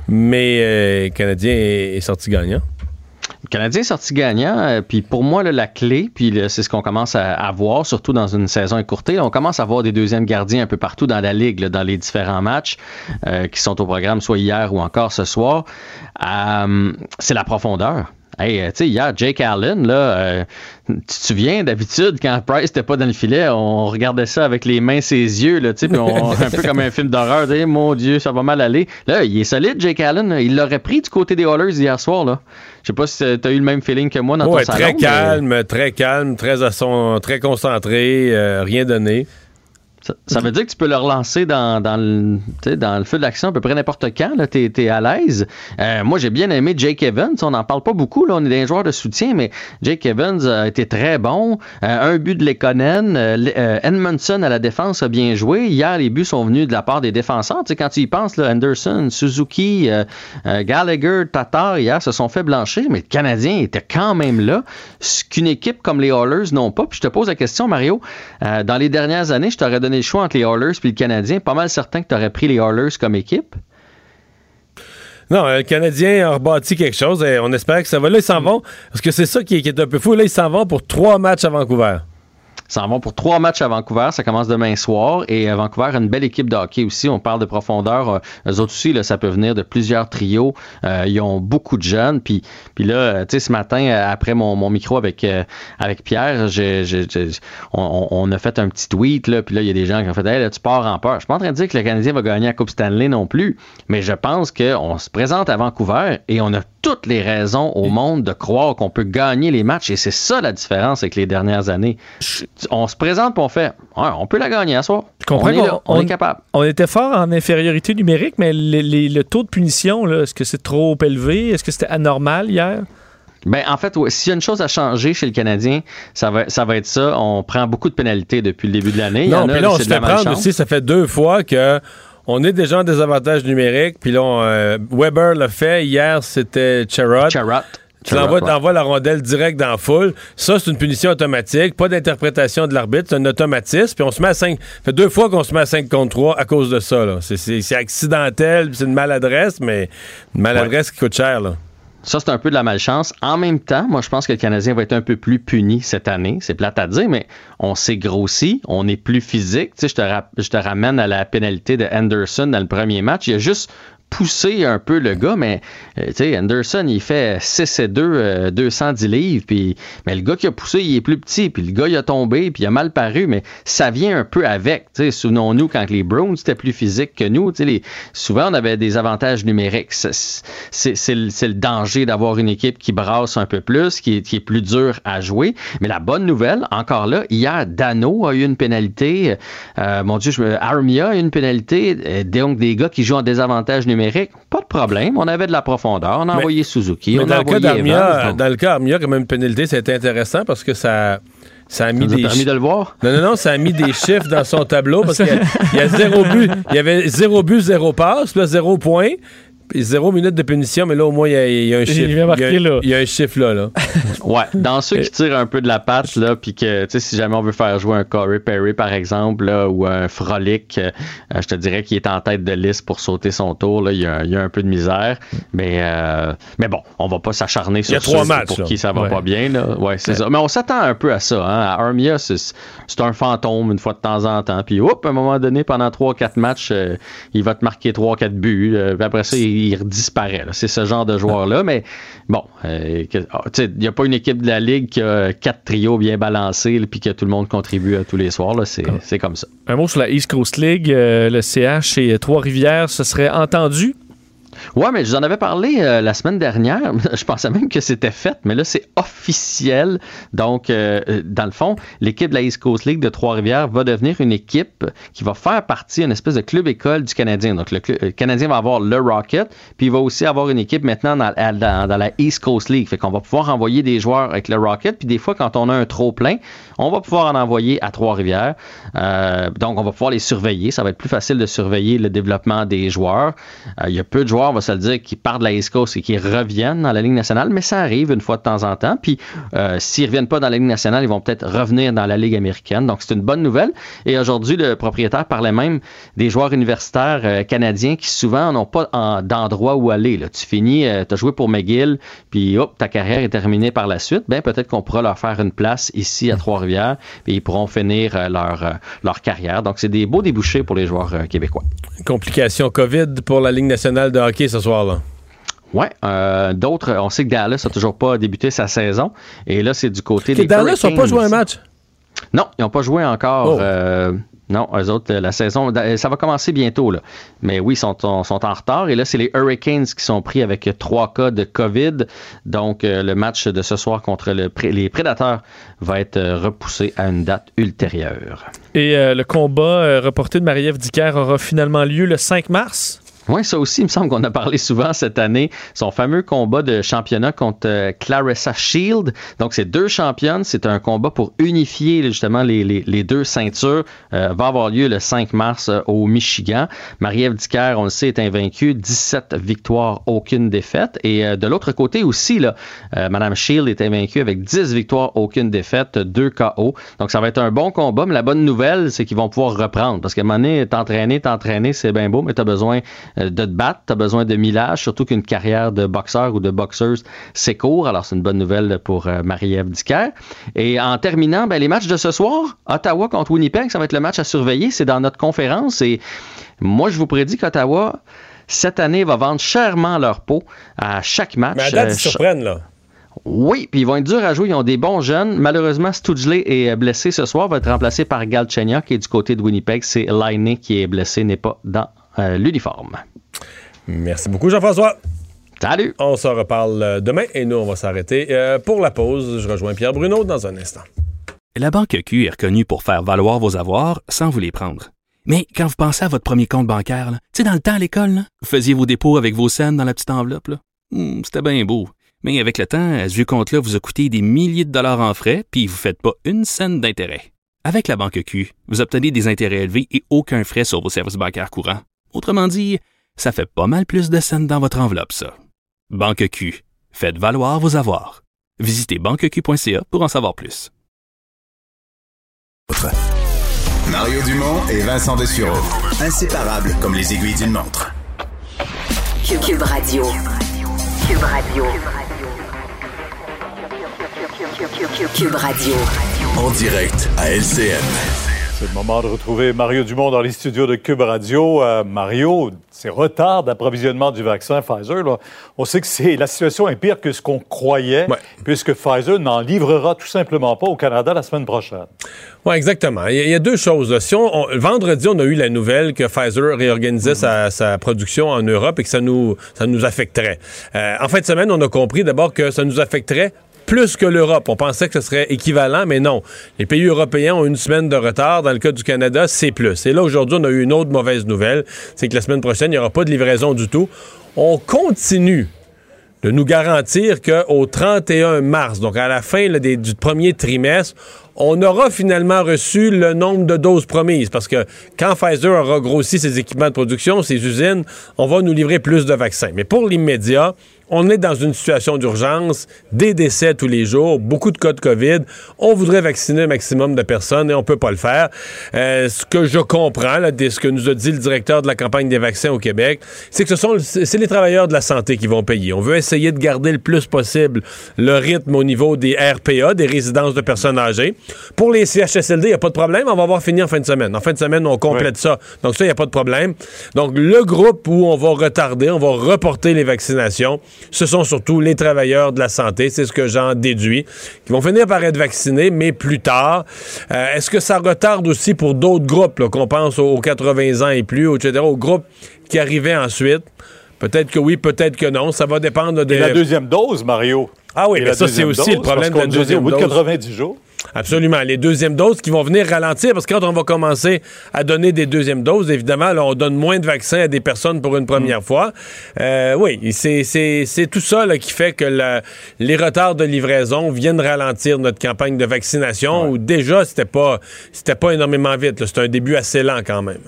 mais euh, le Canadien est sorti gagnant. Le Canadien sorti gagnant. Euh, puis pour moi, la clé, puis c'est ce qu'on commence à, voir, surtout dans une saison écourtée, on commence à voir des deuxièmes gardiens un peu partout dans la ligue, dans les différents matchs euh, qui sont au programme, soit hier ou encore ce soir. Euh, c'est la profondeur. Hey, tu sais, hier, Jake Allen, là, tu te souviens, d'habitude, quand Price n'était pas dans le filet, on regardait ça avec les mains ses yeux, là, tu sais, [laughs] un peu comme un film d'horreur, mon Dieu, ça va mal aller. Là, il est solide, Jake Allen. Il l'aurait pris du côté des Oilers hier soir, là. Je sais pas si tu as eu le même feeling que moi dans ton salon. Très calme, très calme, très à son, très concentré, euh, rien donné. Ça, veut dire que tu peux le relancer dans, dans, le, feu de l'action à peu près n'importe quand. Tu es, à l'aise. Euh, moi, j'ai bien aimé Jake Evans. On n'en parle pas beaucoup. Là. On est des joueurs de soutien, mais Jake Evans a été très bon. Euh, un but de Lekonen. Euh, Edmondson à la défense a bien joué. Hier, les buts sont venus de la part des défenseurs. quand tu y penses, là, Anderson, Suzuki, Gallagher, Tatar, hier, se sont fait blanchir, mais le Canadien était quand même là. Ce qu'une équipe comme les Oilers n'ont pas. Puis je te pose la question, Mario. dans les dernières années, je t'aurais donné le choix entre les Oilers et le Canadien, pas mal certain que tu aurais pris les Oilers comme équipe. Non, le Canadien a rebâti quelque chose et on espère que ça va. Là, ils s'en vont. Parce que c'est ça qui est, un peu fou. Là, ils s'en vont pour trois matchs à Vancouver s'en vont pour trois matchs à Vancouver. Ça commence demain soir. Et euh, Vancouver a une belle équipe de hockey aussi. On parle de profondeur. Euh, eux autres aussi, là, ça peut venir de plusieurs trios. Euh, ils ont beaucoup de jeunes. Puis, puis là, tu sais, ce matin, après mon, mon micro avec, avec Pierre, on, on, a fait un petit tweet. Là, puis là, il y a des gens qui ont fait Hey, là, tu pars en peur. Je suis pas en train de dire que le Canadien va gagner la Coupe Stanley non plus. Mais je pense qu'on se présente à Vancouver et on a toutes les raisons au monde de croire qu'on peut gagner les matchs. Et c'est ça la différence avec les dernières années. On se présente pour on fait on peut la gagner à soi. on, est, on, est capable. On était fort en infériorité numérique, mais le taux de punition, est-ce que c'est trop élevé? Est-ce que c'était anormal hier? Ben, en fait, s'il y a une chose à changer chez le Canadien, ça va, ça va être ça. On prend beaucoup de pénalités depuis le début de l'année. Non, puis là, on se fait prendre aussi. Ça fait deux fois que on est déjà en désavantage numérique. Puis là, euh, Weber l'a fait. Hier, c'était Charrot. Charrot. Tu envoies, la rondelle direct dans la foule. Ça, c'est une punition automatique. Pas d'interprétation de l'arbitre. C'est un automatisme. Puis on se met à 5. Ça fait deux fois qu'on se met à 5 contre 3 à cause de ça. C'est accidentel. C'est une maladresse, mais une maladresse qui coûte cher. Là. Ça, c'est un peu de la malchance. En même temps, moi, je pense que le Canadien va être un peu plus puni cette année. C'est plate à dire, mais on s'est grossi, on est plus physique. Tu sais, je te, je te ramène à la pénalité de Anderson dans le premier match. Il y a juste pousser un peu le gars, mais euh, tu sais, Anderson, il fait 6 et 2, 210 euh, livres, puis, mais le gars qui a poussé, il est plus petit, puis le gars, il a tombé, puis il a mal paru, mais ça vient un peu avec. Tu sais, souvenons-nous, quand les Browns étaient plus physiques que nous, tu sais, souvent, on avait des avantages numériques. C'est le, danger d'avoir une équipe qui brasse un peu plus, qui est, qui est plus dur à jouer. Mais la bonne nouvelle, encore là, hier, Dano a eu une pénalité. Euh, mon Dieu, je Armia a eu une pénalité. Donc, des gars qui jouent en désavantage numérique pas de problème. On avait de la profondeur. On a envoyé Suzuki. on dans, a le cas d'Armia, dans le cas d'Armia, quand même, une pénalité, c'était intéressant parce que ça. Ça a mis des permis de le voir? Non, non, non, ça a mis des [laughs] chiffres dans son tableau parce qu'il y, a zéro but. Il y avait zéro but, zéro passe, puis zéro point. Zéro minute de punition, mais là, au moins, il y, a un chiffre. Il y a, un chiffre là. là. [laughs] ouais. Dans ceux qui tirent un peu de la patte, là, puis que, tu sais, si jamais on veut faire jouer un Corey Perry, par exemple, là, ou un Frolic, euh, je te dirais qu'il est en tête de liste pour sauter son tour. Là, il, y a, il y a un peu de misère. Mais, euh, mais bon, on va pas s'acharner sur ceux pour qui ça va pas bien. Là. Ouais, c'est ça. Mais on s'attend un peu à ça. Hein. À Armia, c'est un fantôme une fois de temps en temps. Puis, hop, à un moment donné, pendant 3-4 matchs, euh, il va te marquer 3-4 buts. puis après ça, il il disparaît. C'est ce genre de joueur-là. Mais bon, euh, ah, il n'y a pas une équipe de la Ligue qui a quatre trios bien balancés puis que tout le monde contribue tous les soirs. C'est comme ça. Un mot sur la East Coast League. Euh, le CH et Trois-Rivières, ce serait entendu Ouais, mais je vous en avais parlé euh, la semaine dernière. [laughs] Je pensais même que c'était fait, mais là, c'est officiel. Donc, euh, euh, dans le fond, l'équipe de la East Coast League de Trois-Rivières va devenir une équipe qui va faire partie d'une espèce de club-école du Canadien. Donc, le, Canadien va avoir le Rocket, puis il va aussi avoir une équipe maintenant dans, dans, la East Coast League. Fait qu'on va pouvoir envoyer des joueurs avec le Rocket, puis des fois, quand on a un trop-plein, on va pouvoir en envoyer à Trois-Rivières. donc, on va pouvoir les surveiller. Ça va être plus facile de surveiller le développement des joueurs. il y a peu de joueurs on va se le dire, qui partent de la East Coast et qui reviennent dans la Ligue nationale, mais ça arrive une fois de temps en temps. Puis euh, s'ils ne reviennent pas dans la Ligue nationale, ils vont peut-être revenir dans la Ligue américaine. Donc c'est une bonne nouvelle. Et aujourd'hui, le propriétaire parlait même des joueurs universitaires euh, canadiens qui souvent n'ont pas d'endroit où aller. Là. Tu finis, euh, tu as joué pour McGill, puis hop, ta carrière est terminée par la suite. Ben peut-être qu'on pourra leur faire une place ici à Trois-Rivières, puis ils pourront finir leur, leur carrière. Donc c'est des beaux débouchés pour les joueurs québécois. Complications COVID pour la Ligue nationale de hockey ce soir-là. Oui, euh, d'autres, on sait que Dallas n'a toujours pas débuté sa saison. Et là, c'est du côté des Dallas n'ont pas joué un match? Non, ils n'ont pas joué encore. Oh. Euh, Non, eux autres, la saison, ça va commencer bientôt, là. Mais oui, ils sont, sont en retard. Et là, c'est les Hurricanes qui sont pris avec trois cas de COVID. Donc, euh, le match de ce soir contre les Prédateurs va être euh, repoussé à une date ultérieure. Et euh, le combat reporté de Marie-Ève aura finalement lieu le 5 mars? Oui, ça aussi, il me semble qu'on a parlé souvent cette année. Son fameux combat de championnat contre euh, Clarissa Shield. Donc, c'est deux championnes. C'est un combat pour unifier justement les, les, les deux ceintures. Euh, va avoir lieu le 5 mars euh, au Michigan. Marie-Ève Dicker, on le sait, est invaincue. 17 victoires, aucune défaite. Et de l'autre côté aussi, là, Madame Shield est invaincue avec 10 victoires, aucune défaite, 2 KO. Donc, ça va être un bon combat. Mais la bonne nouvelle, c'est qu'ils vont pouvoir reprendre. Parce qu'à un moment donné, t'entraîner, t'entraîner, c'est bien beau, mais tu as besoin euh, de te battre, tu as besoin de millage, surtout qu'une carrière de boxeur ou de boxeuse, c'est court. Alors, c'est une bonne nouvelle pour euh, Marie-Ève Dicker. Et en terminant, ben, les matchs de ce soir, Ottawa contre Winnipeg, ça va être le match à surveiller. C'est dans notre conférence. Et moi, je vous prédis qu'Ottawa, cette année, va vendre chèrement leur peau à chaque match. Mais à date, ils euh, surprennent, là. Oui, puis ils vont être durs à jouer. Ils ont des bons jeunes. Malheureusement, Stougeley est blessé ce soir. va être remplacé par Galchenia, qui est du côté de Winnipeg. C'est Laine qui est blessé, n'est pas dans l'uniforme. Merci beaucoup, Jean-François. Salut. On se reparle euh, demain et nous, on va s'arrêter euh, pour la pause. Je rejoins Pierre Bruno dans un instant. La Banque Q est reconnue pour faire valoir vos avoirs sans vous les prendre. Mais quand vous pensez à votre premier compte bancaire, tu sais, dans le temps à l'école, vous faisiez vos dépôts avec vos scènes dans la petite enveloppe. Hmm, c'était bien beau. Mais avec le temps, ce vieux compte-là vous a coûté des milliers de dollars en frais, puis vous ne faites pas une scène d'intérêt. Avec la Banque Q, vous obtenez des intérêts élevés et aucun frais sur vos services bancaires courants. Autrement dit, ça fait pas mal plus de scènes dans votre enveloppe, ça. Banque Q. Faites valoir vos avoirs. Visitez banqueq.ca pour en savoir plus. Mario Dumont et Vincent Dessureau. Inséparables comme les aiguilles d'une montre. Cube Radio. Cube Radio. Cube Radio. En direct à LCN. C'est le moment de retrouver Mario Dumont dans les studios de Cube Radio. Euh, Mario, ces retards d'approvisionnement du vaccin Pfizer, là, on sait que c'est la situation est pire que ce qu'on croyait, puisque Pfizer n'en livrera tout simplement pas au Canada la semaine prochaine. Oui, exactement. Il y, a deux choses. Si on, vendredi, on a eu la nouvelle que Pfizer réorganisait sa, sa, production en Europe et que ça nous, ça nous affecterait. Euh, en fin de semaine, on a compris d'abord que ça nous affecterait plus que l'Europe. On pensait que ce serait équivalent, mais non. Les pays européens ont une semaine de retard. Dans le cas du Canada, c'est plus. Et là, aujourd'hui, on a eu une autre mauvaise nouvelle. C'est que la semaine prochaine, il n'y aura pas de livraison du tout. On continue de nous garantir qu'au 31 mars, donc à la fin du premier trimestre, on aura finalement reçu le nombre de doses promises. Parce que quand Pfizer aura grossi ses équipements de production, ses usines, on va nous livrer plus de vaccins. Mais pour l'immédiat, on est dans une situation d'urgence, des décès tous les jours, beaucoup de cas de COVID. On voudrait vacciner un maximum de personnes et on peut pas le faire. Euh, ce que je comprends, là, ce que nous a dit le directeur de la campagne des vaccins au Québec, c'est que ce sont c'est les travailleurs de la santé qui vont payer. On veut essayer de garder le plus possible le rythme au niveau des RPA, des résidences de personnes âgées. Pour les CHSLD, il n'y a pas de problème. On va avoir fini en fin de semaine. En fin de semaine, on complète ça. Donc ça, il n'y a pas de problème. Donc le groupe où on va retarder, on va reporter les vaccinations, ce sont surtout les travailleurs de la santé, c'est ce que j'en déduis, qui vont finir par être vaccinés, mais plus tard. Euh, est-ce que ça retarde aussi pour d'autres groupes, qu'on pense aux 80 ans et plus, etc., aux groupes qui arrivaient ensuite? Peut-être que oui, peut-être que non. Ça va dépendre de... la deuxième dose, Mario. Ah oui, mais ça, c'est aussi le problème de la deuxième dose. Au bout de 90 jours. Absolument. Les deuxièmes doses qui vont venir ralentir parce que quand on va commencer à donner des deuxièmes doses, évidemment, là, on donne moins de vaccins à des personnes pour une première mm. fois. Euh, oui, c'est tout ça là, qui fait que les retards de livraison viennent ralentir notre campagne de vaccination où déjà, c'était pas, pas énormément vite. C'est un début assez lent quand même.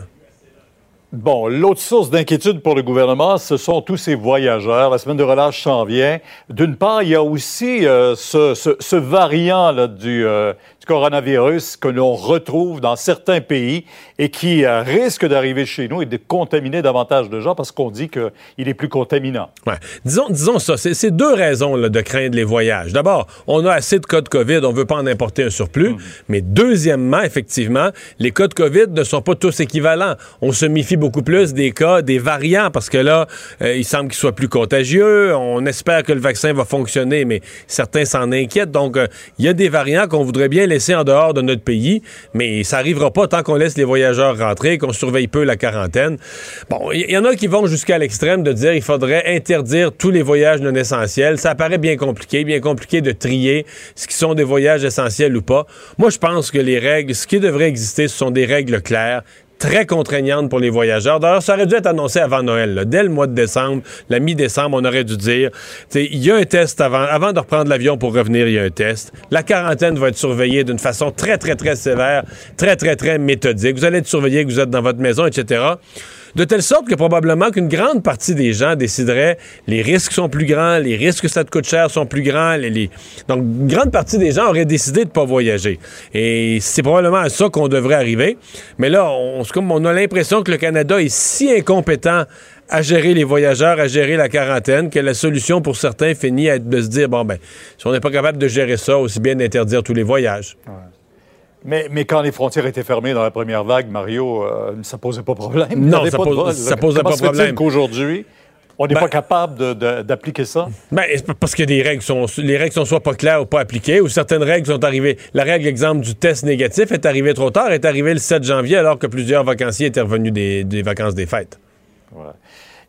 Bon, l'autre source d'inquiétude pour le gouvernement, ce sont tous ces voyageurs. La semaine de relâche s'en vient. D'une part, il y a aussi euh, ce, variant là, du, euh, coronavirus que l'on retrouve dans certains pays et qui euh, risque d'arriver chez nous et de contaminer davantage de gens parce qu'on dit qu'il est plus contaminant. Ouais. Disons, disons ça, c'est deux raisons là, de craindre les voyages. D'abord, on a assez de cas de COVID, on veut pas en importer un surplus. Mm. Mais deuxièmement, effectivement, les cas de COVID ne sont pas tous équivalents. On se méfie beaucoup plus des cas, des variants, parce que là, euh, il semble qu'ils soient plus contagieux. On espère que le vaccin va fonctionner, mais certains s'en inquiètent. Donc, euh, il y a des variants qu'on voudrait bien les laisser en dehors de notre pays, mais ça arrivera pas tant qu'on laisse les voyageurs rentrer, qu'on surveille peu la quarantaine. Bon, il y, en a qui vont jusqu'à l'extrême de dire qu'il faudrait interdire tous les voyages non essentiels. Ça paraît bien compliqué, bien compliqué de trier ce qui sont des voyages essentiels ou pas. Moi, je pense que les règles, ce qui devrait exister, ce sont des règles claires, très contraignante pour les voyageurs. D'ailleurs, ça aurait dû être annoncé avant Noël. Dès le mois de décembre, la mi-décembre, on aurait dû dire, il y a un test avant, avant de reprendre l'avion pour revenir, il y a un test. La quarantaine va être surveillée d'une façon très, très, très sévère, très, très, très méthodique. Vous allez être surveillé que vous êtes dans votre maison, etc de telle sorte que probablement qu'une grande partie des gens décideraient les risques sont plus grands, les risques que ça te coûte cher sont plus grands. Donc, une grande partie des gens auraient décidé de ne pas voyager. Et c'est probablement à ça qu'on devrait arriver. Mais là, on, a l'impression que le Canada est si incompétent à gérer les voyageurs, à gérer la quarantaine, que la solution pour certains finit à être de se dire, bon, ben, si on n'est pas capable de gérer ça, aussi bien d'interdire tous les voyages. Mais, mais, quand les frontières étaient fermées dans la première vague, Mario, ça euh, ça posait pas problème. Non, ça, pose, ça posait pas problème? qu'aujourd'hui, on n'est ben- pas capable d'appliquer ça? Ben, parce que des règles sont, les règles sont soit pas claires ou pas appliquées, ou certaines règles sont arrivées. La règle, exemple, du test négatif est arrivée trop tard, est arrivée le 7 janvier, alors que plusieurs vacanciers étaient revenus des, des vacances des fêtes. Voilà.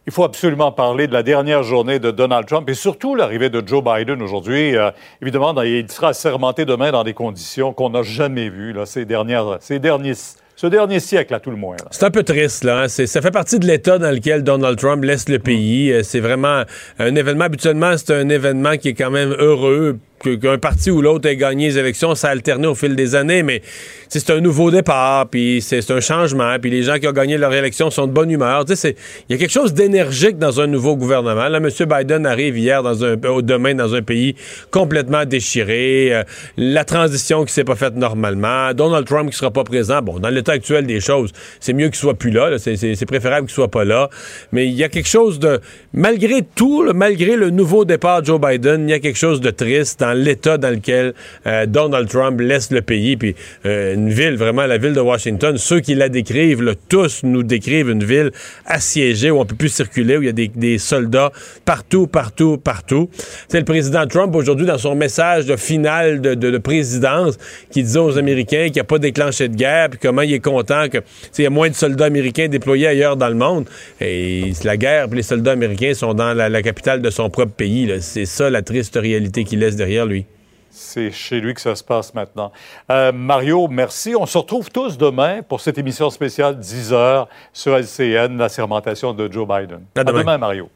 Il faut absolument parler de la dernière journée de Donald Trump et surtout l'arrivée de Joe Biden aujourd'hui. Euh, évidemment, il sera sermenté demain dans des conditions qu'on n'a jamais vues là, ces, dernières, ces derniers ce dernier siècle, à tout le moins. C'est un peu triste, là. Hein. Ça fait partie de l'état dans lequel Donald Trump laisse le pays. Euh, c'est vraiment un événement. Habituellement, c'est un événement qui est quand même heureux qu'un parti ou l'autre ait gagné les élections, ça a alterné au fil des années, mais c'est un nouveau départ, puis c'est un changement, puis les gens qui ont gagné leur élection sont de bonne humeur. Il y a quelque chose d'énergique dans un nouveau gouvernement. Là, M. Biden arrive hier, dans un, euh, demain, dans un pays complètement déchiré, euh, la transition qui s'est pas faite normalement, Donald Trump qui sera pas présent. Bon, dans l'état actuel des choses, c'est mieux qu'il soit plus là, c'est préférable qu'il soit pas là, mais il y a quelque chose de, malgré tout, malgré le nouveau départ de Joe Biden, il y a quelque chose de triste l'état dans lequel euh, Donald Trump laisse le pays. Puis euh, une ville, vraiment la ville de Washington, ceux qui la décrivent, tous nous décrivent une ville assiégée où on peut plus circuler, où il y a des, soldats partout, partout, partout. C'est le président Trump aujourd'hui dans son message de finale de, présidence qui disait aux Américains qu'il n'y a pas déclenché de guerre, puis comment il est content que il y a moins de soldats américains déployés ailleurs dans le monde. Et la guerre, puis les soldats américains sont dans la, la capitale de son propre pays. C'est ça la triste réalité qu'il laisse derrière lui. C'est chez lui que ça se passe maintenant. Euh, Mario, merci. On se retrouve tous demain pour cette émission spéciale 10 heures sur LCN, la sermentation de Joe Biden. À demain Mario.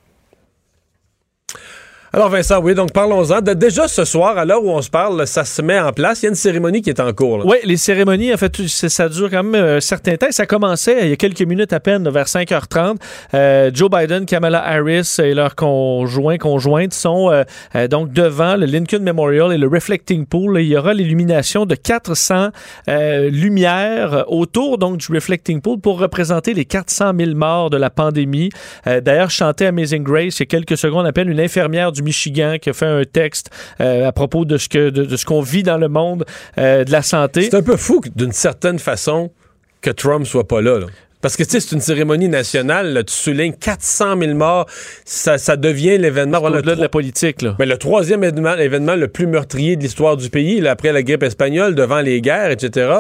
Alors Vincent, oui, donc parlons-en. Déjà ce soir, à l'heure où on se parle, ça se met en place. Il y a une cérémonie qui est en cours. Oui, les cérémonies, en fait, ça dure quand même un certain temps. Ça commençait il y a quelques minutes à peine, vers 5h30. Euh, Joe Biden, Kamala Harris et leurs conjoints, conjointes sont euh, euh, donc devant le Lincoln Memorial et le Reflecting Pool. Il y aura l'illumination de 400 lumières autour donc du Reflecting Pool pour représenter les 400 000 morts de la pandémie. D'ailleurs, chantait Amazing Grace il y a quelques secondes à peine, une infirmière du Michigan qui a fait un texte euh, à propos de ce que de, ce qu'on vit dans le monde euh, de la santé. C'est un peu fou d'une certaine façon que Trump soit pas là. là. Parce que, tu sais, c'est une cérémonie nationale. tu soulignes 400 000 morts. Ça, ça devient l'événement... Voilà, de la politique, là. Mais le troisième événement, le plus meurtrier de l'histoire du pays, après la grippe espagnole, devant les guerres, etc.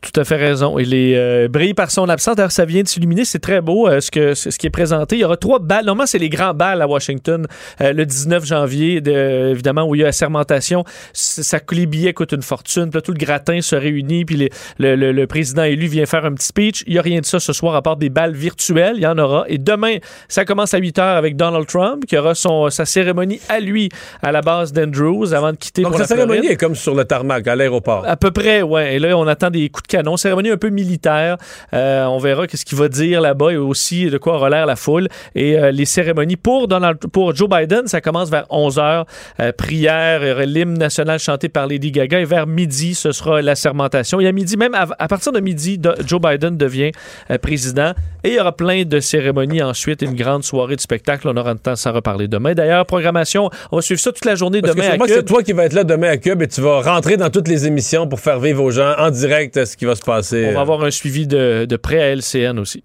Tout à fait raison. Il est euh, brille par son absence. D'ailleurs, ça vient de s'illuminer. C'est très beau euh, ce, que, ce qui est présenté. Il y aura trois balles. Normalement, c'est les grands balles à Washington euh, le 19 janvier, de, évidemment, où il y a la sermentation. Ça, les billets coûtent une fortune. Puis là, tout le gratin se réunit. Puis le, le, le, président élu vient faire un petit speech. Il n'y a rien de ça ce soir à part des balles virtuelles. Il y en aura. Et demain, ça commence à 8 h avec Donald Trump, qui aura son, sa cérémonie à lui à la base d'Andrews avant de quitter Donc, pour sa cérémonie est comme sur le tarmac, à l'aéroport. À peu près, ouais. Et là, on attend des coups de canon. Cérémonie un peu militaire. Euh, on verra qu'est-ce qu'il va dire là-bas et aussi de quoi aura l'air la foule. Et euh, les cérémonies pour, Donald, pour Joe Biden, ça commence vers 11 h. Euh, prière, l'hymne national chanté par Lady Gaga. Et vers midi, ce sera la sermentation. Et à midi, même à, à partir de midi, Joe Biden devient président. Et il y aura plein de cérémonies ensuite, une grande soirée de spectacle. On aura le temps de s'en reparler demain. D'ailleurs, programmation, on va suivre ça toute la journée demain à Cube. c'est toi qui vas être là demain à Cube et tu vas rentrer dans toutes les émissions pour faire vivre aux gens en direct ce qui va se passer. On va avoir un suivi de, de près à LCN aussi.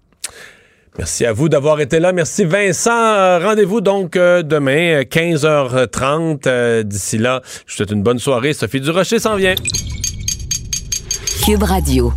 Merci à vous d'avoir été là. Merci Vincent. Rendez-vous donc euh, demain, 15h30. Euh, d'ici là, je vous souhaite une bonne soirée. Sophie Durocher s'en vient. Cube Radio.